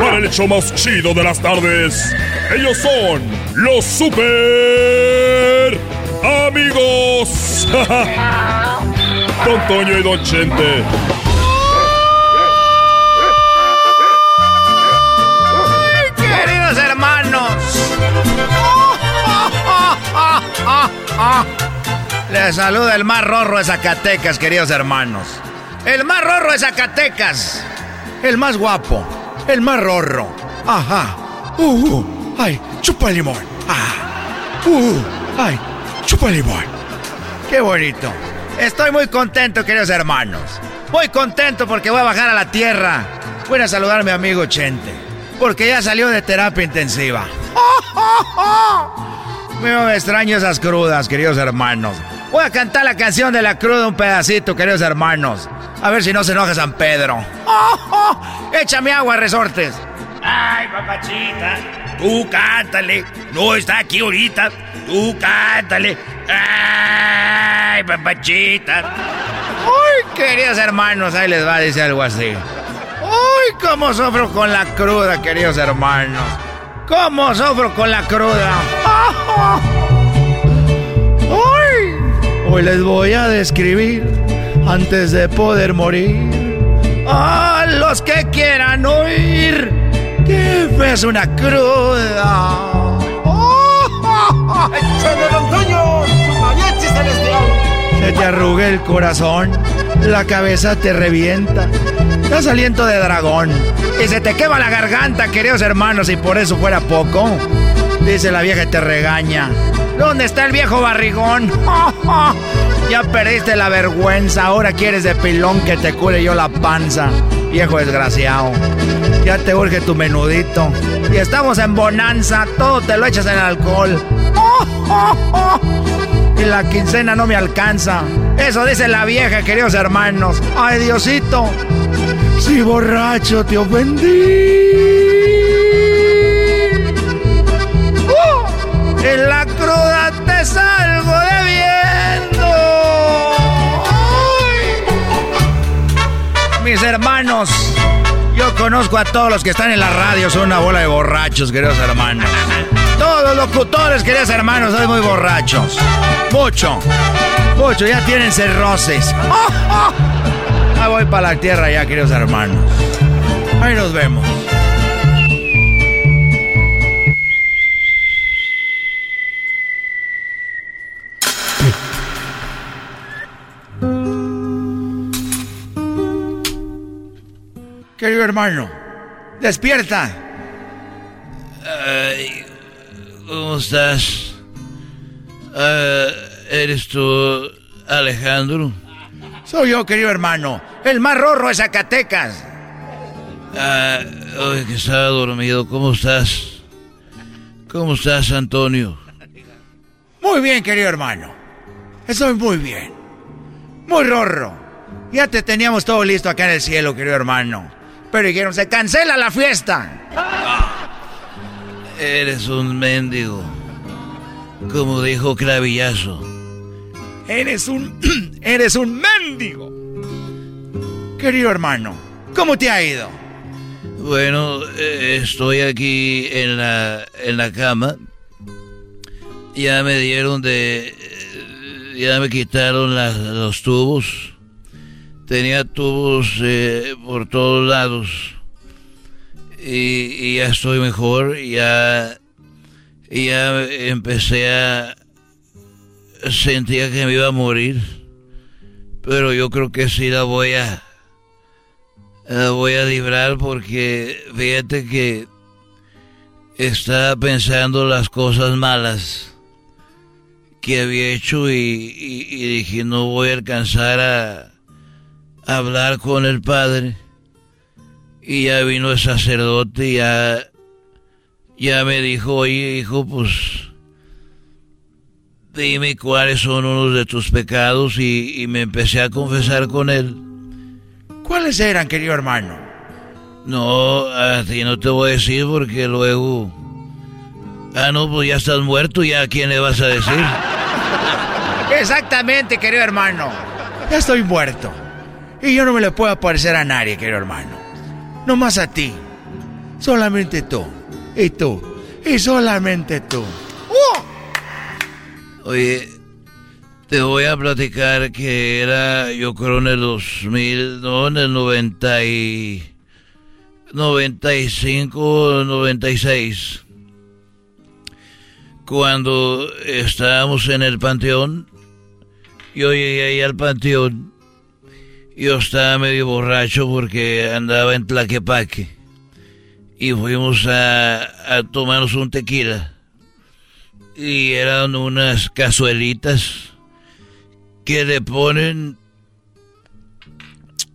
para el show más chido de las tardes. Ellos son los super amigos. Don Toño y Don Chente. Les saluda el más rorro de Zacatecas, queridos hermanos. El más rorro de Zacatecas. El más guapo. El más rorro Ajá. Uh, uh, ay, chupa limón. Ah. Uh, ay, chupa limón. Qué bonito. Estoy muy contento, queridos hermanos. Muy contento porque voy a bajar a la tierra. Voy a saludar a mi amigo Chente. Porque ya salió de terapia intensiva. Me extraño esas crudas, queridos hermanos. Voy a cantar la canción de la cruda un pedacito, queridos hermanos. A ver si no se enoja San Pedro. Échame agua, resortes. Ay, papachita, tú cántale. No está aquí ahorita. Tú cántale. Ay, papachita. Uy, queridos hermanos, ahí les va, dice algo así. Uy, cómo sufro con la cruda, queridos hermanos. Cómo sufro con la cruda. Uy, hoy les voy a describir antes de poder morir. A los que quieran oír que es una cruda. Se te arruga el corazón, la cabeza te revienta, das aliento de dragón y se te quema la garganta, queridos hermanos, y por eso fuera poco. Dice la vieja y te regaña. ¿Dónde está el viejo barrigón? ya perdiste la vergüenza, ahora quieres de pilón que te cure yo la panza. Viejo desgraciado, ya te urge tu menudito. Y estamos en bonanza, todo te lo echas en alcohol. y la quincena no me alcanza. Eso dice la vieja, queridos hermanos. Ay, Diosito, si borracho te ofendí. En la cruda te salgo debiendo. Mis hermanos, yo conozco a todos los que están en la radio, son una bola de borrachos, queridos hermanos. Los locutores, queridos hermanos, son muy borrachos. Mucho, mucho, ya tienen cerroces. Ya voy para la tierra ya, queridos hermanos. Ahí nos vemos. Querido hermano, despierta. ¿Cómo estás? Ah, ¿Eres tú, Alejandro? Soy yo, querido hermano, el más rorro de Zacatecas. Ah, hoy que estaba dormido, ¿cómo estás? ¿Cómo estás, Antonio? Muy bien, querido hermano. Estoy muy bien. Muy rorro. Ya te teníamos todo listo acá en el cielo, querido hermano. Pero dijeron, se cancela la fiesta. Eres un mendigo. Como dijo Clavillazo. Eres un. Eres un mendigo. Querido hermano, ¿cómo te ha ido? Bueno, eh, estoy aquí en la, en la cama. Ya me dieron de. Ya me quitaron los tubos. Tenía tubos eh, por todos lados. Y, ya estoy mejor. Ya, ya empecé a. Sentía que me iba a morir. Pero yo creo que sí la voy a. La voy a librar porque fíjate que estaba pensando las cosas malas que había hecho y dije no voy a alcanzar a, hablar con el padre. Y ya vino el sacerdote y ya, ya me dijo, oye hijo, pues dime cuáles son unos de tus pecados y, y me empecé a confesar con él. ¿Cuáles eran, querido hermano? No, a ti no te voy a decir porque luego... Ah, no, pues ya estás muerto, ¿ya a quién le vas a decir? Exactamente, querido hermano. Ya estoy muerto. Y yo no me le puedo aparecer a nadie, querido hermano. No más a ti. Solamente tú. Y tú. Y solamente tú. Oye, te voy a platicar que era, yo creo, en el 2000, no, en el 90 y... 95, 96. Cuando estábamos en el panteón, yo llegué ahí al panteón yo estaba medio borracho porque andaba en Tlaquepaque. y fuimos a, a tomarnos un tequila. Y eran unas cazuelitas que le ponen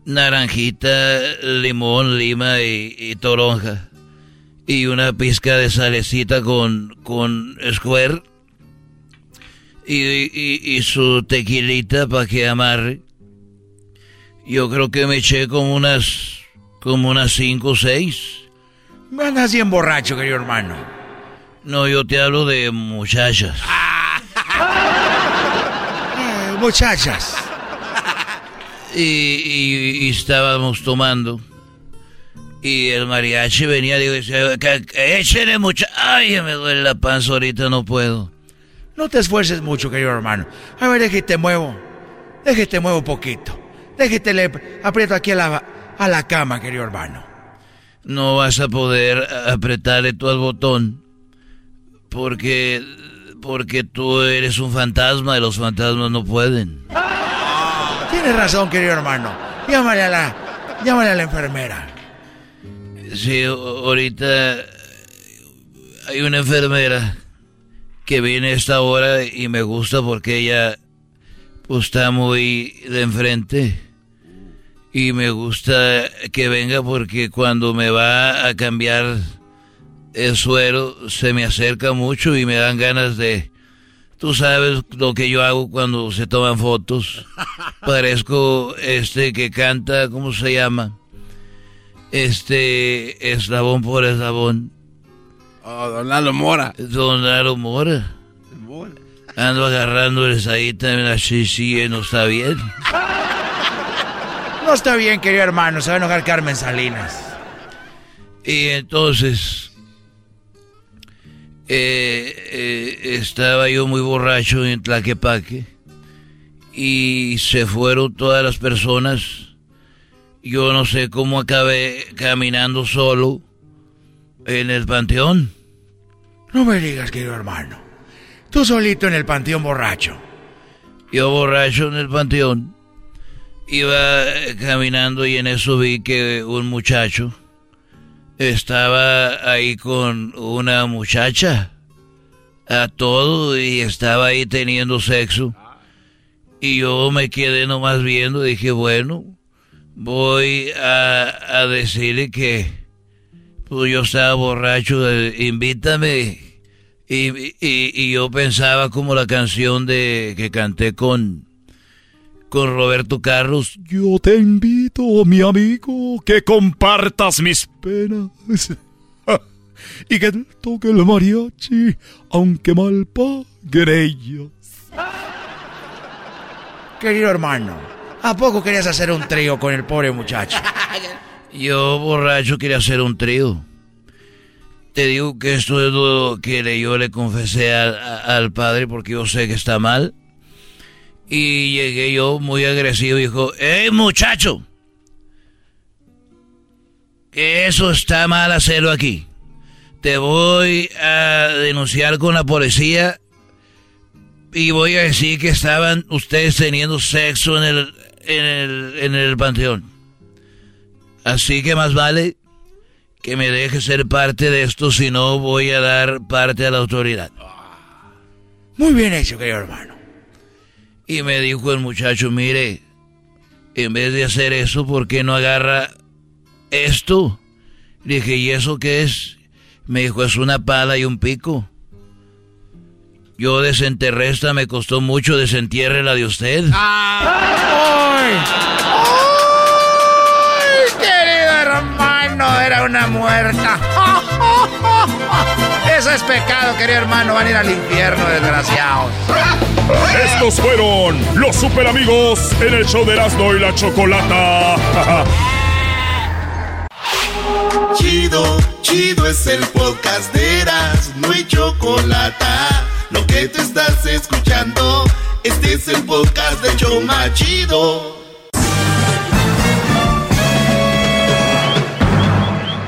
naranjita, limón, lima y, toronja. Y una pizca de salecita con, con square. Y, y, su tequilita para que amarre. Yo creo que me eché como unas, como unas cinco o seis. Me andas bien borracho, querido hermano. No, yo te hablo de muchachas. Eh, muchachas. Y, estábamos tomando. Y el mariachi venía y decía, échale mucha... Ay, me duele la panza ahorita, no puedo. No te esfuerces mucho, querido hermano. A ver, déjate muevo. Déjate muevo poquito. Déjate le aprieto aquí a la, a la cama, querido hermano no vas a poder apretarle tú al botón porque porque tú eres un fantasma y los fantasmas no pueden. Tienes razón, querido hermano. Llámale a la llámale a la enfermera. Sí, ahorita hay una enfermera que viene a esta hora y me gusta porque ella pues, está muy de enfrente y me gusta que venga porque cuando me va a cambiar el suero se me acerca mucho y me dan ganas de... Tú sabes lo que yo hago cuando se toman fotos. Parezco este que canta, ¿cómo se llama? Este, eslabón por eslabón. Oh, don Lalo Mora. Don Lalo Mora. Ando agarrando ahí también así, sí, no está bien. No está bien, querido hermano, se va a enojar Carmen Salinas. Y entonces eh, eh, estaba yo muy borracho en Tlaquepaque y se fueron todas las personas. Yo no sé cómo acabé caminando solo en el panteón. No me digas, querido hermano. Tú solito en el panteón borracho. Yo borracho en el panteón iba caminando y en eso vi que un muchacho estaba ahí con una muchacha a todo y estaba ahí teniendo sexo. Y yo me quedé nomás viendo, dije, bueno, voy a, decirle que pues yo estaba borracho, invítame. Y, y yo pensaba como la canción de que canté con con Roberto Carlos. Yo te invito, mi amigo, que compartas mis penas. y que toque el mariachi, aunque mal paguen ellos. Querido hermano, ¿a poco querías hacer un trío con el pobre muchacho? Yo, borracho, quería hacer un trío. Te digo que esto es lo que yo le confesé al padre porque yo sé que está mal. Y llegué yo muy agresivo y dijo, ¡Ey muchacho! Que eso está mal hacerlo aquí. Te voy a denunciar con la policía y voy a decir que estaban ustedes teniendo sexo en el, en el, en el panteón. Así que más vale que me deje ser parte de esto, si no voy a dar parte a la autoridad. Muy bien hecho, querido hermano. Y me dijo el muchacho, mire, en vez de hacer eso, ¿por qué no agarra esto? Le dije, ¿y eso qué es? Me dijo, es una pala y un pico. Yo desenterré esta, me costó mucho desentierre la de usted. ¡Ay! Era una muerta. Eso es pecado, querido hermano. Van a ir al infierno, desgraciados. Estos fueron los super amigos en el show de Erasmo y la Chocolata. chido, chido es el podcast de Erasmo y Chocolata. Lo que te estás escuchando, este es el podcast de Choma Chido.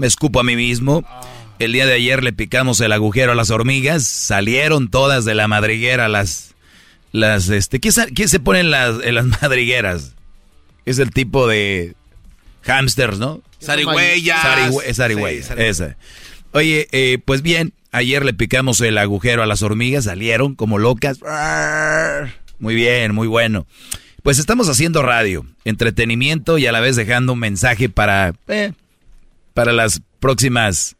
Me escupo a mí mismo. El día de ayer le picamos el agujero a las hormigas. Salieron todas de la madriguera las, las, este, ¿qué, qué se ponen las, en las madrigueras? Es el tipo de hamsters, ¿no? Sí, zarigüeyas. esa. Oye, eh, pues bien, ayer le picamos el agujero a las hormigas, salieron como locas. Muy bien, muy bueno. Pues estamos haciendo radio, entretenimiento y a la vez dejando un mensaje para, eh, para las próximas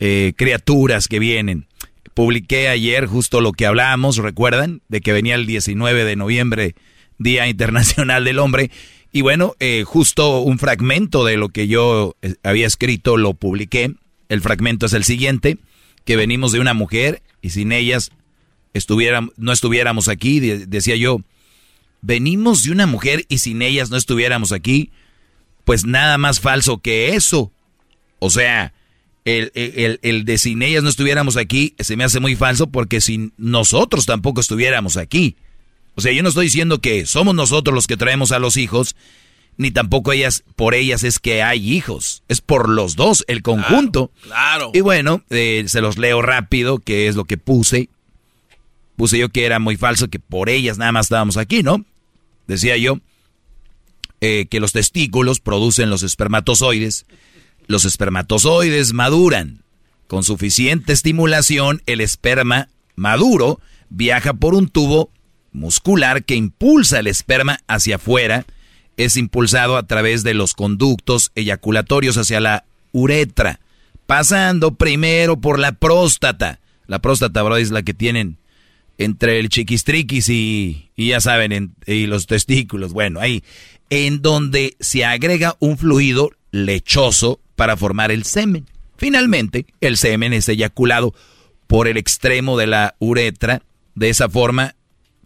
eh, criaturas que vienen. Publiqué ayer justo lo que hablábamos, recuerdan, de que venía el 19 de noviembre, Día Internacional del Hombre. Y bueno, eh, justo un fragmento de lo que yo eh, había escrito lo publiqué. El fragmento es el siguiente, que venimos de una mujer y sin ellas estuviéramos, no estuviéramos aquí, de- decía yo, venimos de una mujer y sin ellas no estuviéramos aquí, pues nada más falso que eso. O sea, el, el, el de sin ellas no estuviéramos aquí se me hace muy falso porque sin nosotros tampoco estuviéramos aquí. O sea, yo no estoy diciendo que somos nosotros los que traemos a los hijos, ni tampoco ellas, por ellas es que hay hijos. Es por los dos, el conjunto. Claro. Y bueno, eh, se los leo rápido, que es lo que puse. Puse yo que era muy falso, que por ellas nada más estábamos aquí, ¿no? Decía yo eh, que los testículos producen los espermatozoides. Los espermatozoides maduran. Con suficiente estimulación, el esperma maduro viaja por un tubo muscular que impulsa el esperma hacia afuera. Es impulsado a través de los conductos eyaculatorios hacia la uretra, pasando primero por la próstata. La próstata, bro, es la que tienen entre el chiquistriquis y, ya saben, en- y los testículos. Bueno, ahí, en donde se agrega un fluido lechoso para formar el semen. Finalmente, el semen es eyaculado por el extremo de la uretra. De esa forma,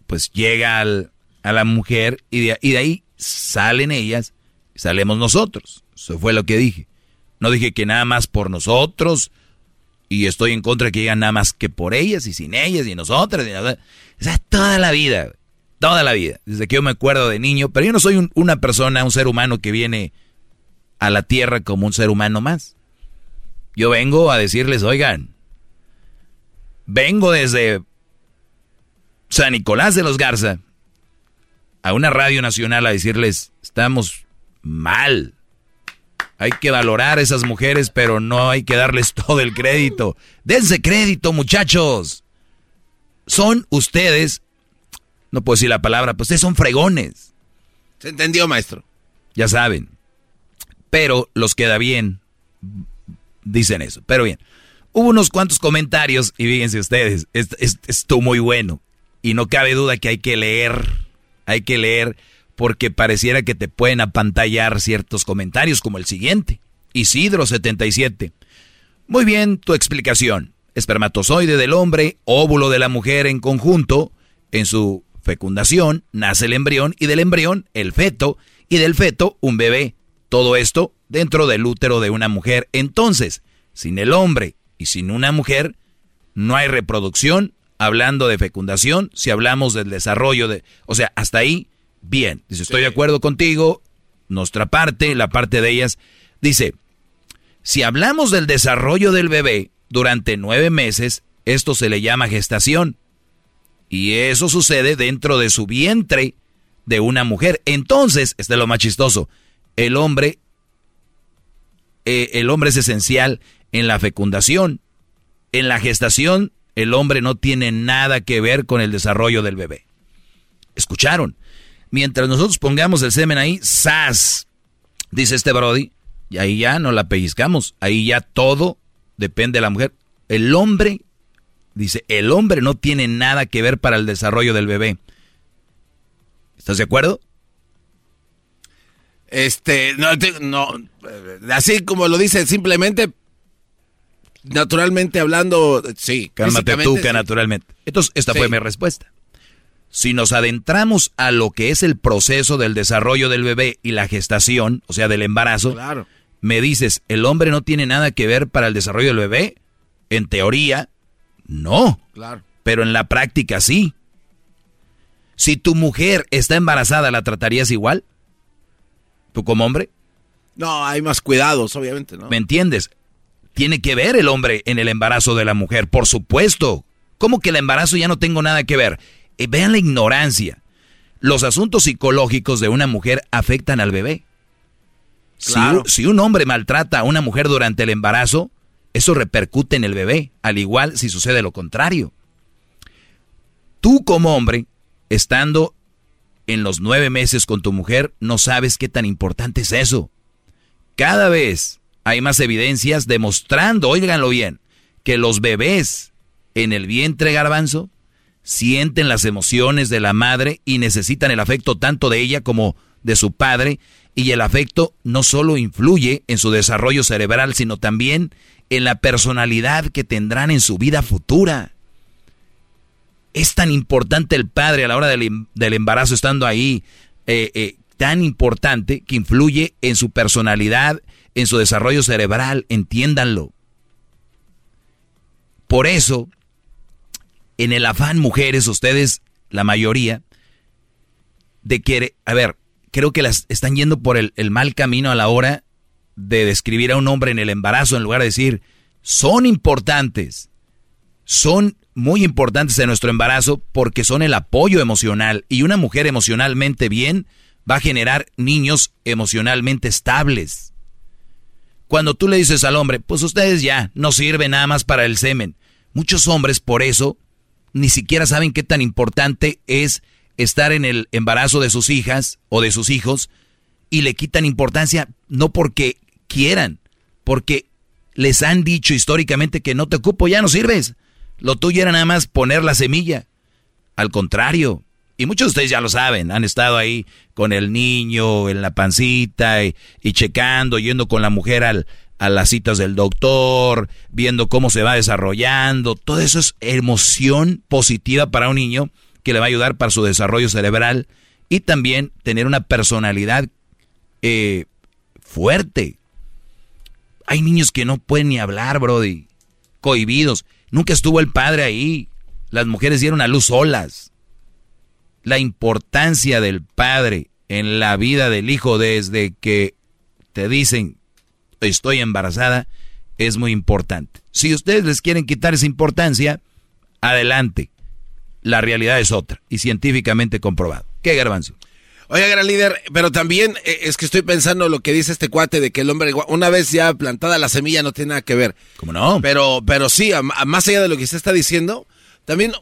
pues llega al- a la mujer y de, y de ahí salen ellas salemos nosotros. Eso fue lo que dije. No dije que nada más por nosotros y estoy en contra de que digan nada más que por ellas y sin ellas y nosotras. Y nada. O sea, toda la vida, toda la vida, desde que yo me acuerdo de niño, pero yo no soy un- una persona, un ser humano que viene a la tierra como un ser humano más. Yo vengo a decirles, oigan, vengo desde San Nicolás de los Garza a una radio nacional a decirles, estamos mal. Hay que valorar a esas mujeres, pero no hay que darles todo el crédito. Dense crédito, muchachos. Son ustedes, no puedo decir la palabra, pues ustedes son fregones. Se entendió, maestro. Ya saben. Pero los queda bien. Dicen eso. Pero bien. Hubo unos cuantos comentarios y fíjense ustedes, es- es- muy bueno. Y no cabe duda que hay que leer. Hay que leer porque pareciera que te pueden apantallar ciertos comentarios como el siguiente. Isidro77. Muy bien tu explicación. Espermatozoide del hombre, óvulo de la mujer en conjunto, en su fecundación nace el embrión y del embrión el feto y del feto un bebé. Todo esto dentro del útero de una mujer. Entonces, sin el hombre y sin una mujer, no hay reproducción. Hablando de fecundación, si hablamos del desarrollo de... O sea, hasta ahí, bien. Dice, estoy de acuerdo contigo. Nuestra parte, la parte de ellas. Dice, si hablamos del desarrollo del bebé durante nueve meses, esto se le llama gestación. Y eso sucede dentro de su vientre de una mujer. Entonces, este es lo más chistoso, el hombre, eh, el hombre es esencial en la fecundación. En la gestación, el hombre no tiene nada que ver con el desarrollo del bebé. ¿Escucharon? Mientras nosotros pongamos el semen ahí, ¡zas! Dice este Brody, y ahí ya no la pellizcamos. Ahí ya todo depende de la mujer. El hombre, dice, el hombre no tiene nada que ver para el desarrollo del bebé. ¿Estás de acuerdo? Este, no, te- no, así como lo dice, simplemente, naturalmente hablando, sí. Cálmate tú, que sí. naturalmente. Entonces, esta Sí. fue mi respuesta. Si nos adentramos a lo que es el proceso del desarrollo del bebé y la gestación, o sea, del embarazo, Claro. me dices, ¿el hombre no tiene nada que ver para el desarrollo del bebé? En teoría, no. Claro. Pero en la práctica sí. Si tu mujer está embarazada, ¿la tratarías igual? ¿Tú como hombre? No, hay más cuidados, obviamente, ¿no? ¿Me entiendes? Tiene que ver el hombre en el embarazo de la mujer, por supuesto. ¿Cómo que el embarazo ya no tengo nada que ver? Eh, vean la ignorancia. Los asuntos psicológicos de una mujer afectan al bebé. Si, un hombre maltrata a una mujer durante el embarazo, eso repercute en el bebé, al igual si sucede lo contrario. Tú como hombre, estando en los nueve meses con tu mujer, no sabes qué tan importante es eso. Cada vez hay más evidencias demostrando, oíganlo bien, que los bebés en el vientre garbanzo sienten las emociones de la madre y necesitan el afecto tanto de ella como de su padre y el afecto no solo influye en su desarrollo cerebral, sino también en la personalidad que tendrán en su vida futura. Es tan importante el padre a la hora del, em, embarazo estando ahí, eh, eh, tan importante que influye en su personalidad, en su desarrollo cerebral, entiéndanlo. Por eso, en el afán mujeres, ustedes, la mayoría, de que, a ver, creo que las están yendo por el, mal camino a la hora de describir a un hombre en el embarazo en lugar de decir, son importantes, son muy importantes en nuestro embarazo porque son el apoyo emocional y una mujer emocionalmente bien va a generar niños emocionalmente estables. Cuando tú le dices al hombre, pues ustedes ya no sirven nada más para el semen, muchos hombres por eso ni siquiera saben qué tan importante es estar en el embarazo de sus hijas o de sus hijos y le quitan importancia no porque quieran, porque les han dicho históricamente que no te ocupo, ya no sirves. Lo tuyo era nada más poner la semilla. Al contrario, y muchos de ustedes ya lo saben, han estado ahí con el niño en la pancita y, checando, yendo con la mujer al, a las citas del doctor, viendo cómo se va desarrollando. Todo eso es emoción positiva para un niño que le va a ayudar para su desarrollo cerebral y también tener una personalidad eh, fuerte. Hay niños que no pueden ni hablar, Brody, cohibidos. Nunca estuvo el padre ahí. Las mujeres dieron a luz solas. La importancia del padre en la vida del hijo desde que te dicen estoy embarazada es muy importante. Si ustedes les quieren quitar esa importancia, adelante la realidad es otra y científicamente comprobado. ¿Qué garbanzo? Oiga, gran líder, pero también eh, es que estoy pensando lo que dice este cuate de que el hombre, una vez ya plantada la semilla, no tiene nada que ver. ¿Cómo no? Pero, pero sí, más allá de lo que usted está diciendo, también,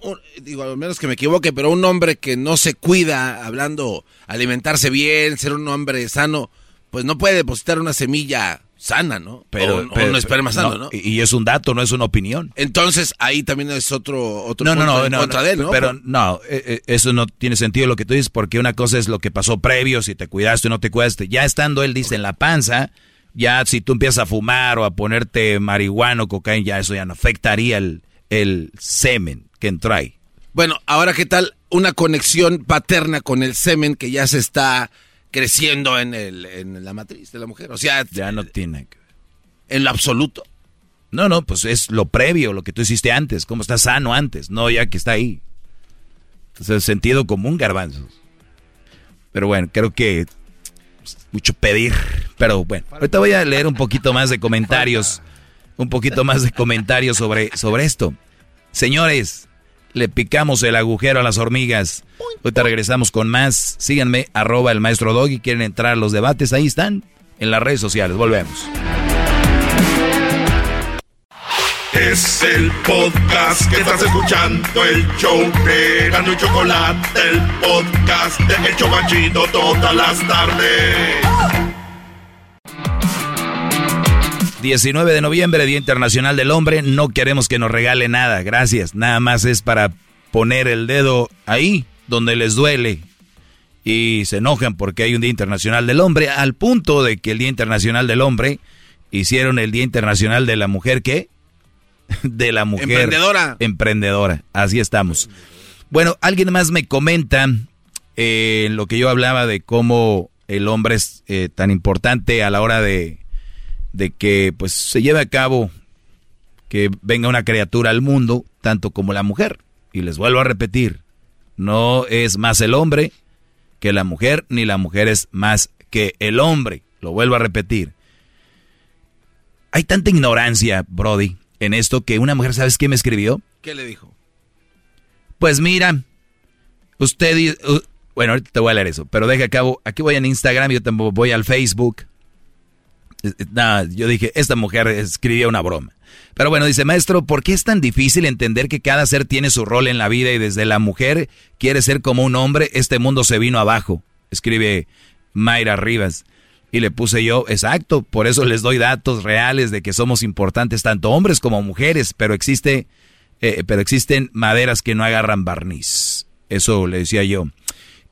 digo, al menos que me equivoque, pero un hombre que no se cuida, hablando, alimentarse bien, ser un hombre sano, pues no puede depositar una semilla sana, ¿no? Pero, o, no esperma sano, ¿no? Y es un dato, no es una opinión. Entonces, ahí también es otro, otro no, no, no, no, de él, ¿no? Pero no, eh, eh, eso no tiene sentido lo que tú dices, porque una cosa es lo que pasó previo, si te cuidaste o no te cuidaste. Ya estando él, dice, en la panza, ya si tú empiezas a fumar o a ponerte marihuana o cocaína, ya eso ya no afectaría el, el semen que entra ahí. Bueno, ahora, ¿qué tal una conexión paterna con el semen que ya se está creciendo en, el, en la matriz de la mujer. O sea, ya no tiene que ver. En lo absoluto. No, no, pues es lo previo, lo que tú hiciste antes, cómo está sano antes, no ya que está ahí. Entonces, sentido común, garbanzos. Pero bueno, creo que mucho pedir. Pero bueno, ahorita voy a leer un poquito más de comentarios. Un poquito más de comentarios sobre, sobre esto. Señores, le picamos el agujero a las hormigas. Ahorita regresamos con más. Síganme, arroba el maestro Doggy. Quieren entrar a los debates, ahí están, en las redes sociales. Volvemos. Es el podcast que estás escuchando, el show de Gano y Chocolate, el podcast de El Chocachito todas las tardes. 19 de noviembre, Día Internacional del Hombre. No queremos que nos regale nada, gracias. Nada más es para poner el dedo ahí, donde les duele. Y se enojan porque hay un Día Internacional del Hombre, al punto de que el Día Internacional del Hombre hicieron el Día Internacional de la Mujer, ¿qué? De la mujer. Emprendedora. Emprendedora, así estamos. Bueno, alguien más me comenta eh, lo que yo hablaba de cómo el hombre es eh, tan importante a la hora de de que pues se lleve a cabo que venga una criatura al mundo, tanto como la mujer. Y les vuelvo a repetir, no es más el hombre que la mujer, ni la mujer es más que el hombre. Lo vuelvo a repetir. Hay tanta ignorancia, Brody, en esto que una mujer, ¿sabes qué me escribió? ¿Qué le dijo? Pues mira, usted... bueno, ahorita te voy a leer eso, pero deja cabo. Aquí voy en Instagram, yo también voy al Facebook. Yo dije, esta mujer escribía una broma. Pero bueno, dice, maestro, ¿por qué es tan difícil entender que cada ser tiene su rol en la vida y desde la mujer quiere ser como un hombre, este mundo se vino abajo? Escribe Mayra Rivas. Y le puse yo, exacto, por eso les doy datos reales de que somos importantes tanto hombres como mujeres, pero existe, eh, pero existen maderas que no agarran barniz. Eso le decía yo.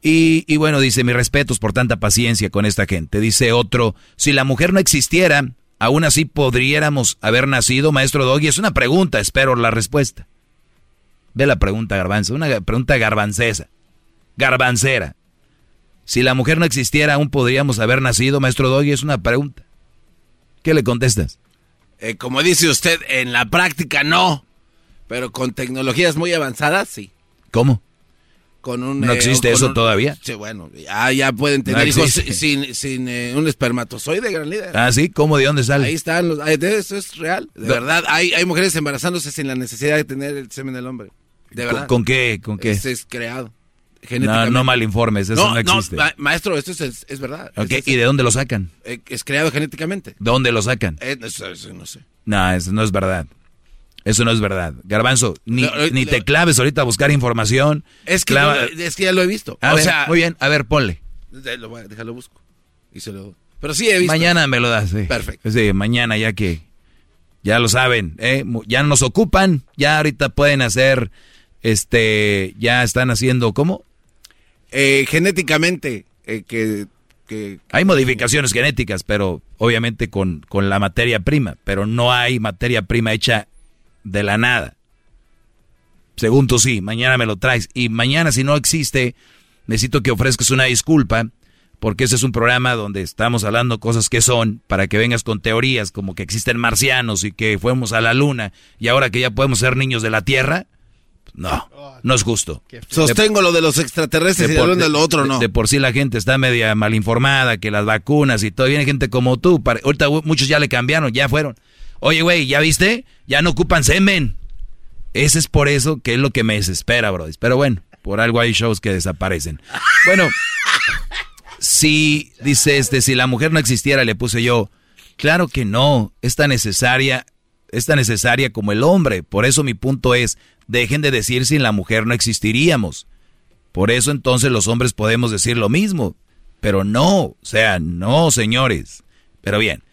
Y, y bueno, dice, mis respetos por tanta paciencia con esta gente. Dice otro, si la mujer no existiera, aún así podríamos haber nacido, maestro Doggy. Es una pregunta, espero la respuesta. Ve la pregunta, garbanzo, una pregunta garbancesa, garbancera. Si la mujer no existiera, aún podríamos haber nacido, maestro Doggy, es una pregunta. ¿Qué le contestas? Eh, como dice usted, en la práctica no, pero con tecnologías muy avanzadas sí. ¿Cómo? Con un, ¿No eh, existe eso un- todavía? Sí, bueno, ya, ya pueden tener No hijos sin, sin eh, un espermatozoide, gran líder. Ah, sí, ¿cómo? ¿De dónde sale? Ahí están, los, eso es real. De No. verdad, hay, hay mujeres embarazándose sin la necesidad de tener el semen del hombre. De ¿Con, verdad. con qué? ¿Con qué? Ese es creado. No, no malinformes, eso no, existe. ma- maestro, esto es, es, verdad. Ok, Es- es- ¿Y de dónde lo sacan? eh, es creado genéticamente. ¿Dónde lo sacan? Eh, eso- eso no sé. No, eso no es verdad. Eso no es verdad. Garbanzo, ni, ni te claves ahorita a buscar información. Es que, Clava- yo- es que ya lo he visto. A o ver, sea, muy bien, a ver, ponle. lo déjalo busco. Y se lo- Pero sí he visto. Mañana me lo das, sí. Perfecto. Sí, mañana ya que ya lo saben, ¿eh? Ya nos ocupan, ya ahorita pueden hacer, este, ya están haciendo, ¿cómo? Eh, genéticamente, eh, que, que Hay modificaciones genéticas, pero obviamente con, con la materia prima, pero no hay materia prima hecha de la nada. Según tú sí, mañana me lo traes. Y mañana si no existe, necesito que ofrezcas una disculpa, porque ese es un programa donde estamos hablando cosas que son, para que vengas con teorías como que existen marcianos y que fuimos a la luna, y ahora que ya podemos ser niños de la Tierra, no, no es justo. sostengo lo de los extraterrestres y de por- lo de lo otro de- no. de por sí la gente está media mal informada, que las vacunas y todo. Viene gente como tú. para- ahorita muchos ya le cambiaron, ya fueron. Oye, güey, ¿ya viste? Ya no ocupan semen. Ese es por eso que es lo que me desespera, bro. Pero bueno, por algo hay shows que desaparecen. Bueno, si, dice este, si la mujer no existiera, le puse yo, claro que no, es tan necesaria, es tan necesaria como el hombre. Por eso mi punto es, dejen de decir sin la mujer no existiríamos. Por eso entonces los hombres podemos decir lo mismo. Pero no, o sea, no, señores. Pero bien,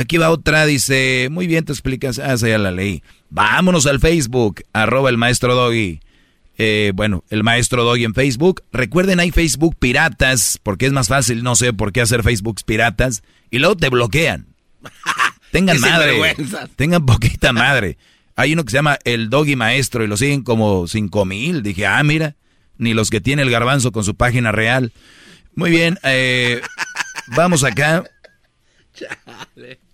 aquí va otra, dice, muy bien, te explicas, ah, esa ya la leí. Vámonos al Facebook, arroba el maestro Doggy. Eh, bueno, el maestro Doggy en Facebook. Recuerden, hay Facebook piratas, porque es más fácil, no sé por qué hacer Facebooks piratas, y luego te bloquean. Tengan madre, tengan poquita madre. Hay uno que se llama el Doggy Maestro y lo siguen como cinco mil. Dije, ah, mira, ni los que tiene el garbanzo con su página real. Muy bien, eh, vamos acá. Chale.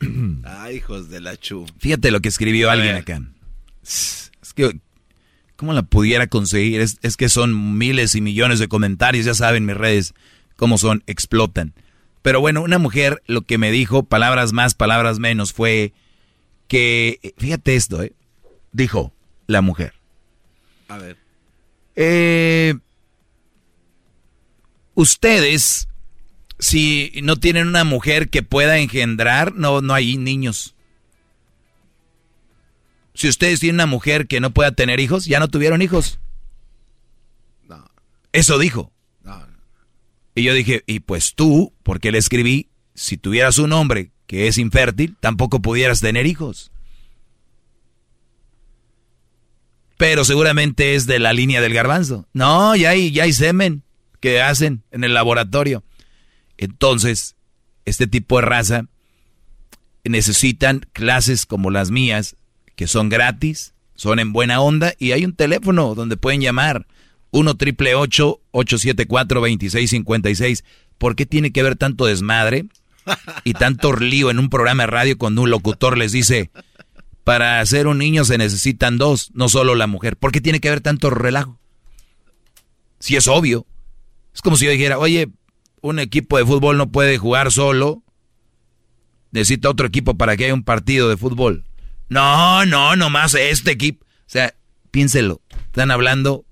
Ay, hijos de la chu. Fíjate lo que escribió A alguien ver. acá. Es que, ¿cómo la pudiera conseguir? Es, es que son miles y millones de comentarios, ya saben mis redes cómo son, explotan. Pero bueno, una mujer lo que me dijo, palabras más, palabras menos, fue que, fíjate esto, ¿eh? Dijo la mujer. A ver. Eh, ustedes, si no tienen una mujer que pueda engendrar, no, no hay niños. Si ustedes tienen una mujer que no pueda tener hijos, ya no tuvieron hijos. No. Eso dijo. No. Y yo dije, y pues tú, porque le escribí, si tuvieras un hombre que es infértil, tampoco pudieras tener hijos. Pero seguramente es de la línea del garbanzo. No, ya hay, ya hay semen que hacen en el laboratorio. Entonces, este tipo de raza necesitan clases como las mías, que son gratis, son en buena onda y hay un teléfono donde pueden llamar 1 triple 874 2656 ¿por qué tiene que haber tanto desmadre y tanto lío en un programa de radio cuando un locutor les dice, para hacer un niño se necesitan dos, no solo la mujer? ¿Por qué tiene que haber tanto relajo? Si es obvio. Es como si yo dijera, oye, un equipo de fútbol no puede jugar solo, necesita otro equipo para que haya un partido de fútbol. No, no, nomás este equipo. O sea, piénselo, están hablando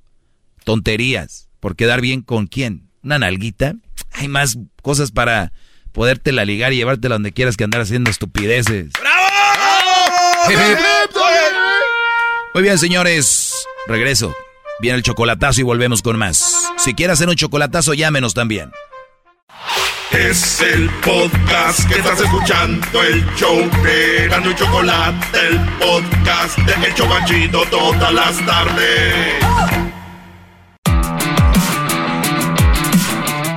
tonterías. ¿Por quedar bien con quién? ¿Una nalguita? Hay más cosas para podértela ligar y llevártela donde quieras que andar haciendo estupideces. ¡Bravo! Muy bien, señores. Regreso. Viene el chocolatazo y volvemos con más. Si quieres hacer un chocolatazo, llámenos también. Es el podcast que estás escuchando, el show de y Chocolate, el podcast de El Chocachito todas las tardes.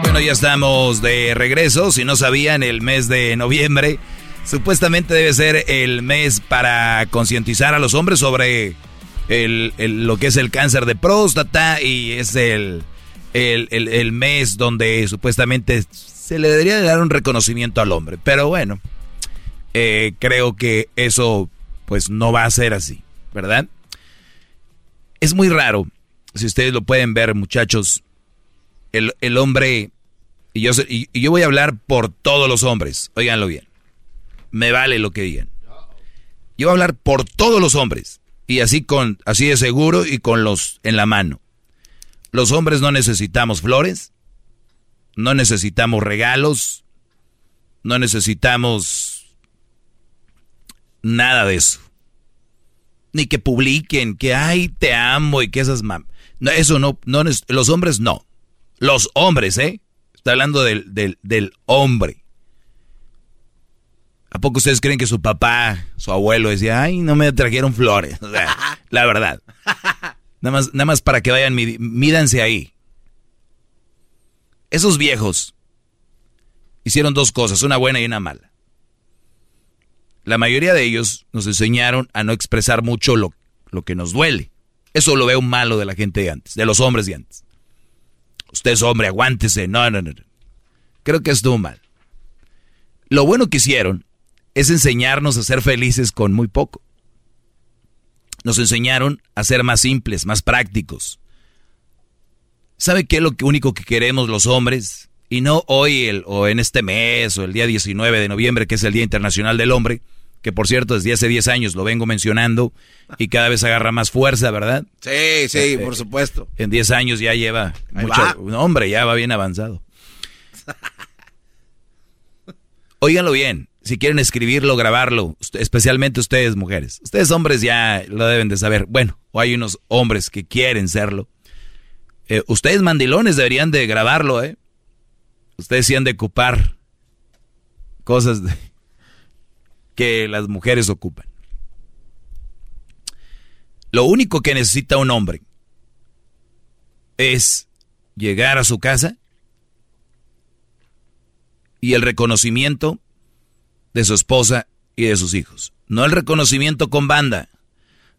Bueno, ya estamos de regreso. Si no sabían, el mes de noviembre supuestamente debe ser el mes para concientizar a los hombres sobre lo que es el cáncer de próstata y es el mes donde supuestamente se le debería dar un reconocimiento al hombre. Pero bueno, eh, creo que eso pues no va a ser así, ¿verdad? Es muy raro, si ustedes lo pueden ver muchachos, el, el hombre, y yo, y, yo voy a hablar por todos los hombres, oiganlo bien, me vale lo que digan. Yo voy a hablar por todos los hombres, y así, con, así de seguro y con los en la mano. Los hombres no necesitamos flores, no necesitamos regalos, no necesitamos nada de eso. Ni que publiquen que, ay, te amo y que esas mam... No, eso no, no, los hombres no. Los hombres, ¿eh? Está hablando del, del, del hombre. ¿A poco ustedes creen que su papá, su abuelo decía, ay, no me trajeron flores? la verdad. Nada más, nada más para que vayan, mídanse ahí. Esos viejos hicieron dos cosas, una buena y una mala. La mayoría de ellos nos enseñaron a no expresar mucho lo, lo que nos duele. Eso lo veo malo de la gente de antes, de los hombres de antes. Usted es hombre, aguántese. No, no, no. Creo que estuvo mal. Lo bueno que hicieron es enseñarnos a ser felices con muy poco. Nos enseñaron a ser más simples, más prácticos. ¿Sabe qué es lo único que queremos los hombres? Y no hoy el, o en este mes o el día 19 de noviembre, que es el Día Internacional del Hombre, que por cierto desde hace 10 años lo vengo mencionando y cada vez agarra más fuerza, ¿verdad? Sí, sí, eh, por supuesto. En 10 años ya lleva mucho, un hombre, ya va bien avanzado. Óiganlo bien, si quieren escribirlo, grabarlo, especialmente ustedes mujeres. Ustedes hombres ya lo deben de saber. Bueno, o hay unos hombres que quieren serlo. Eh, ustedes mandilones deberían de grabarlo, ¿eh? Ustedes sí han de ocupar cosas que las mujeres ocupan. Lo único que necesita un hombre es llegar a su casa y el reconocimiento de su esposa y de sus hijos. No el reconocimiento con banda,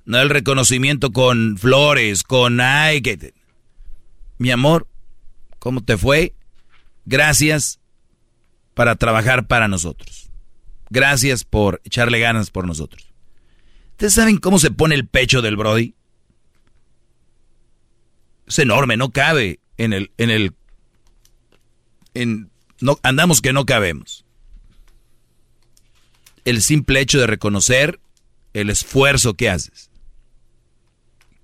no el reconocimiento con flores, con ay, mi amor, ¿cómo te fue? Gracias para trabajar para nosotros. Gracias por echarle ganas por nosotros. ¿Ustedes saben cómo se pone el pecho del Brody? Es enorme, no cabe en el, en el, no, andamos que no cabemos. El simple hecho de reconocer el esfuerzo que haces.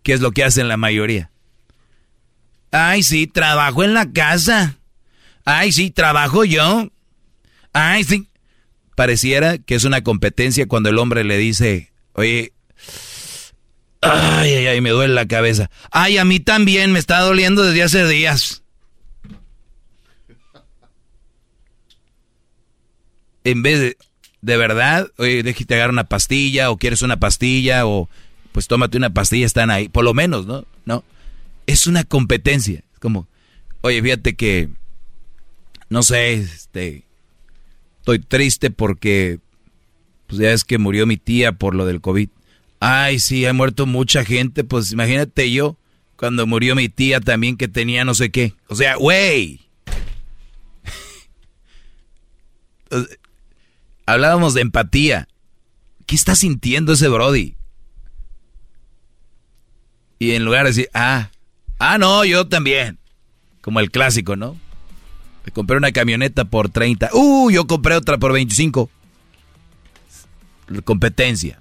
¿Qué es lo que hacen la mayoría? Ay, sí, trabajo en la casa. Ay, sí, trabajo yo. Ay, sí. Pareciera que es una competencia cuando el hombre le dice, oye, ay, ay, ay, me duele la cabeza. Ay, a mí también me está doliendo desde hace días. En vez de, de verdad, oye, déjate agarrar una pastilla o quieres una pastilla o pues tómate una pastilla, están ahí, por lo menos, ¿no? No es una competencia. Como, oye, fíjate que, no sé, este, estoy triste porque, pues ya es que murió mi tía por lo del COVID. Ay, sí, ha muerto mucha gente, pues imagínate yo, cuando murió mi tía también que tenía no sé qué. O sea, güey. Hablábamos de empatía. ¿Qué está sintiendo ese Brody? Y en lugar de decir, ah, ah, no, yo también. Como el clásico, ¿no? Me compré una camioneta por 30. Uh, yo compré otra por 25. Competencia.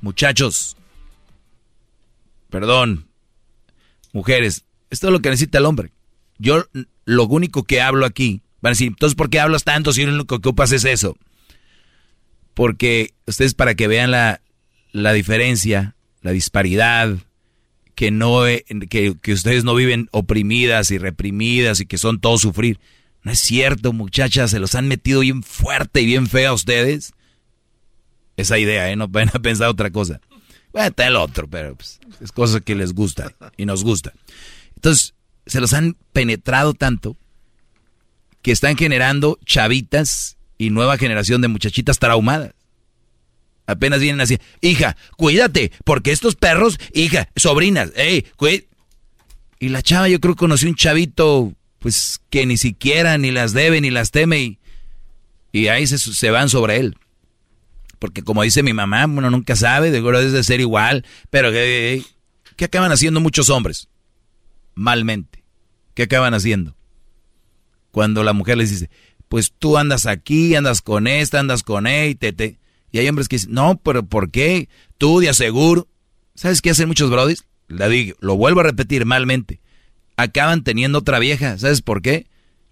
Muchachos, perdón, mujeres, esto es lo que necesita el hombre. Yo lo único que hablo aquí, van a decir, entonces ¿por qué hablas tanto si lo único que ocupas es eso? Porque ustedes para que vean la, la diferencia, la disparidad, que no que, que, ustedes no viven oprimidas y reprimidas y que son todo sufrir. No es cierto, muchachas, se los han metido bien fuerte y bien feo a ustedes. Esa idea, ¿eh? No van a pensar otra cosa. Bueno, está el otro, pero pues, es cosa que les gusta y nos gusta. Entonces, se los han penetrado tanto que están generando chavitas y nueva generación de muchachitas traumadas. Apenas vienen así, hija, cuídate, porque estos perros, hija, sobrinas, hey, cuídate. Y la chava yo creo que conoció un chavito, pues, que ni siquiera ni las debe ni las teme y, y ahí se, se van sobre él. Porque como dice mi mamá, uno nunca sabe, de de ser igual, pero ¿qué acaban haciendo muchos hombres? Malmente. ¿Qué acaban haciendo? Cuando la mujer les dice, pues tú andas aquí, andas con esta, andas con él, te, y hay hombres que dicen, no, pero ¿por qué? Tú de aseguro. ¿Sabes qué hacen muchos brodis? Le digo, lo vuelvo a repetir malmente. Acaban teniendo otra vieja. ¿Sabes por qué?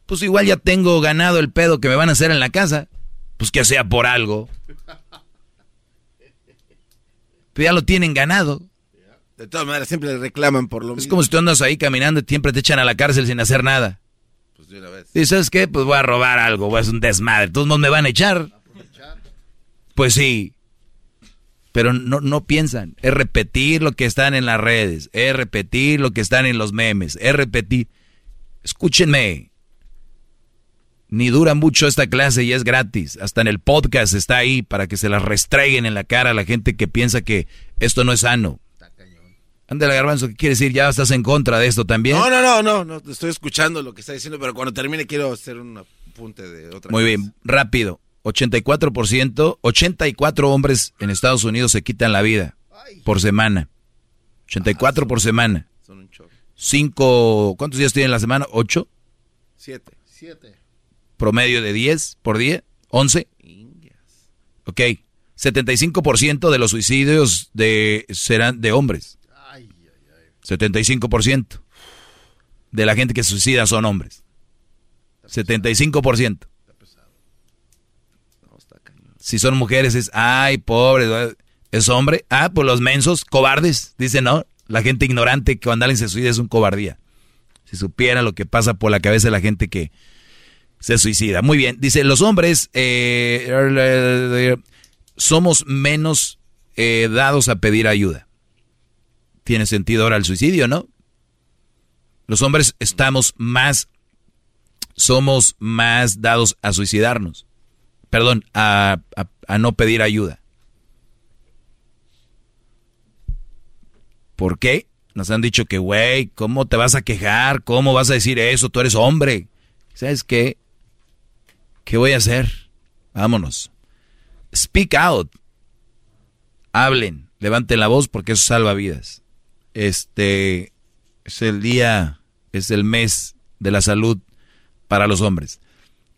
Pues igual ya tengo ganado el pedo que me van a hacer en la casa. Pues que sea por algo ya lo tienen ganado. De todas maneras, siempre le reclaman por lo mismo. Es como si tú andas ahí caminando y siempre te echan a la cárcel sin hacer nada. Pues de una vez. Y ¿sabes qué? Pues voy a robar algo, voy a hacer un desmadre. Todos me van a echar. Pues sí. Pero no, no piensan. Es repetir lo que están en las redes. Es repetir lo que están en los memes. Es repetir. Escúchenme. Ni dura mucho esta clase y es gratis. Hasta en el podcast está ahí para que se las restreguen en la cara a la gente que piensa que esto no es sano. Ándale, Garbanzo, ¿qué quiere decir? ¿Ya estás en contra de esto también? No, no, no, no, no, estoy escuchando lo que está diciendo, pero cuando termine quiero hacer un apunte de otra Muy bien, rápido. 84%, 84 hombres en Estados Unidos se quitan la vida por semana. 84 por semana. Son un Cinco, ¿cuántos días tienen la semana? ¿Ocho? Siete. Siete promedio de 10 por día, 11. Ok, 75% de los suicidios de, serán de hombres. 75% de la gente que se suicida son hombres. 75%. Si son mujeres es, ay, pobre, es hombre. Ah, pues los mensos, cobardes, dice no. La gente ignorante que cuando alguien se suicida es un cobardía. Si supiera lo que pasa por la cabeza de la gente que, se suicida. Muy bien. Dice, los hombres eh, somos menos eh, dados a pedir ayuda. Tiene sentido ahora el suicidio, ¿no? Los hombres estamos más, somos más dados a suicidarnos. Perdón, a, a no pedir ayuda. ¿Por qué? Nos han dicho que, güey, ¿cómo te vas a quejar? ¿Cómo vas a decir eso? Tú eres hombre. ¿Sabes qué? ¿Qué voy a hacer? Vámonos. Speak out. Hablen, levanten la voz porque eso salva vidas. Este es el día, es el mes de la salud para los hombres.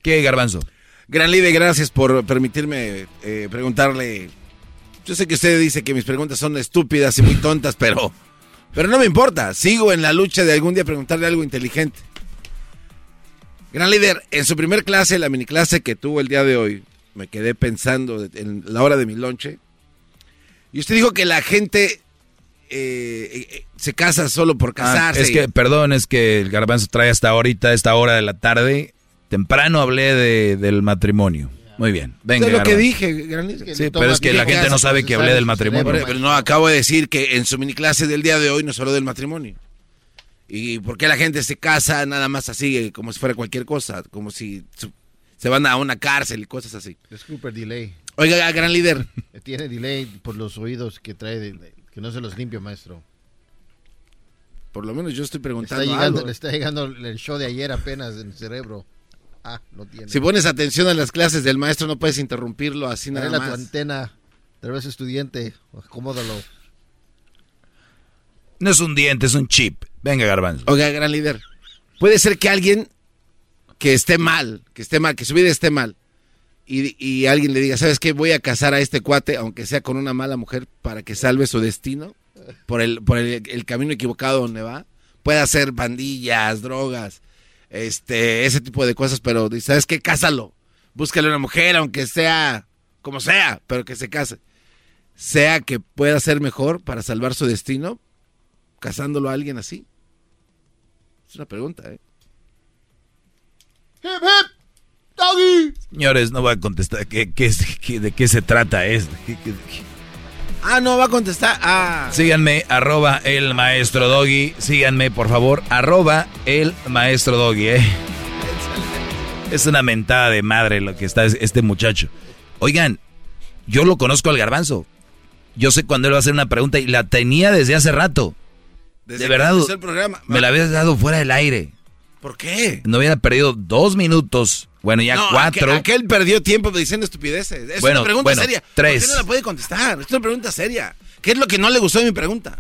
¿Qué, Garbanzo? Gran líder, gracias por permitirme eh, preguntarle. Yo sé que usted dice que mis preguntas son estúpidas y muy tontas, pero, pero no me importa. Sigo en la lucha de algún día preguntarle algo inteligente. Gran líder, en su primer clase, la mini clase que tuvo el día de hoy, me quedé pensando en la hora de mi lonche. Y usted dijo que la gente eh, eh, se casa solo por ah, casarse. es que, perdón, es que el garbanzo trae hasta ahorita, esta hora de la tarde. Temprano hablé de, del matrimonio. Muy bien, venga. Es lo que dije. Sí, pero es que la gente no sabe que hablé del matrimonio. Pero no, acabo de decir que en su mini clase del día de hoy nos habló del matrimonio. ¿Y por qué la gente se casa nada más así, como si fuera cualquier cosa? Como si se van a una cárcel y cosas así. Disculpe delay. Oiga, gran líder. Tiene delay por los oídos que trae, que no se los limpia, maestro. Por lo menos yo estoy preguntando. Está llegando, Le está llegando el show de ayer apenas en el cerebro. Ah, no tiene. Si pones atención a las clases del maestro, no puedes interrumpirlo así nada Arregla tu más. antena. Tal vez estudiante. Acomódalo. No es un diente, es un chip. Venga, garbanzo. Oiga, gran líder. Puede ser que alguien que esté mal, que esté mal, que su vida esté mal, y, y alguien le diga, ¿sabes qué? Voy a casar a este cuate, aunque sea con una mala mujer, para que salve su destino por el, por el, el camino equivocado donde va. Puede hacer bandillas, drogas, este, ese tipo de cosas, pero ¿sabes qué? Cásalo. Búscale una mujer, aunque sea como sea, pero que se case. Sea que pueda ser mejor para salvar su destino, casándolo a alguien así. Es una pregunta, ¿eh? ¡Hip, hip! ¡Doggy! Señores, no voy a contestar. ¿Qué, qué, ¿De qué se trata esto? ¿Qué- qué- qué? Ah, no, va a contestar. Ah. Síganme, arroba el maestro Doggy. Síganme, por favor, arroba el maestro Doggy, ¿eh? Es una mentada de madre lo que está es- este muchacho. Oigan, yo lo conozco al garbanzo. Yo sé cuando él va a hacer una pregunta y la tenía desde hace rato. Desde de verdad, el programa. me la habías dado fuera del aire. ¿Por qué? No hubiera perdido dos minutos. Bueno, ya No, cuatro. aquel, aquel perdió tiempo diciendo estupideces. Es Bueno, una pregunta bueno, seria. tres. ¿Por qué no la puede contestar? Es una pregunta seria. ¿Qué es lo que no le gustó de mi pregunta?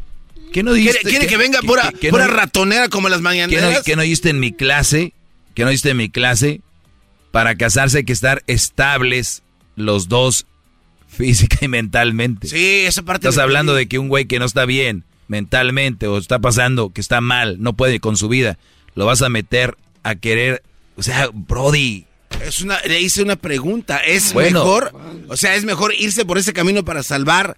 ¿Qué no ¿Quiere, dijiste? quiere ¿Qué- que venga qué- pura, qué- qué pura no- ratonera como las ¿Qué mañaneras? no, qué no oíste en mi clase? ¿Qué no oíste en mi clase? Para casarse hay que estar estables los dos física y mentalmente. Sí, esa parte Estás la hablando de que un güey que no está bien mentalmente o está pasando que está mal, no puede con su vida, lo vas a meter a querer, o sea, Brody, Es una, le hice una pregunta. ¿Es Bueno. mejor? O sea, ¿es mejor irse por ese camino para salvar?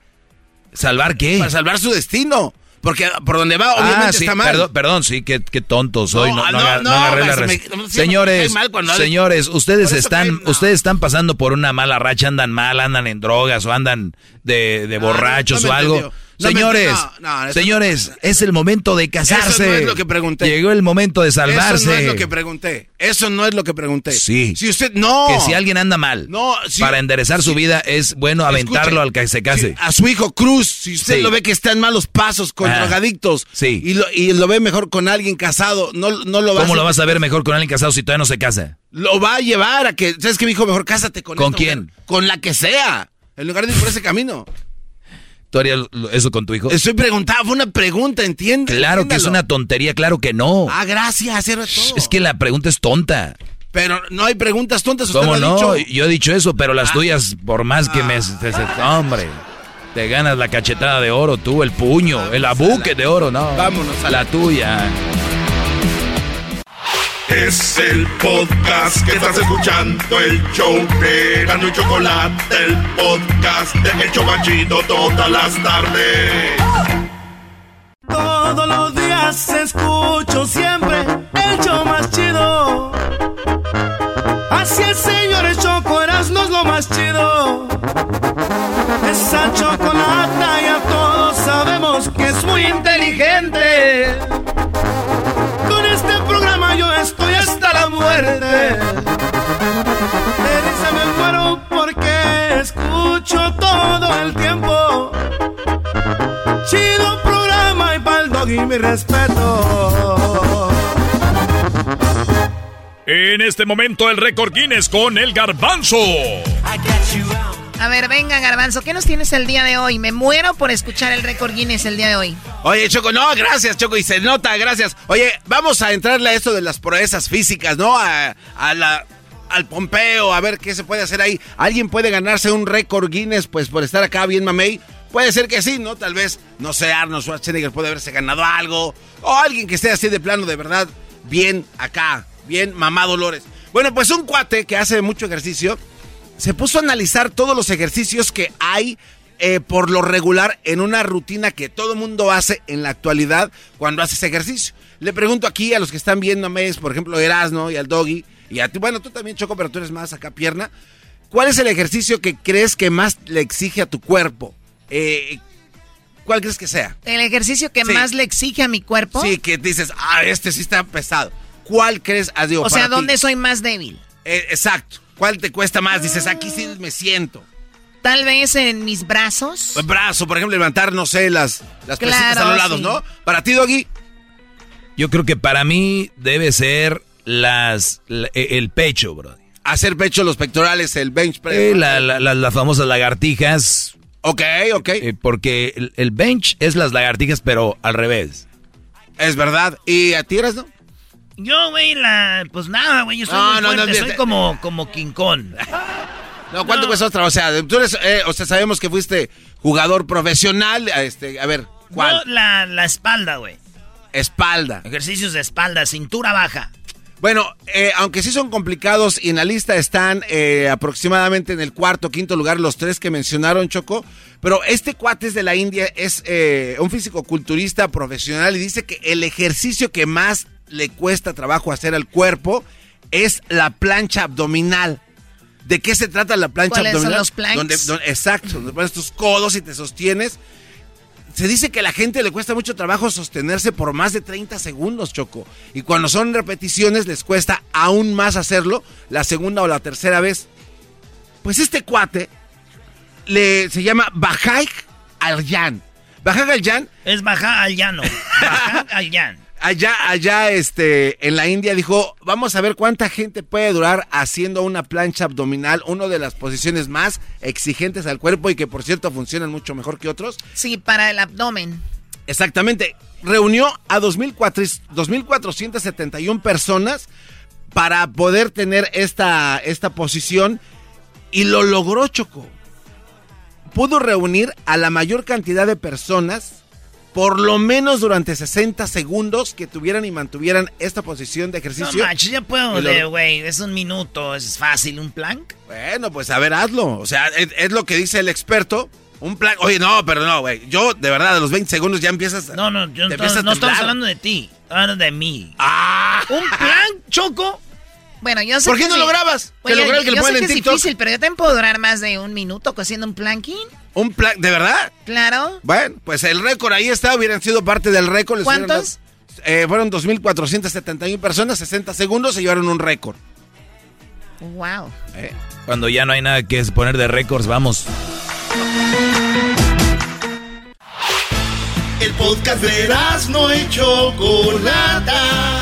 ¿salvar qué? Para salvar su destino. Porque por donde va, obviamente ah, sí, está mal. perdón, perdón, sí, qué, qué tonto soy, no, No, no, agarré la me- Señores, me señores, ustedes están, ustedes están pasando por una mala racha, andan mal, andan en drogas o andan de, de borrachos no me o algo. entendió. No señores. No, no, señores, es el momento de casarse. Eso no es lo que pregunté. Llegó el momento de salvarse. Eso no es lo que pregunté. Eso no es lo que pregunté. Sí. Si usted, no. Que si alguien anda mal, No, si- para enderezar su vida es bueno aventarlo Escuche, al que se case. si a su hijo Cruz, si usted Sí. lo ve que está en malos pasos con Ah, drogadictos sí. y, lo, y lo ve mejor con alguien casado, no, no lo va ¿Cómo a lo vas a ver mejor con alguien casado si todavía no se casa? Lo va a llevar a que, ¿sabes qué, mi hijo? Mejor cásate con ¿Con esta quién? mujer. Con la que sea. En lugar de ir por ese camino. ¿Tú harías eso con tu hijo? Estoy preguntando, fue una pregunta, ¿entiendes? Claro que es una tontería, claro que no. Ah, gracias, era todo. Es que la pregunta es tonta. Pero no hay preguntas tontas, usted ¿Cómo lo ha no? dicho. Yo he dicho eso, pero las Ah. tuyas, por más que me... se- hombre, te ganas la cachetada de oro tú, el puño, el abuque de oro, no. Vámonos a la tuya. Es el podcast que estás escuchando, el show de y Chocolate, el podcast de El Chobachito todas las tardes. Todos los días escucho siempre el show más chido. Así es, señores, Choco Erasmo es lo más chido. Esa chocolata ya todos sabemos que es muy inteligente. Con este programa yo estoy hasta la muerte. De risa me muero porque escucho todo el tiempo. Chido programa y pa'l doggy mi respeto. En este momento el récord Guinness con el garbanzo. A ver, venga, Garbanzo, ¿qué nos tienes el día de hoy? Me muero por escuchar el récord Guinness el día de hoy. Oye, Choco, no, gracias, Choco, y se nota, gracias. Oye, vamos a entrarle a esto de las proezas físicas, ¿no? A, la, al Pompeo, a ver qué se puede hacer ahí. ¿Alguien puede ganarse un récord Guinness, pues, por estar acá bien mamey? Puede ser que sí, ¿no? Tal vez, no sé, Arnold Schwarzenegger puede haberse ganado algo. O alguien que esté así de plano, de verdad, bien acá, bien mamá Dolores. Bueno, pues un cuate que hace mucho ejercicio se puso a analizar todos los ejercicios que hay eh, por lo regular en una rutina que todo mundo hace en la actualidad cuando haces ejercicio. Le pregunto aquí a los que están viendo a Mes, por ejemplo, Erasno y al Doggy, y a ti, bueno, tú también, Choco, pero tú eres más acá pierna. ¿Cuál es el ejercicio que crees que más le exige a tu cuerpo? Eh, ¿Cuál crees que sea? El ejercicio que Sí. más le exige a mi cuerpo. Sí, que dices, ah, este sí está pesado. ¿Cuál crees? Ah, o sea, ti. ¿dónde soy más débil? Eh, exacto. ¿Cuál te cuesta más? Dices, aquí sí me siento. Tal vez en mis brazos. Brazo, por ejemplo, levantar, no sé, las, las Claro, pesitas a los lados, sí. ¿no? Para ti, Doggy. Yo creo que para mí debe ser las, e, el pecho, bro. Hacer pecho, los pectorales, el bench press. Eh, las famosas lagartijas. Ok, ok. Eh, porque el, bench es las lagartijas, pero al revés. Es verdad. ¿Y a ti eres, no? Yo, güey, la... Pues nada, güey, yo soy no, no, no, soy como, como King Kong. No, ¿cuánto cuesta otra? O sea, tú eres, eh, o sea, sabemos que fuiste jugador profesional. Este, a ver, ¿cuál? la, la espalda, güey. Espalda. Ejercicios de espalda, cintura baja. Bueno, eh, aunque sí son complicados y en la lista están eh, aproximadamente en el cuarto, quinto lugar los tres que mencionaron, Choco. Pero este cuate es de la India, es eh, un físico-culturista profesional y dice que el ejercicio que más le cuesta trabajo hacer al cuerpo es la plancha abdominal. ¿De qué se trata la plancha abdominal? Son los planks? exacto, donde pones tus codos y te sostienes se dice que a la gente le cuesta mucho trabajo sostenerse por más de 30 segundos, Choco. Y cuando son repeticiones les cuesta aún más hacerlo la segunda o la tercera vez. Pues este cuate le, se llama Bajaj Alyan. Bajaj Alyan. Es Bajaj Alyano. Alyan allá, allá, este, en la India dijo, vamos a ver cuánta gente puede durar haciendo una plancha abdominal, una de las posiciones más exigentes al cuerpo y que por cierto funcionan mucho mejor que otros. Sí, para el abdomen. Exactamente. Reunió a 2.471 personas para poder tener esta, esta posición y lo logró Choco. Pudo reunir a la mayor cantidad de personas por lo menos durante 60 segundos que tuvieran y mantuvieran esta posición de ejercicio. No ya puedo, güey, es un minuto, es fácil, un plank. Bueno, pues a ver, hazlo. O sea, es, lo que dice el experto. Un plank. Oye, no, pero no, güey. Yo, de verdad, a los 20 segundos ya empiezas. No, no, yo no, no estamos hablando de ti, hablando de mí. ¡Ah! Un plank, choco. Bueno, yo sé ¿Por qué no lo grabas? que lo yo, que yo sé que es difícil, pero yo también puedo durar más de un minuto haciendo un planking. ¿Un plan? ¿De verdad? Claro. Bueno, pues el récord ahí está, hubieran sido parte del récord. ¿Cuántos? Eh, fueron 2.471 personas, 60 segundos, se llevaron un récord. Wow. Eh, cuando ya no hay nada que poner de récords, vamos. El podcast de no y Chocolata